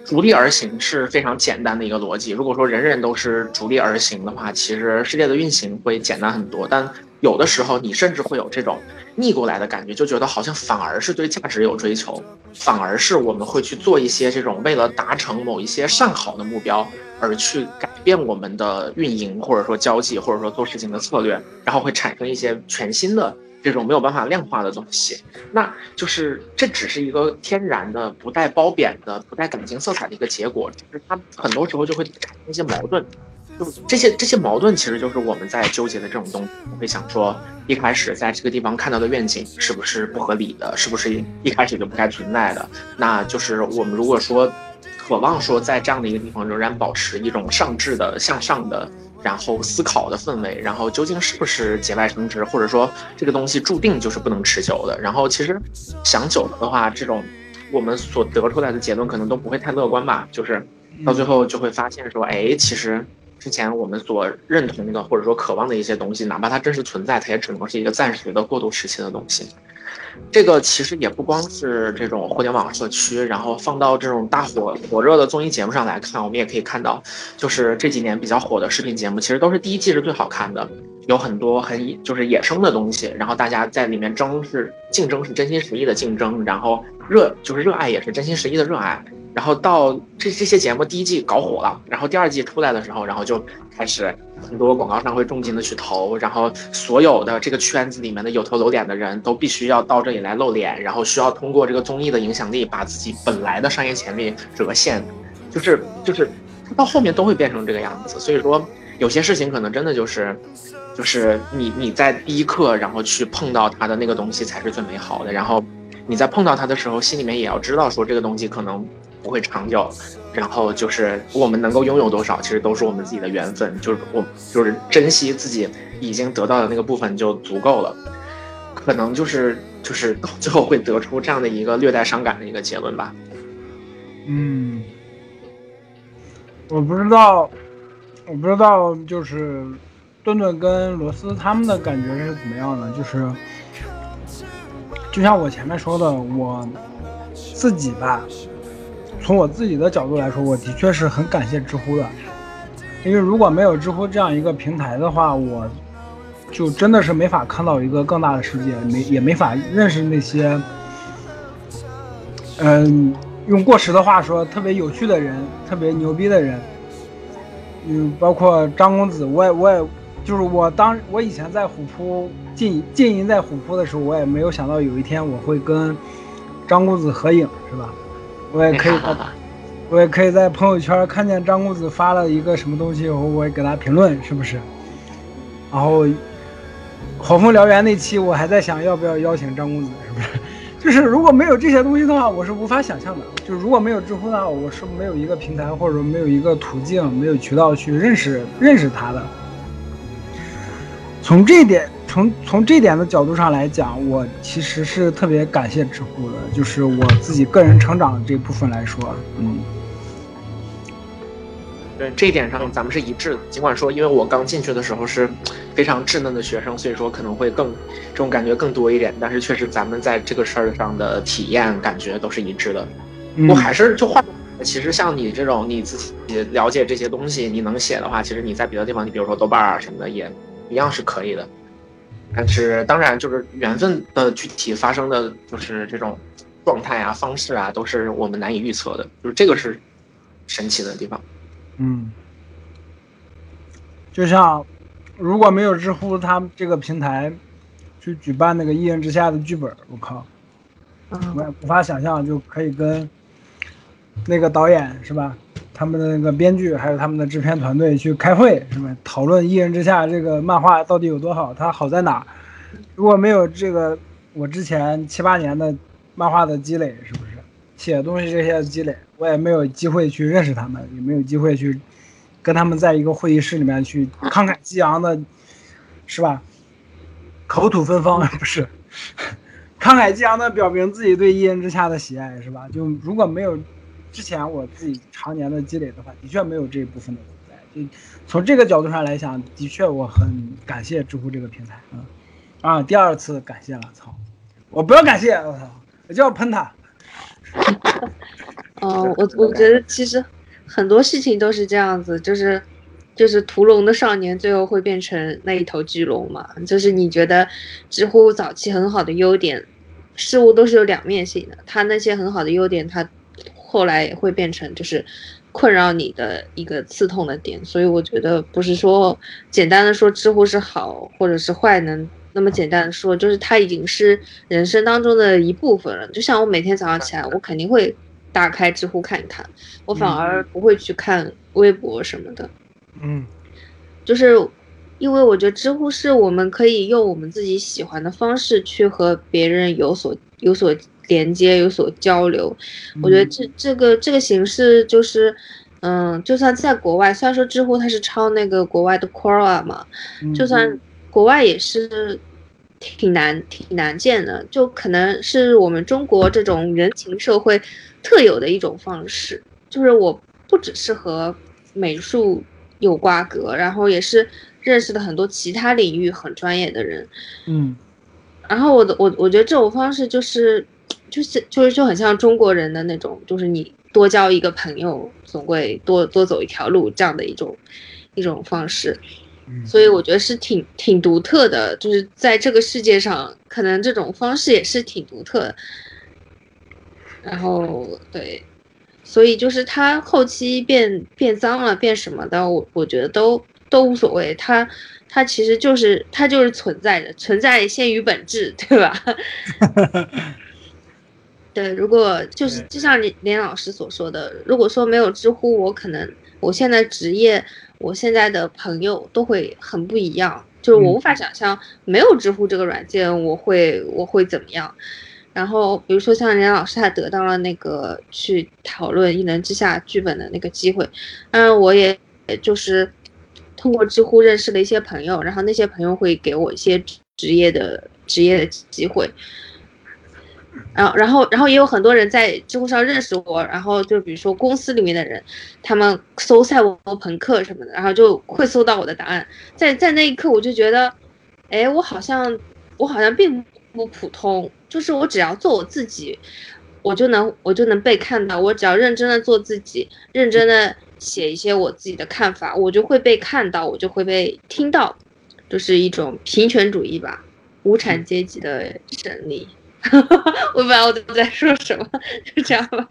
逐利而行是非常简单的一个逻辑。如果说人人都是逐利而行的话，其实世界的运行会简单很多。但有的时候，你甚至会有这种逆过来的感觉，就觉得好像反而是对价值有追求，反而是我们会去做一些这种为了达成某一些上好的目标而去改变我们的运营，或者说交际，或者说做事情的策略，然后会产生一些全新的这种没有办法量化的东西。那就是这只是一个天然的、不带褒贬的、不带感情色彩的一个结果，就是它很多时候就会产生一些矛盾。就这些这些矛盾，其实就是我们在纠结的这种东西。我会想说，一开始在这个地方看到的愿景是不是不合理的？是不是一开始就不该存在的？那就是我们如果说渴望说在这样的一个地方仍然保持一种上至的、向上的，然后思考的氛围，然后究竟是不是节外生枝，或者说这个东西注定就是不能持久的？然后其实想久了的话，这种我们所得出来的结论可能都不会太乐观吧。就是到最后就会发现说，哎，其实。之前我们所认同的或者说渴望的一些东西，哪怕它真实存在，它也只能是一个暂时的过渡时期的东西。这个其实也不光是这种互联网社区，然后放到这种大火火热的综艺节目上来看，我们也可以看到，就是这几年比较火的视频节目，其实都是第一季是最好看的，有很多很就是野生的东西，然后大家在里面争是竞争是真心实意的竞争，然后热就是热爱也是真心实意的热爱。然后到这这些节目第一季搞火了，然后第二季出来的时候，然后就开始很多广告商会重金的去投，然后所有的这个圈子里面的有头有脸的人都必须要到这里来露脸，然后需要通过这个综艺的影响力把自己本来的商业潜力折现，就是就是到后面都会变成这个样子。所以说有些事情可能真的就是。就是你你在第一刻，然后去碰到它的那个东西才是最美好的。然后你在碰到它的时候，心里面也要知道说这个东西可能不会长久。然后就是我们能够拥有多少，其实都是我们自己的缘分。就是我就是珍惜自己已经得到的那个部分就足够了。可能就是就是到最后会得出这样的一个略带伤感的一个结论吧。嗯，我不知道，我不知道，就是顿顿跟罗斯他们的感觉是怎么样的？就是，就像我前面说的，我自己吧，从我自己的角度来说，我的确是很感谢知乎的，因为如果没有知乎这样一个平台的话，我就真的是没法看到一个更大的世界，没也没法认识那些，嗯。用过时的话说，特别有趣的人，特别牛逼的人，嗯，包括张公子，我也我也就是我当我以前在虎扑经经营在虎扑的时候，我也没有想到有一天我会跟张公子合影，是吧？我也可以，我也可以在朋友圈看见张公子发了一个什么东西我，我也给他评论，是不是？然后火风燎原那期，我还在想要不要邀请张公子，是不是？[laughs] 就是如果没有这些东西的话，我是无法想象的。就是如果没有知乎的话，我是没有一个平台，或者没有一个途径，没有渠道去认识认识他的。从这一点，从从这点的角度上来讲，我其实是特别感谢知乎的，就是我自己个人成长的这部分来说，嗯。对这一点上，咱们是一致的。尽管说，因为我刚进去的时候是非常稚嫩的学生，所以说可能会更这种感觉更多一点。但是确实，咱们在这个事儿上的体验感觉都是一致的。我还是就换，其实像你这种你自己了解这些东西，你能写的话，其实你在别的地方，你比如说豆瓣啊什么的，也一样是可以的。但是当然，就是缘分的具体发生的就是这种状态啊、方式啊，都是我们难以预测的。就是这个是神奇的地方。嗯，就像如果没有知乎，他们这个平台去举办那个《一人之下》的剧本，我靠，我也无法想象就可以跟那个导演是吧，他们的那个编剧还有他们的制片团队去开会，是吧？讨论《一人之下》这个漫画到底有多好，它好在哪？如果没有这个我之前七八年的漫画的积累，是不是写东西这些积累？我也没有机会去认识他们，也没有机会去跟他们在一个会议室里面去慷慨激昂的，是吧？口吐芬芳不是，[laughs] 慷慨激昂的表明自己对一人之下的喜爱，是吧？就如果没有之前我自己常年的积累的话，的确没有这一部分的存在。就从这个角度上来讲，的确我很感谢知乎这个平台。嗯，啊，第二次感谢了，操！我不要感谢，我操，我就要喷他。[laughs] 哦，我我觉得其实很多事情都是这样子，就是就是屠龙的少年最后会变成那一头巨龙嘛。就是你觉得知乎早期很好的优点，事物都是有两面性的，它那些很好的优点，它后来也会变成就是困扰你的一个刺痛的点。所以我觉得不是说简单的说知乎是好或者是坏能那么简单的说，就是它已经是人生当中的一部分了。就像我每天早上起来，我肯定会。打开知乎看一看，我反而不会去看微博什么的。嗯，就是因为我觉得知乎是我们可以用我们自己喜欢的方式去和别人有所有所连接、有所交流。我觉得这这个这个形式就是，嗯，就算在国外，虽然说知乎它是抄那个国外的 Quora 嘛，就算国外也是挺难挺难见的，就可能是我们中国这种人情社会。特有的一种方式，就是我不只是和美术有瓜葛，然后也是认识了很多其他领域很专业的人，嗯，然后我的我我觉得这种方式就是就是就是就很像中国人的那种，就是你多交一个朋友，总归多多走一条路这样的一种一种方式，所以我觉得是挺挺独特的，就是在这个世界上，可能这种方式也是挺独特的。然后对，所以就是他后期变变脏了，变什么的，我我觉得都都无所谓。他他其实就是他就是存在的，存在先于本质，对吧？[laughs] 对，如果就是就像连连老师所说的，如果说没有知乎，我可能我现在职业，我现在的朋友都会很不一样，就是我嗯无法想象没有知乎这个软件，我会我会怎么样。然后比如说像连老师，他得到了那个去讨论《异能之下》剧本的那个机会，当然我也也就是通过知乎认识了一些朋友，然后那些朋友会给我一些职职业的职业的机会。然后，然后，然后也有很多人在知乎上认识我，然后就比如说公司里面的人，他们搜赛博朋克什么的，然后就会搜到我的答案。在在那一刻，我就觉得，哎，我好像我好像并不普通，就是我只要做我自己，我就能我就能被看到。我只要认真的做自己，认真的写一些我自己的看法，我就会被看到，我就会被听到，就是一种平权主义吧，无产阶级的胜利。[laughs] 我不知道我在说什么，就这样吧。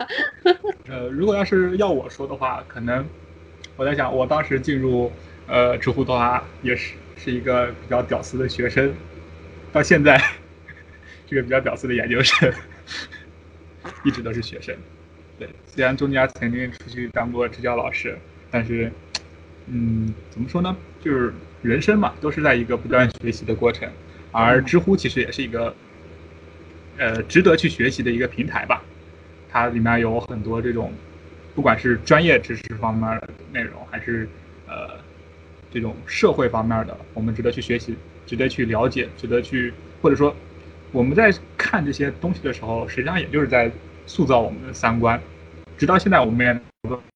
[laughs] 呃，如果要是要我说的话，可能我在想，我当时进入呃知乎的话，也是是一个比较屌丝的学生，到现在这个比较屌丝的研究生，一直都是学生。对，虽然中间曾经出去当过支教老师，但是，嗯，怎么说呢？就是人生嘛，都是在一个不断学习的过程，而知乎其实也是一个，呃，值得去学习的一个平台吧。它里面有很多这种，不管是专业知识方面的内容，还是呃这种社会方面的，我们值得去学习，值得去了解，值得去，或者说我们在看这些东西的时候，实际上也就是在塑造我们的三观。直到现在，我们也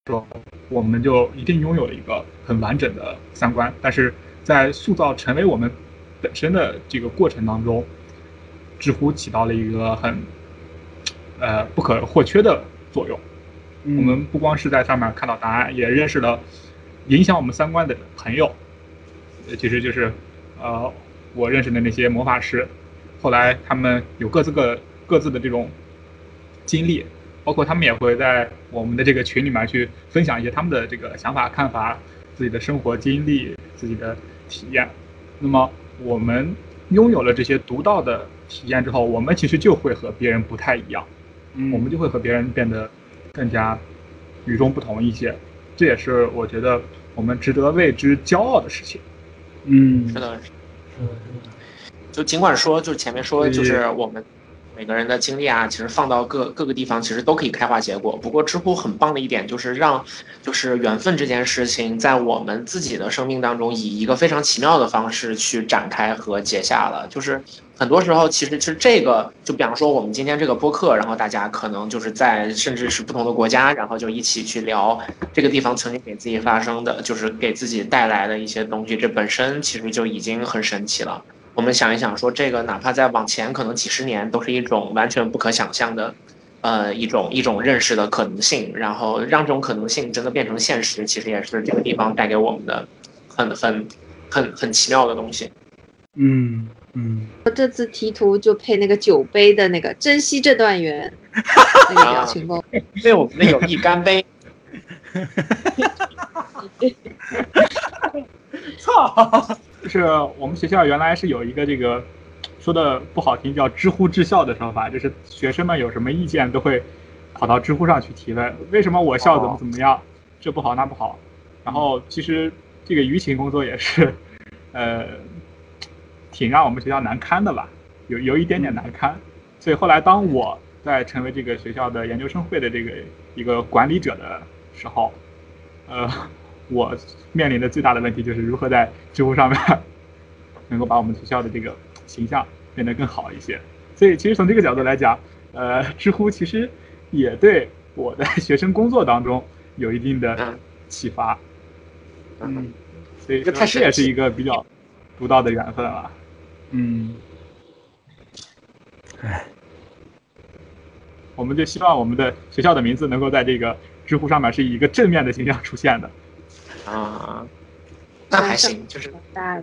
说，我们就一定拥有了一个很完整的三观，但是在塑造成为我们本身的这个过程当中，知乎起到了一个很呃不可或缺的作用。嗯我们不光是在上面看到答案，也认识了影响我们三观的朋友。呃，其实就是呃我认识的那些魔法师，后来他们有各自各各自的这种经历，包括他们也会在我们的这个群里面去分享一些他们的这个想法、看法、自己的生活经历、自己的体验。那么我们拥有了这些独到的体验之后，我们其实就会和别人不太一样。嗯我们就会和别人变得更加与众不同一些。这也是我觉得我们值得为之骄傲的事情。嗯是的，是的就尽管说，就是前面说，就是我们每个人的经历啊，其实放到各各个地方，其实都可以开花结果。不过知乎很棒的一点就是让，就是缘分这件事情，在我们自己的生命当中，以一个非常奇妙的方式去展开和结下了。就是很多时候，其实其实这个，就比方说我们今天这个播客，然后大家可能就是在甚至是不同的国家，然后就一起去聊这个地方曾经给自己发生的，就是给自己带来的一些东西，这本身其实就已经很神奇了。我们想一想，说这个哪怕再往前可能几十年，都是一种完全不可想象的，呃，一种一种认识的可能性。然后让这种可能性真的变成现实，其实也是这个地方带给我们的很很很很奇妙的东西。嗯嗯，这次题图就配那个酒杯的那个“珍惜这段缘 [laughs] ”那个表情包。为我们的友谊干杯！[laughs] [laughs] 操！就是我们学校原来是有一个这个说的不好听叫“知乎治校”的说法，就是学生们有什么意见都会跑到知乎上去提问，为什么我校怎么怎么样，这不好那不好。然后其实这个舆情工作也是，[laughs] 呃，挺让我们学校难堪的吧，有有一点点难堪。所以后来当我在成为这个学校的研究生会的这个一个管理者的时候，呃，我面临的最大的问题就是如何在知乎上面 [laughs] 能够把我们学校的这个形象变得更好一些。所以其实从这个角度来讲，呃，知乎其实也对我在 [laughs] 学生工作当中有一定的嗯启发。嗯，所以这太这也是一个比较独到的缘分了。嗯，我们就希望我们的学校的名字能够在这个知乎上面是以一个正面的形象出现的。啊，那还行，就是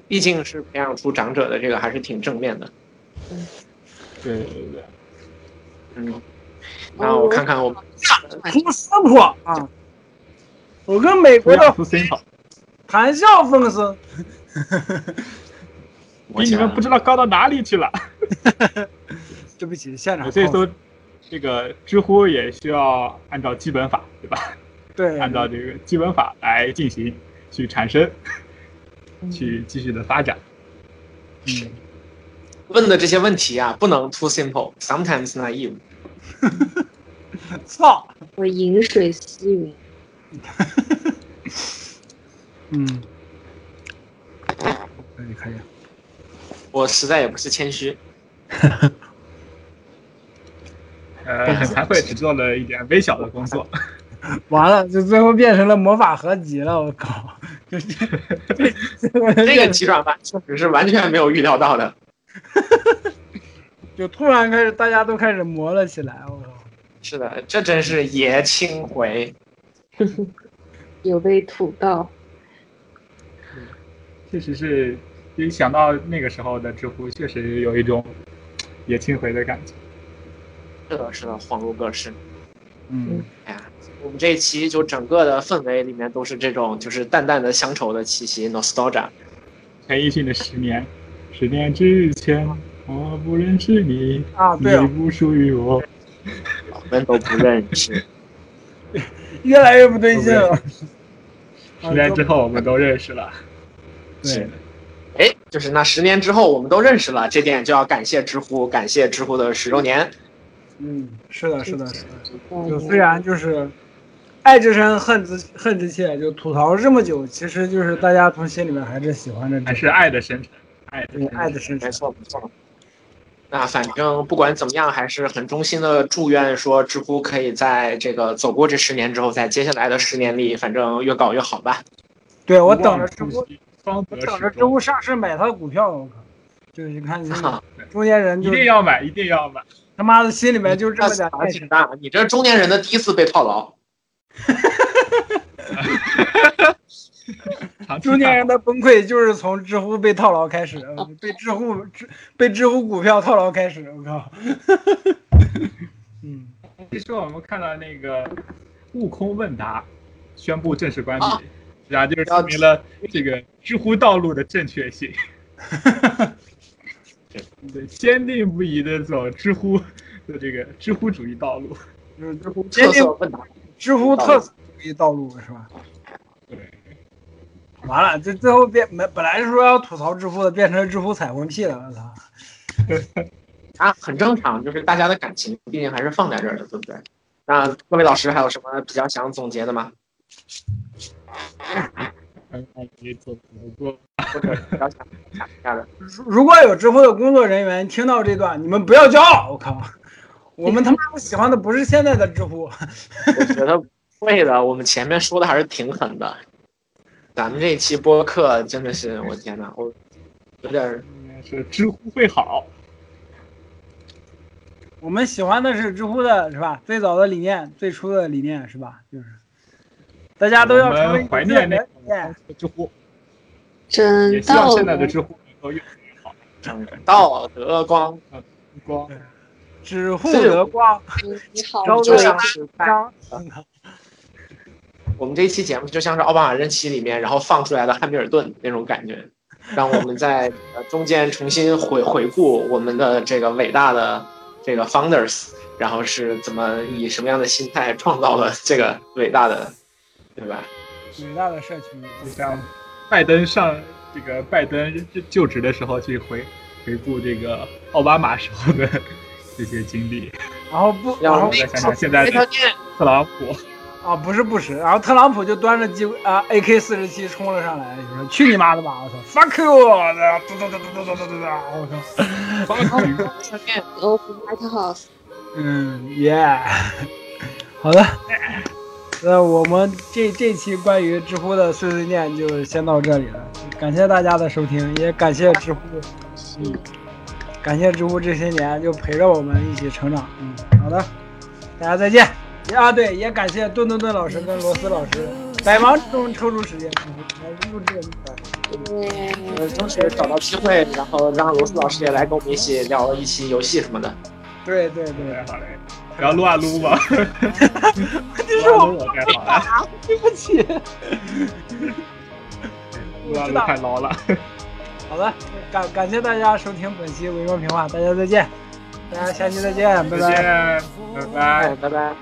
毕竟是培养出长者的这个还是挺正面的。对对对，嗯，然后我看看我们下图斯破啊！我跟美国的谈笑风生，[laughs] 我比你们不知道高到哪里去了。[laughs] 对不起，现场所以说，这个知乎也需要按照基本法，对吧？对，按照这个基本法来进行去产生，[laughs] 去继续的发展。嗯，问的这些问题啊，不能 too simple，sometimes naive。[laughs] 操，我饮水思源。[laughs] 嗯，可以可以，我实在也不是谦虚，呃，很惭愧，只做了一点微小的工作。完了，就最后变成了魔法合集了，我靠！就这，这个急转弯确实是完全没有预料到的。就突然开始，大家都开始磨了起来，我靠！是的，这真是爷青回。[laughs] 有被吐到，确实是，一想到那个时候的知乎，确实有一种爷青回的感觉。是的，是的，恍如隔世。嗯，哎呀，我们这一期就整个的氛围里面都是这种就是淡淡的乡愁的气息，nostalgia。陈奕迅的《十年》，十年之前我不认识你，啊对哦你不属于我。[laughs] 我们都不认识。[laughs] 越来越不对劲了。[laughs] 十年之后我们都认识了。对，哎，就是那十年之后我们都认识了，这点就要感谢知乎，感谢知乎的十周年。嗯，是的，是的，是的。就虽然就是爱之深，恨之恨之切，就吐槽这么久，其实就是大家从心里面还是喜欢着，还是爱的深沉，爱的对深沉爱的深沉。没错，没错。那反正不管怎么样，还是很衷心的祝愿说知乎可以在这个走过这十年之后，在接下来的十年里，反正越搞越好吧。对我等着知乎，方我等着知乎上市买它股票，我靠！就是 [laughs] 你看，你中年人一定要买，一定要买。他妈的心里面就这么点。挺大，你这中年人的第一次被套牢。中年人的崩溃就是从知乎被套牢开始，被知乎知被知乎股票套牢开始，我靠！[laughs] 嗯，其实我们看到那个悟空问答宣布正式关闭啊，然后就是说明了这个知乎道路的正确性。[laughs] 对，坚定不移的走知乎的这个知乎主义道路。就是知乎特色问答，知乎特色主义道路是吧？对，完了，这最后变本本来是说要吐槽知乎的，变成知乎彩虹屁了，我操！[laughs] 啊，很正常，就是大家的感情毕竟还是放在这儿的，对不对？那各位老师还有什么比较想总结的吗？刚刚也走过，或者比较想讲一下的？如如果有知乎的工作人员听到这段，你们不要骄傲，我靠！我们他妈的喜欢的不是现在的知乎，我觉得不会的，我们前面说的还是挺狠的。咱们这一期播客真的是，我天呐，我有点儿是知乎会好。我们喜欢的是知乎的是吧？最早的理念，最初的理念是吧？就是大家都要成为怀念那知乎，真也希望现在的知乎能够越来越好。整道德光，光知乎得光，你好招就对啊像是在张。[laughs] 我们这一期节目就像是奥巴马任期里面，然后放出来的汉密尔顿那种感觉，让我们在呃中间重新回回顾我们的这个伟大的这个 founders，然后是怎么以什么样的心态创造了这个伟大的，对吧？伟大的社区，就像拜登上这个拜登就职的时候去回回顾这个奥巴马时候的这些经历，[laughs] 然后不，然后再想想现在没条件，特朗普，啊，不是布什，然后特朗普就端着机啊 AK 四十七冲了上来，就说去你妈的吧！我操，fuck you！然后哒哒哒哒哒哒哒哒，我靠，没条件，Open White House，嗯耶，[laughs] 好的，那我们这这期关于知乎的碎碎念就先到这里了，感谢大家的收听，也感谢知乎，嗯，感谢知乎这些年就陪着我们一起成长，嗯，好的，大家再见。啊，对，也感谢顿顿顿老师跟罗斯老师百忙之中抽出时间来录制。呃，争取找到机会，然后让罗斯老师也来跟我们一起聊一期游戏什么的。对对对，好嘞，不要撸啊撸吧，[laughs] 这是我撸啊撸我盖好了，啊，[laughs] 对不起。撸啊撸太捞了。好的，感感谢大家收听本期《微妙评话》，大家再见，大家下期再见，拜再拜，见，拜拜。拜拜。拜拜。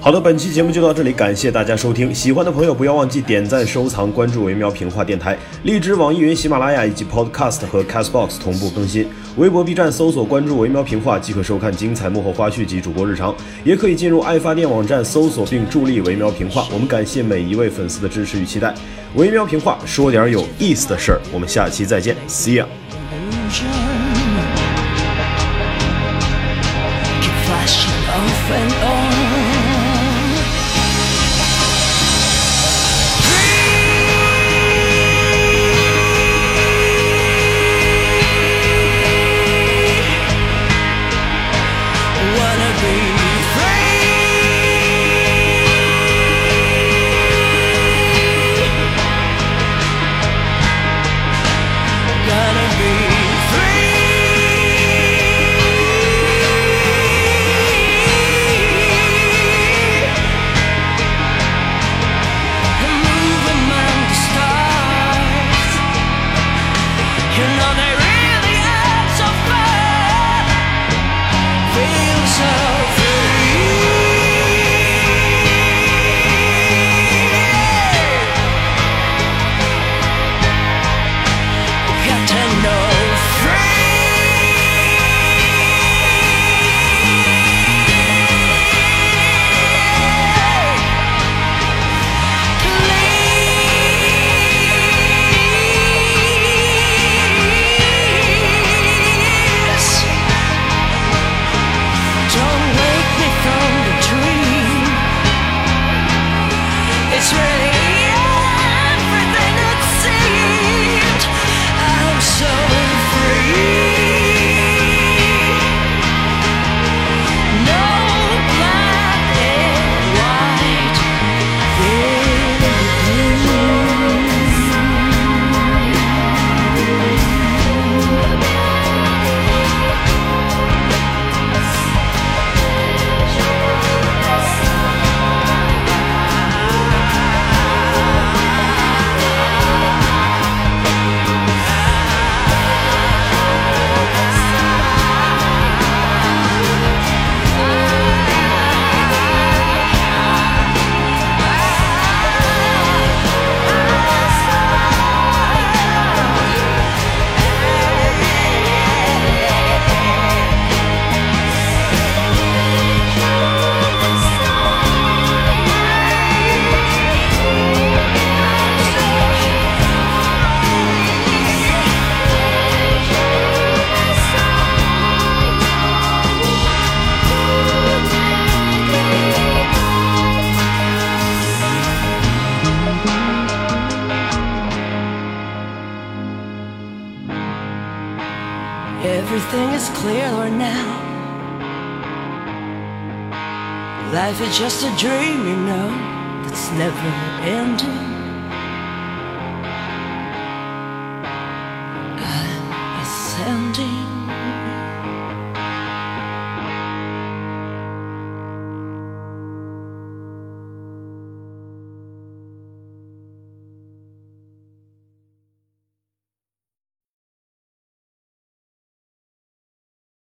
好的，本期节目就到这里，感谢大家收听。喜欢的朋友不要忘记点赞、收藏、关注“维喵评话电台”，荔枝、网易云、喜马拉雅以及 Podcast 和 Castbox 同步更新。微博、B 站搜索关注“维喵评话”即可收看精彩幕后花絮及主播日常，也可以进入爱发电网站搜索并助力“维喵评话”。我们感谢每一位粉丝的支持与期待。维喵评话说点有意思的事儿，我们下期再见，See you。